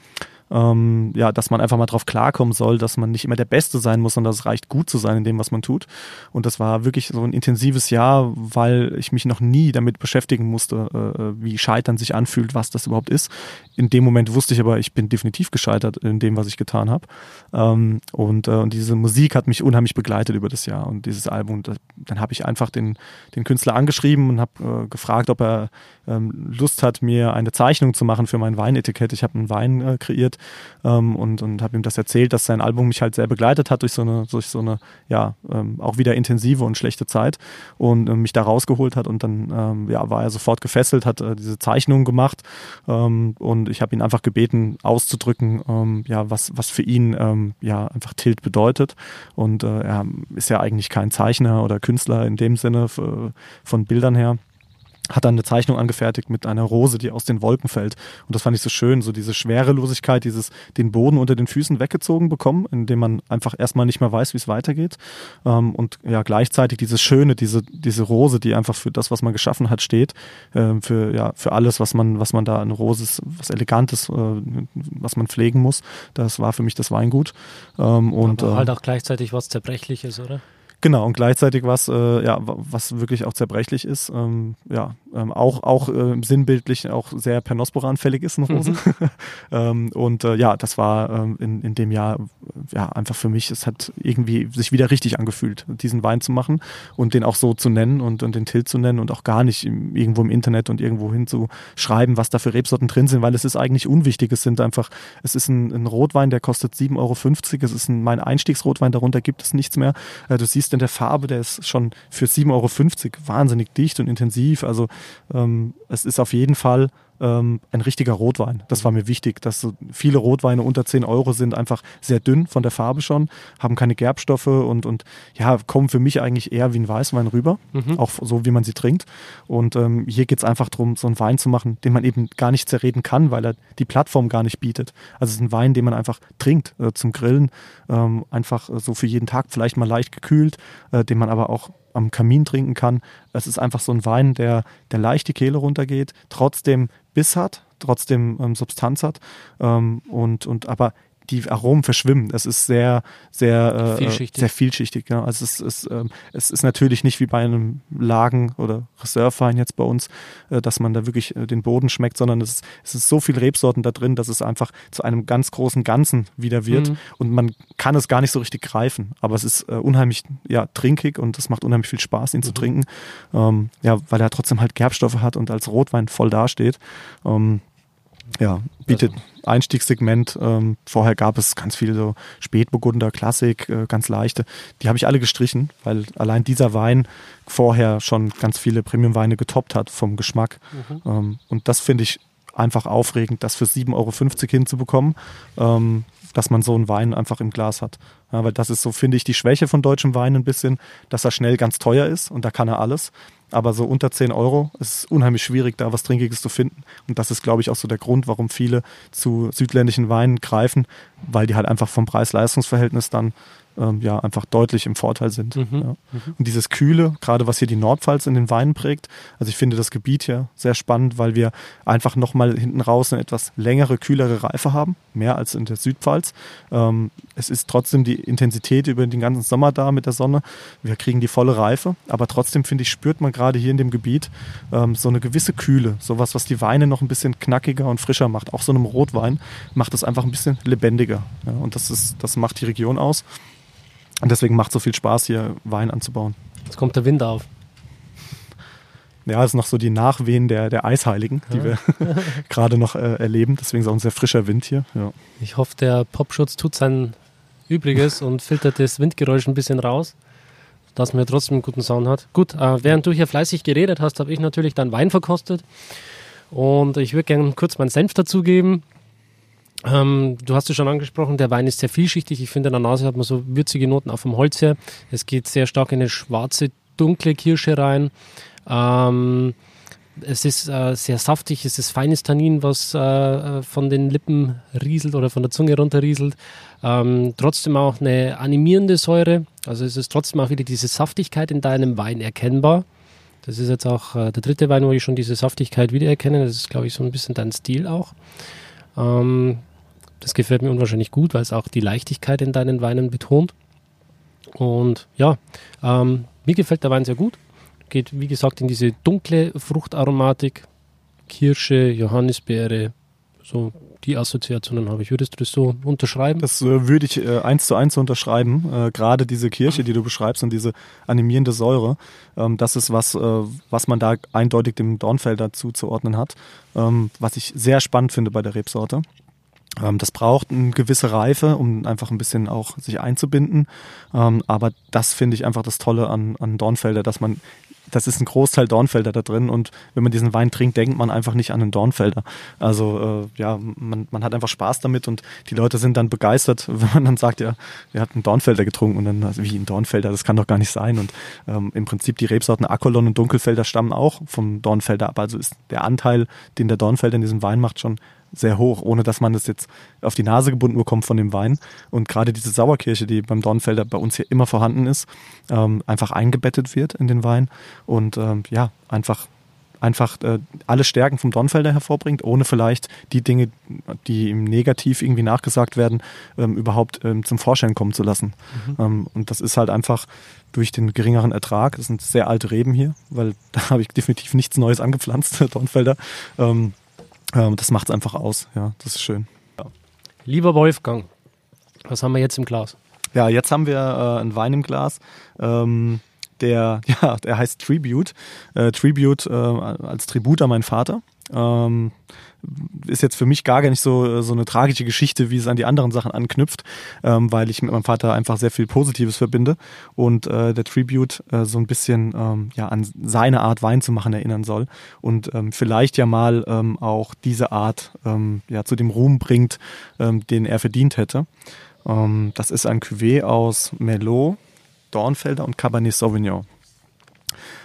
ähm, ja, dass man einfach mal drauf klarkommen soll, dass man nicht immer der Beste sein muss, sondern dass es reicht, gut zu sein in dem, was man tut. Und das war wirklich so ein intensives Jahr, weil ich mich noch nie damit beschäftigen musste, äh, wie Scheitern sich anfühlt, was das überhaupt ist. In dem Moment wusste ich aber, ich bin definitiv gescheitert in dem, was ich getan habe. Ähm, und, äh, und diese Musik hat mich unheimlich begleitet über das Jahr. Und dieses Album, das, dann habe ich einfach den, den Künstler angeschrieben und habe äh, gefragt, ob er Lust hat, mir eine Zeichnung zu machen für mein Weinetikett. Ich habe einen Wein äh, kreiert ähm, und, und habe ihm das erzählt, dass sein Album mich halt sehr begleitet hat durch so eine, durch so eine, ja, ähm, auch wieder intensive und schlechte Zeit und äh, mich da rausgeholt hat und dann ähm, ja, war er sofort gefesselt, hat äh, diese Zeichnung gemacht ähm, und ich habe ihn einfach gebeten, auszudrücken, ähm, ja, was, was für ihn ähm, ja einfach Tilt bedeutet und äh, er ist ja eigentlich kein Zeichner oder Künstler in dem Sinne von Bildern her hat dann eine Zeichnung angefertigt mit einer Rose, die aus den Wolken fällt. Und das fand ich so schön, so diese Schwerelosigkeit, dieses den Boden unter den Füßen weggezogen bekommen, indem man einfach erstmal nicht mehr weiß, wie es weitergeht. Ähm, und ja, gleichzeitig dieses Schöne, diese, diese Rose, die einfach für das, was man geschaffen hat, steht, ähm, für, ja, für alles, was man, was man da, eine Rose ist, was Elegantes, äh, was man pflegen muss. Das war für mich das Weingut. Ähm, und, Aber halt auch gleichzeitig was Zerbrechliches, oder? Genau, und gleichzeitig was, äh, ja, was wirklich auch zerbrechlich ist, ähm, ja, ähm, auch, auch äh, sinnbildlich auch sehr Pernospora-anfällig ist, eine Rose. Mhm. ähm, und äh, ja, das war ähm, in, in dem Jahr ja einfach für mich, es hat irgendwie sich wieder richtig angefühlt, diesen Wein zu machen und den auch so zu nennen und, und den Till zu nennen und auch gar nicht im, irgendwo im Internet und irgendwo hin zu schreiben, was da für Rebsorten drin sind, weil es ist eigentlich unwichtig. Es sind einfach, es ist ein, ein Rotwein, der kostet 7,50 Euro. Es ist ein, mein Einstiegsrotwein, darunter gibt es nichts mehr. Äh, du siehst in der Farbe, der ist schon für 7,50 Euro wahnsinnig dicht und intensiv. Also ähm, es ist auf jeden Fall ähm, ein richtiger Rotwein. Das war mir wichtig, dass so viele Rotweine unter 10 Euro sind einfach sehr dünn von der Farbe schon, haben keine Gerbstoffe und, und ja, kommen für mich eigentlich eher wie ein Weißwein rüber, mhm. auch so wie man sie trinkt. Und ähm, hier geht es einfach darum, so einen Wein zu machen, den man eben gar nicht zerreden kann, weil er die Plattform gar nicht bietet. Also es ist ein Wein, den man einfach trinkt äh, zum Grillen, ähm, einfach äh, so für jeden Tag vielleicht mal leicht gekühlt, äh, den man aber auch am Kamin trinken kann. Es ist einfach so ein Wein, der, der leicht die Kehle runtergeht, trotzdem Biss hat, trotzdem ähm, Substanz hat ähm, und, und aber die Aromen verschwimmen. Es ist sehr, sehr, äh, vielschichtig. sehr vielschichtig. Ja. Also es ist, ähm, es ist natürlich nicht wie bei einem Lagen- oder Reservewein jetzt bei uns, äh, dass man da wirklich äh, den Boden schmeckt, sondern es ist, es ist so viel Rebsorten da drin, dass es einfach zu einem ganz großen Ganzen wieder wird mhm. und man kann es gar nicht so richtig greifen. Aber es ist äh, unheimlich ja, trinkig und es macht unheimlich viel Spaß, ihn mhm. zu trinken. Ähm, ja, weil er trotzdem halt Gerbstoffe hat und als Rotwein voll dasteht. Ähm, ja, bietet Einstiegssegment. Ähm, vorher gab es ganz viele so Spätburgunder, Klassik, äh, ganz leichte. Die habe ich alle gestrichen, weil allein dieser Wein vorher schon ganz viele Premium-Weine getoppt hat vom Geschmack. Mhm. Ähm, und das finde ich einfach aufregend, das für 7,50 Euro hinzubekommen, ähm, dass man so einen Wein einfach im Glas hat. Ja, weil das ist so, finde ich, die Schwäche von deutschem Wein ein bisschen, dass er schnell ganz teuer ist und da kann er alles. Aber so unter 10 Euro ist unheimlich schwierig, da was Trinkiges zu finden. Und das ist, glaube ich, auch so der Grund, warum viele zu südländischen Weinen greifen, weil die halt einfach vom Preis-Leistungs-Verhältnis dann ähm, ja einfach deutlich im Vorteil sind. Mhm. Ja. Mhm. Und dieses Kühle, gerade was hier die Nordpfalz in den Weinen prägt, also ich finde das Gebiet hier sehr spannend, weil wir einfach nochmal hinten raus eine etwas längere, kühlere Reife haben, mehr als in der Südpfalz. Ähm, es ist trotzdem die Intensität über den ganzen Sommer da mit der Sonne. Wir kriegen die volle Reife, aber trotzdem finde ich, spürt man gerade hier in dem Gebiet ähm, so eine gewisse Kühle, sowas, was die Weine noch ein bisschen knackiger und frischer macht. Auch so einem Rotwein macht es einfach ein bisschen lebendiger. Ja, und das ist, das macht die Region aus. Und deswegen macht es so viel Spaß, hier Wein anzubauen. Jetzt kommt der Wind auf. Ja, das ist noch so die Nachwehen der, der Eisheiligen, die ja. wir gerade noch äh, erleben. Deswegen ist auch ein sehr frischer Wind hier. Ja. Ich hoffe, der Popschutz tut sein Übriges und filtert das Windgeräusch ein bisschen raus, dass man trotzdem einen guten Sound hat. Gut, äh, während du hier fleißig geredet hast, habe ich natürlich dann Wein verkostet. Und ich würde gerne kurz meinen Senf dazugeben. Ähm, du hast es schon angesprochen, der Wein ist sehr vielschichtig. Ich finde, in der Nase hat man so würzige Noten auch vom Holz her. Es geht sehr stark in eine schwarze, dunkle Kirsche rein. Ähm, es ist äh, sehr saftig, es ist feines Tannin, was äh, von den Lippen rieselt oder von der Zunge runterrieselt. Ähm, trotzdem auch eine animierende Säure. Also es ist trotzdem auch wieder diese Saftigkeit in deinem Wein erkennbar. Das ist jetzt auch äh, der dritte Wein, wo ich schon diese Saftigkeit wiedererkenne. Das ist, glaube ich, so ein bisschen dein Stil auch. Ähm, das gefällt mir unwahrscheinlich gut, weil es auch die Leichtigkeit in deinen Weinen betont. Und ja, ähm, mir gefällt der Wein sehr gut. Geht, wie gesagt, in diese dunkle Fruchtaromatik. Kirsche, Johannisbeere, so die Assoziationen habe ich. Würdest du das so unterschreiben? Das äh, würde ich äh, eins zu eins unterschreiben. Äh, Gerade diese Kirsche, die du beschreibst und diese animierende Säure, ähm, das ist was, äh, was man da eindeutig dem Dornfelder zuzuordnen hat. Ähm, was ich sehr spannend finde bei der Rebsorte. Ähm, das braucht eine gewisse Reife, um einfach ein bisschen auch sich einzubinden. Ähm, aber das finde ich einfach das Tolle an, an Dornfelder, dass man, das ist ein Großteil Dornfelder da drin und wenn man diesen Wein trinkt, denkt man einfach nicht an einen Dornfelder. Also äh, ja, man, man hat einfach Spaß damit und die Leute sind dann begeistert, wenn man dann sagt, ja, wir hatten einen Dornfelder getrunken und dann, also wie ein Dornfelder, das kann doch gar nicht sein. Und ähm, im Prinzip die Rebsorten Akolon und Dunkelfelder stammen auch vom Dornfelder ab. Also ist der Anteil, den der Dornfelder in diesem Wein macht, schon sehr hoch, ohne dass man das jetzt auf die Nase gebunden bekommt von dem Wein. Und gerade diese Sauerkirsche, die beim Dornfelder bei uns hier immer vorhanden ist, ähm, einfach eingebettet wird in den Wein und ähm, ja, einfach einfach äh, alle Stärken vom Dornfelder hervorbringt, ohne vielleicht die Dinge, die ihm negativ irgendwie nachgesagt werden, ähm, überhaupt ähm, zum Vorschein kommen zu lassen. Mhm. Ähm, und das ist halt einfach durch den geringeren Ertrag, das sind sehr alte Reben hier, weil da habe ich definitiv nichts Neues angepflanzt, Dornfelder. Ähm, ähm, das macht es einfach aus. Ja, das ist schön. Ja. Lieber Wolfgang, was haben wir jetzt im Glas? Ja, jetzt haben wir äh, einen Wein im Glas. Ähm, der, ja, der heißt Tribute. Äh, Tribute äh, als Tribut an meinen Vater. Ähm, ist jetzt für mich gar nicht so, so eine tragische Geschichte, wie es an die anderen Sachen anknüpft, ähm, weil ich mit meinem Vater einfach sehr viel Positives verbinde und äh, der Tribute äh, so ein bisschen ähm, ja, an seine Art Wein zu machen erinnern soll und ähm, vielleicht ja mal ähm, auch diese Art ähm, ja, zu dem Ruhm bringt, ähm, den er verdient hätte. das ist ein Cuvée aus Merlot, Dornfelder und Cabernet Sauvignon.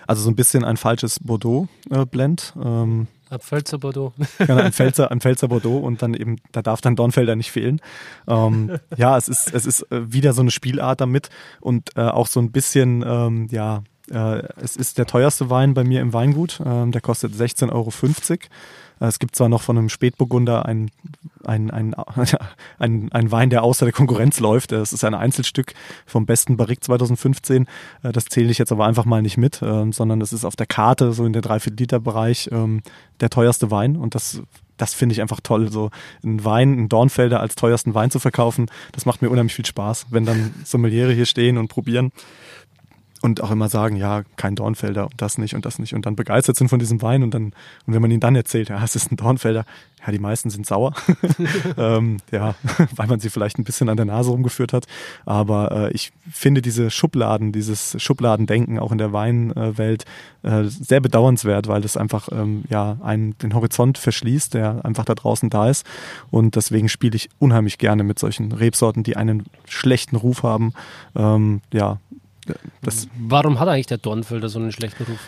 Also so ein bisschen ein falsches Bordeaux-Blend. Äh, ein Pfälzer Bordeaux. Genau, ein Pfälzer, ein Pfälzer Bordeaux und dann eben, da darf dann Dornfelder nicht fehlen. Ähm, ja, es ist, es ist äh, wieder so eine Spielart damit und äh, auch so ein bisschen, ähm, ja, äh, es ist der teuerste Wein bei mir im Weingut. Ähm, der kostet 16,50 Euro. Äh, es gibt zwar noch von einem Spätburgunder ein, ein, ein, ein, ein Wein, der außer der Konkurrenz läuft. Das ist ein Einzelstück vom besten Barrique 2015. Äh, das zähle ich jetzt aber einfach mal nicht mit, ähm, sondern das ist auf der Karte, so in der 3 Liter Bereich, ähm, der teuerste Wein. Und das das finde ich einfach toll, so einen Wein, einen Dornfelder als teuersten Wein zu verkaufen. Das macht mir unheimlich viel Spaß, wenn dann Sommeliere hier stehen und probieren und auch immer sagen, ja, kein Dornfelder und das nicht und das nicht. Und dann begeistert sind von diesem Wein und dann, und wenn man ihnen dann erzählt, ja, es ist ein Dornfelder, ja, die meisten sind sauer, ähm, ja, weil man sie vielleicht ein bisschen an der Nase rumgeführt hat, aber äh, ich finde diese Schubladen, dieses Schubladendenken auch in der Weinwelt äh, sehr bedauernswert, weil das einfach, ähm, ja, einen, den Horizont verschließt, der einfach da draußen da ist. Und deswegen spiele ich unheimlich gerne mit solchen Rebsorten, die einen schlechten Ruf haben, ähm, ja, das Warum hat eigentlich der Dornfelder so einen schlechten Ruf?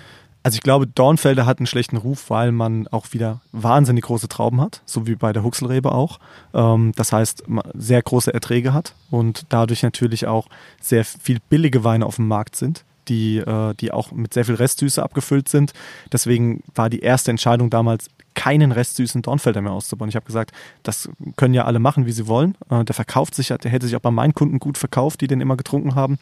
Also ich glaube, Dornfelder hat einen schlechten Ruf, weil man auch wieder wahnsinnig große Trauben hat, so wie bei der Huxelrebe auch. Ähm, das heißt, sehr große Erträge hat und dadurch natürlich auch sehr viel billige Weine auf dem Markt sind, die, äh, die auch mit sehr viel Restsüße abgefüllt sind. Deswegen war die erste Entscheidung damals, keinen restsüßen Dornfelder mehr auszubauen. Ich habe gesagt, das können ja alle machen, wie sie wollen. Äh, der verkauft sich, der hätte sich auch bei meinen Kunden gut verkauft, die den immer getrunken haben.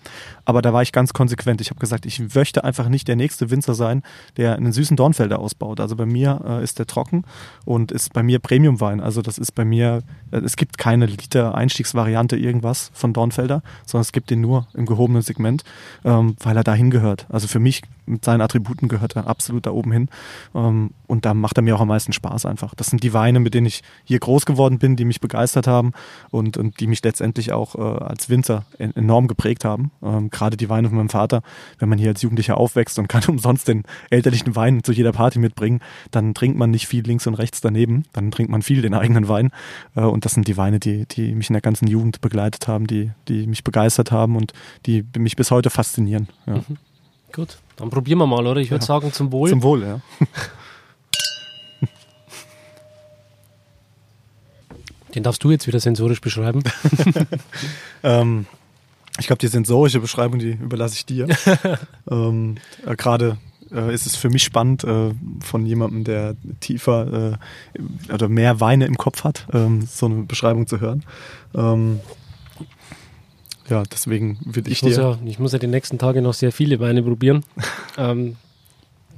Aber da war ich ganz konsequent. Ich habe gesagt, ich möchte einfach nicht der nächste Winzer sein, der einen süßen Dornfelder ausbaut. Also bei mir äh, ist der trocken und ist bei mir Premiumwein. Also das ist bei mir, äh, es gibt keine Liter-Einstiegsvariante irgendwas von Dornfelder, sondern es gibt den nur im gehobenen Segment, ähm, weil er dahin gehört. Also für mich mit seinen Attributen gehört er absolut da oben hin. Ähm, und da macht er mir auch am meisten Spaß einfach. Das sind die Weine, mit denen ich hier groß geworden bin, die mich begeistert haben und, und die mich letztendlich auch äh, als Winzer enorm geprägt haben. Ähm, Gerade die Weine von meinem Vater, wenn man hier als Jugendlicher aufwächst und kann umsonst den elterlichen Wein zu jeder Party mitbringen, dann trinkt man nicht viel links und rechts daneben, dann trinkt man viel den eigenen Wein. Äh, und das sind die Weine, die, die mich in der ganzen Jugend begleitet haben, die, die mich begeistert haben und die mich bis heute faszinieren. Ja. Mhm. Gut, dann probieren wir mal, oder? Ich würde ja. sagen, zum Wohl. Zum Wohl, ja. Den darfst du jetzt wieder sensorisch beschreiben. ähm, ich glaube, die sensorische Beschreibung, die überlasse ich dir. ähm, äh, Gerade äh, ist es für mich spannend, äh, von jemandem, der tiefer äh, oder mehr Weine im Kopf hat, ähm, so eine Beschreibung zu hören. Ja, deswegen würde ich, ich muss Ja, ich muss ja die nächsten Tage noch sehr viele Weine probieren. ähm,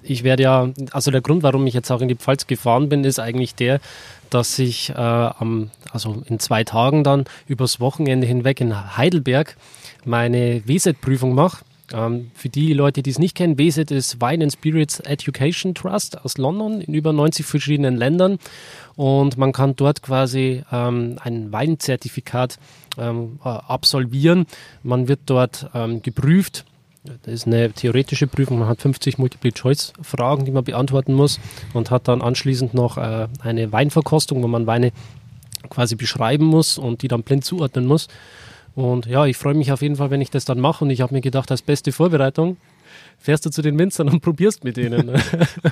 ich werde ja, also der Grund, warum ich jetzt auch in die Pfalz gefahren bin, ist eigentlich der, dass ich äh, am, also in zwei Tagen dann übers Wochenende hinweg in Heidelberg meine WSET-Prüfung mache. Ähm, für die Leute, die es nicht kennen, WSET ist Wine and Spirits Education Trust aus London in über 90 verschiedenen Ländern und man kann dort quasi ähm, ein Weinzertifikat ähm, äh, absolvieren. Man wird dort ähm, geprüft. Das ist eine theoretische Prüfung. Man hat 50 Multiple-Choice-Fragen, die man beantworten muss und hat dann anschließend noch äh, eine Weinverkostung, wo man Weine quasi beschreiben muss und die dann blind zuordnen muss. Und ja, ich freue mich auf jeden Fall, wenn ich das dann mache. Und ich habe mir gedacht, als beste Vorbereitung fährst du zu den Winzern und probierst mit denen.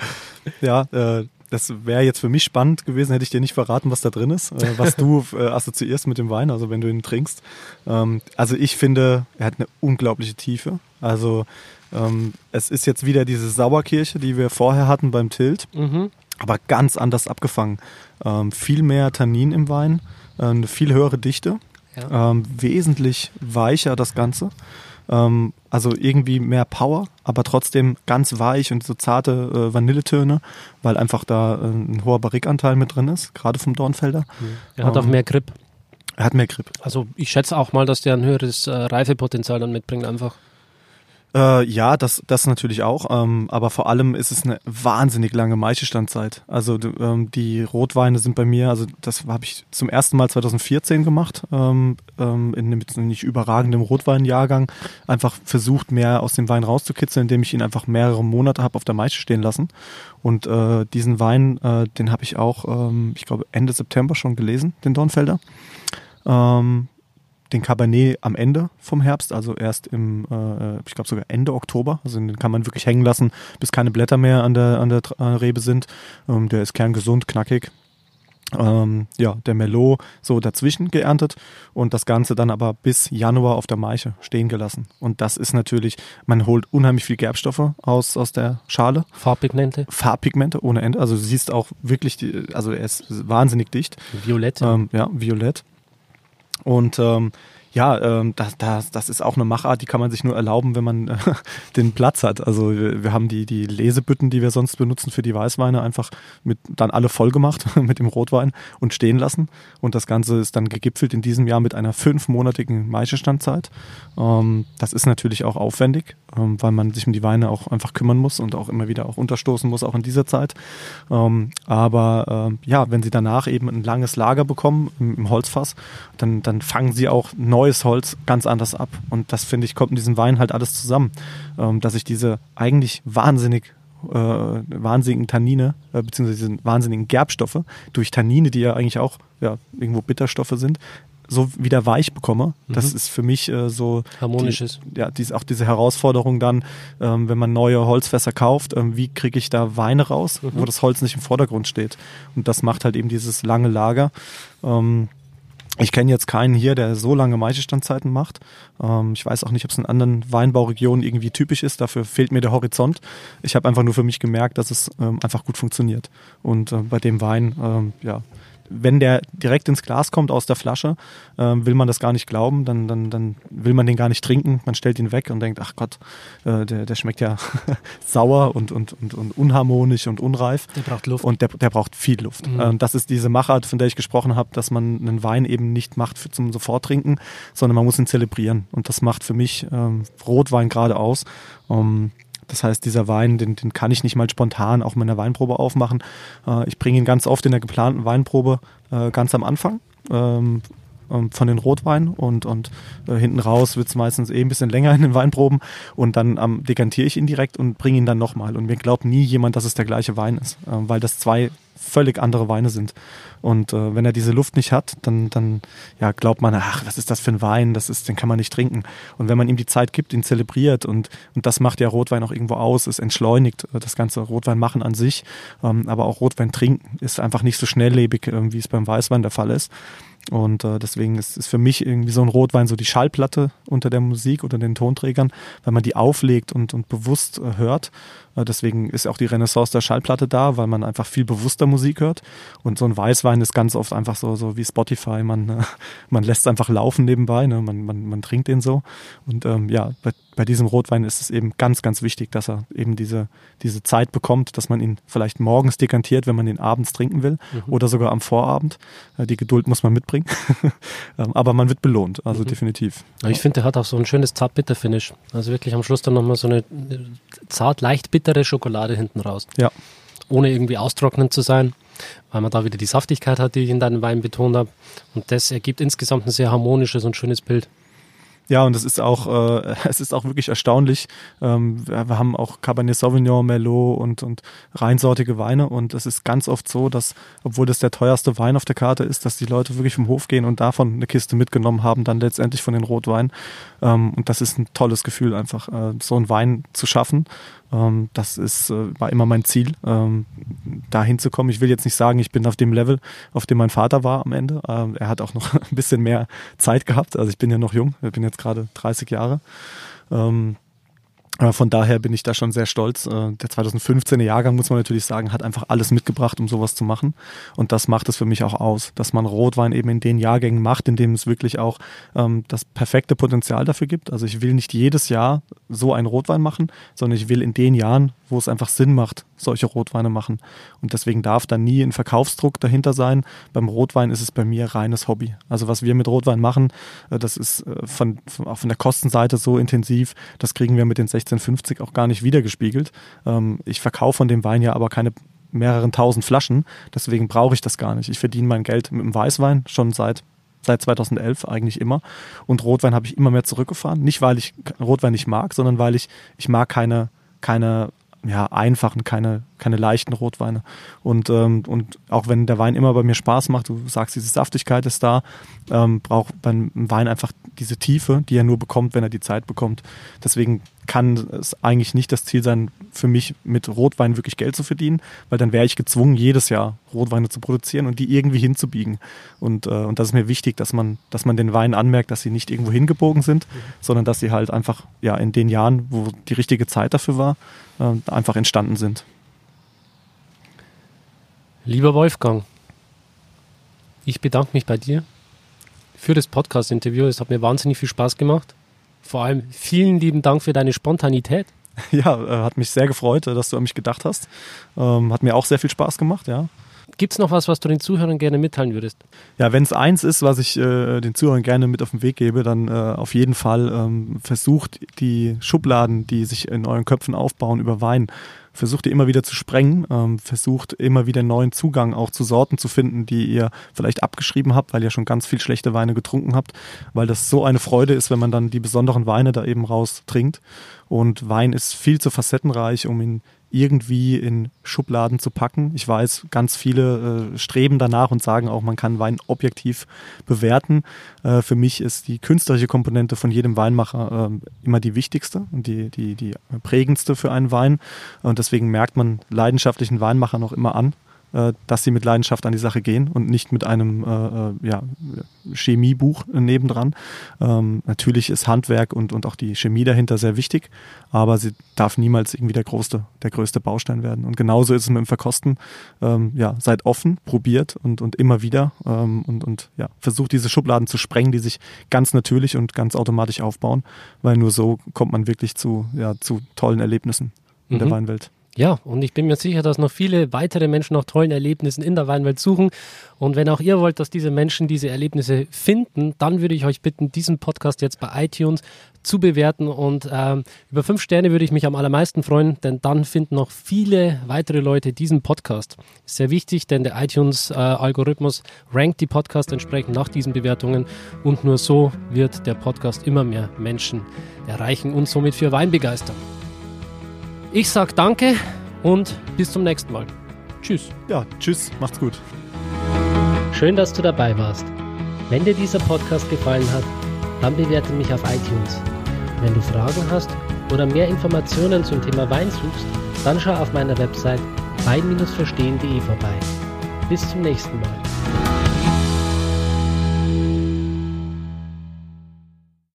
ja, äh, das wäre jetzt für mich spannend gewesen, hätte ich dir nicht verraten, was da drin ist, äh, was du äh, assoziierst mit dem Wein, also wenn du ihn trinkst. Ähm, also ich finde, er hat eine unglaubliche Tiefe. Also ähm, es ist jetzt wieder diese Sauerkirche, die wir vorher hatten beim Tilt, mhm. aber ganz anders abgefangen. Ähm, viel mehr Tannin im Wein, äh, eine viel höhere Dichte, ja. ähm, wesentlich weicher das Ganze. Ähm, also irgendwie mehr Power, aber trotzdem ganz weich und so zarte äh, Vanilletöne, weil einfach da äh, ein hoher Barrikanteil mit drin ist, gerade vom Dornfelder. Er hat ähm, auch mehr Grip. Er hat mehr Grip. Also ich schätze auch mal, dass der ein höheres äh, Reifepotenzial dann mitbringt einfach. Äh, ja, das, das natürlich auch. Ähm, aber vor allem ist es eine wahnsinnig lange Maischestandzeit. Also ähm, die Rotweine sind bei mir, also das habe ich zum ersten Mal 2014 gemacht, ähm, ähm, in einem nicht überragenden Rotweinjahrgang. Einfach versucht, mehr aus dem Wein rauszukitzeln, indem ich ihn einfach mehrere Monate habe auf der Maische stehen lassen. Und äh, diesen Wein, äh, den habe ich auch, ähm, ich glaube, Ende September schon gelesen, den Dornfelder. Ähm, den Cabernet am Ende vom Herbst, also erst im, äh, ich glaube sogar Ende Oktober. Also den kann man wirklich hängen lassen, bis keine Blätter mehr an der, an der Rebe sind. Ähm, der ist kerngesund, knackig. Ähm, ja, der Merlot so dazwischen geerntet und das Ganze dann aber bis Januar auf der Maiche stehen gelassen. Und das ist natürlich, man holt unheimlich viel Gerbstoffe aus, aus der Schale. Farbpigmente. Farbpigmente ohne Ende. Also du siehst auch wirklich, die, also er ist wahnsinnig dicht. Violett. Ähm, ja, violett. Und ähm, ja, ähm, das, das, das ist auch eine Machart, die kann man sich nur erlauben, wenn man äh, den Platz hat. Also wir, wir, haben die, die Lesebütten, die wir sonst benutzen für die Weißweine, einfach mit dann alle voll gemacht mit dem Rotwein und stehen lassen. Und das Ganze ist dann gegipfelt in diesem Jahr mit einer fünfmonatigen Maischestandzeit. Ähm, das ist natürlich auch aufwendig, ähm, weil man sich um die Weine auch einfach kümmern muss und auch immer wieder auch unterstoßen muss, auch in dieser Zeit. Ähm, aber äh, ja, wenn sie danach eben ein langes Lager bekommen im, im Holzfass, dann, dann fangen sie auch neu neues Holz ganz anders ab. Und das finde ich, kommt in diesem Wein halt alles zusammen. Ähm, dass ich diese eigentlich wahnsinnig äh, wahnsinnigen Tannine, äh, beziehungsweise diese wahnsinnigen Gerbstoffe durch Tannine, die ja eigentlich auch ja, irgendwo Bitterstoffe sind, so wieder weich bekomme. Mhm. Das ist für mich äh, so harmonisches. Die, ja, dies, auch diese Herausforderung dann, ähm, wenn man neue Holzfässer kauft, ähm, wie kriege ich da Weine raus, mhm. wo das Holz nicht im Vordergrund steht. Und das macht halt eben dieses lange Lager. Ähm, ich kenne jetzt keinen hier, der so lange Maischestandzeiten macht. Ähm, ich weiß auch nicht, ob es in anderen Weinbauregionen irgendwie typisch ist. Dafür fehlt mir der Horizont. Ich habe einfach nur für mich gemerkt, dass es ähm, einfach gut funktioniert. Und äh, bei dem Wein, ähm, ja, wenn der direkt ins Glas kommt aus der Flasche, ähm, will man das gar nicht glauben, dann, dann, dann will man den gar nicht trinken. Man stellt ihn weg und denkt, ach Gott, äh, der, der schmeckt ja sauer und, und, und, und unharmonisch und unreif. Der braucht Luft. Und der, der braucht viel Luft. Mhm. Ähm, das ist diese Machart, von der ich gesprochen habe, dass man einen Wein eben nicht macht für, zum Soforttrinken, sondern man muss ihn zelebrieren. Und das macht für mich ähm, Rotwein gerade aus. Um, das heißt, dieser Wein, den, den kann ich nicht mal spontan auch mit einer Weinprobe aufmachen. Äh, ich bringe ihn ganz oft in der geplanten Weinprobe äh, ganz am Anfang. Ähm, von den Rotweinen und, und äh, hinten raus wird es meistens eh ein bisschen länger in den Weinproben und dann ähm, dekantiere ich ihn direkt und bringe ihn dann nochmal. Und mir glaubt nie jemand, dass es der gleiche Wein ist, äh, weil das zwei völlig andere Weine sind. Und äh, wenn er diese Luft nicht hat, dann, dann ja, glaubt man, ach, was ist das für ein Wein? Das ist, den kann man nicht trinken. Und wenn man ihm die Zeit gibt, ihn zelebriert und, und das macht ja Rotwein auch irgendwo aus, es entschleunigt äh, das ganze Rotwein machen an sich, ähm, aber auch Rotwein trinken ist einfach nicht so schnelllebig, äh, wie es beim Weißwein der Fall ist. Und äh, deswegen ist, ist für mich irgendwie so ein Rotwein so die Schallplatte unter der Musik, unter den Tonträgern, weil man die auflegt und, und bewusst äh, hört. Äh, deswegen ist auch die Renaissance der Schallplatte da, weil man einfach viel bewusster Musik hört. Und so ein Weißwein ist ganz oft einfach so, so wie Spotify. Man, äh, man lässt einfach laufen nebenbei, ne? man, man, man trinkt den so. Und ähm, ja, bei, bei diesem Rotwein ist es eben ganz, ganz wichtig, dass er eben diese, diese Zeit bekommt, dass man ihn vielleicht morgens dekantiert, wenn man ihn abends trinken will mhm. oder sogar am Vorabend. Äh, die Geduld muss man mitbringen. Ähm, aber man wird belohnt, also mhm. definitiv. Ich finde, der hat auch so ein schönes zart-bitter-Finish. Also wirklich am Schluss dann nochmal so eine äh, zart leicht bittere Schokolade hinten raus. Ja. Ohne irgendwie austrocknend zu sein, weil man da wieder die Saftigkeit hat, die ich in deinem Wein betont habe. Und das ergibt insgesamt ein sehr harmonisches und schönes Bild. Ja, und es ist auch, äh, es ist auch wirklich erstaunlich. Ähm, wir, wir, haben auch Cabernet Sauvignon, Merlot und, und reinsortige Weine und es ist ganz oft so, dass, obwohl das der teuerste Wein auf der Karte ist, dass die Leute wirklich vom Hof gehen und davon eine Kiste mitgenommen haben, dann letztendlich von den Rotweinen. Ähm, und das ist ein tolles Gefühl, einfach äh, so einen Wein zu schaffen das ist, äh, war immer mein Ziel, ähm, da hinzukommen. Ich will jetzt nicht sagen, ich bin auf dem Level, auf dem mein Vater war am Ende. Ähm, er hat auch noch ein bisschen mehr Zeit gehabt. Also ich bin ja noch jung, ich bin jetzt gerade 30 Jahre. Ähm, von daher bin ich da schon sehr stolz. Äh, der 2015er Jahrgang, muss man natürlich sagen, hat einfach alles mitgebracht, um sowas zu machen. Und das macht es für mich auch aus, dass man Rotwein eben in den Jahrgängen macht, in denen es wirklich auch ähm, das perfekte Potenzial dafür gibt. Also ich will nicht jedes Jahr so einen Rotwein machen, sondern ich will in den Jahren, wo es einfach Sinn macht, solche Rotweine machen. Und deswegen darf da nie ein Verkaufsdruck dahinter sein. Beim Rotwein ist es bei mir reines Hobby. Also was wir mit Rotwein machen, äh, das ist äh, von, von, auch von der Kostenseite so intensiv, das kriegen wir mit den 1650 auch gar nicht wiedergespiegelt. Ähm, ich verkaufe von dem Wein ja aber keine mehreren tausend Flaschen, deswegen brauche ich das gar nicht. Ich verdiene mein Geld mit dem Weißwein schon seit seit 2011 eigentlich immer. Und Rotwein habe ich immer mehr zurückgefahren. Nicht, weil ich Rotwein nicht mag, sondern weil ich, ich mag keine, keine ja, einfachen, keine, keine leichten Rotweine. Und, ähm, und auch wenn der Wein immer bei mir Spaß macht, du sagst, diese Saftigkeit ist da, ähm, braucht beim Wein einfach diese Tiefe, die er nur bekommt, wenn er die Zeit bekommt. Deswegen kann es eigentlich nicht das Ziel sein, für mich mit Rotwein wirklich Geld zu verdienen, weil dann wäre ich gezwungen, jedes Jahr Rotweine zu produzieren und die irgendwie hinzubiegen. Und, äh, und das ist mir wichtig, dass man, dass man den Weinen anmerkt, dass sie nicht irgendwo hingebogen sind, mhm. sondern dass sie halt einfach ja, in den Jahren, wo die richtige Zeit dafür war, äh, einfach entstanden sind. Lieber Wolfgang, ich bedanke mich bei dir für das Podcast-Interview. Es hat mir wahnsinnig viel Spaß gemacht. Vor allem vielen lieben Dank für deine Spontanität. Ja, äh, hat mich sehr gefreut, dass du an mich gedacht hast. Ähm, hat mir auch sehr viel Spaß gemacht, ja. Gibt es noch was, was du den Zuhörern gerne mitteilen würdest? Ja, wenn es eins ist, was ich äh, den Zuhörern gerne mit auf den Weg gebe, dann äh, auf jeden Fall ähm, versucht die Schubladen, die sich in euren Köpfen aufbauen über Wein, versucht ihr immer wieder zu sprengen, ähm, versucht immer wieder neuen Zugang auch zu Sorten zu finden, die ihr vielleicht abgeschrieben habt, weil ihr schon ganz viel schlechte Weine getrunken habt, weil das so eine Freude ist, wenn man dann die besonderen Weine da eben raus trinkt. Und Wein ist viel zu facettenreich, um ihn irgendwie in Schubladen zu packen. Ich weiß, ganz viele äh, streben danach und sagen auch, man kann Wein objektiv bewerten. Äh, für mich ist die künstlerische Komponente von jedem Weinmacher äh, immer die wichtigste und die, die, die prägendste für einen Wein. Und deswegen merkt man leidenschaftlichen Weinmacher noch immer an, dass sie mit Leidenschaft an die Sache gehen und nicht mit einem äh, äh ja, Chemiebuch nebendran. Ähm, natürlich ist Handwerk und, und auch die Chemie dahinter sehr wichtig, aber sie darf niemals irgendwie der größte, der größte Baustein werden. Und genauso ist es mit dem Verkosten. Ähm, ja, seid offen, probiert und, und immer wieder ähm, und, und ja, versucht diese Schubladen zu sprengen, die sich ganz natürlich und ganz automatisch aufbauen, weil nur so kommt man wirklich zu, ja, zu tollen Erlebnissen in mhm. der Weinwelt. Ja, und ich bin mir sicher, dass noch viele weitere Menschen nach tollen Erlebnissen in der Weinwelt suchen. Und wenn auch ihr wollt, dass diese Menschen diese Erlebnisse finden, dann würde ich euch bitten, diesen Podcast jetzt bei iTunes zu bewerten. Und ähm, über fünf Sterne würde ich mich am allermeisten freuen, denn dann finden noch viele weitere Leute diesen Podcast. Ist sehr wichtig, denn der iTunes-Algorithmus äh, rankt die Podcasts entsprechend nach diesen Bewertungen. Und nur so wird der Podcast immer mehr Menschen erreichen und somit für Wein begeistern. Ich sag danke und bis zum nächsten Mal. Tschüss. Ja, tschüss, macht's gut. Schön, dass du dabei warst. Wenn dir dieser Podcast gefallen hat, dann bewerte mich auf iTunes. Wenn du Fragen hast oder mehr Informationen zum Thema Wein suchst, dann schau auf meiner Website wein-verstehen.de vorbei. Bis zum nächsten Mal.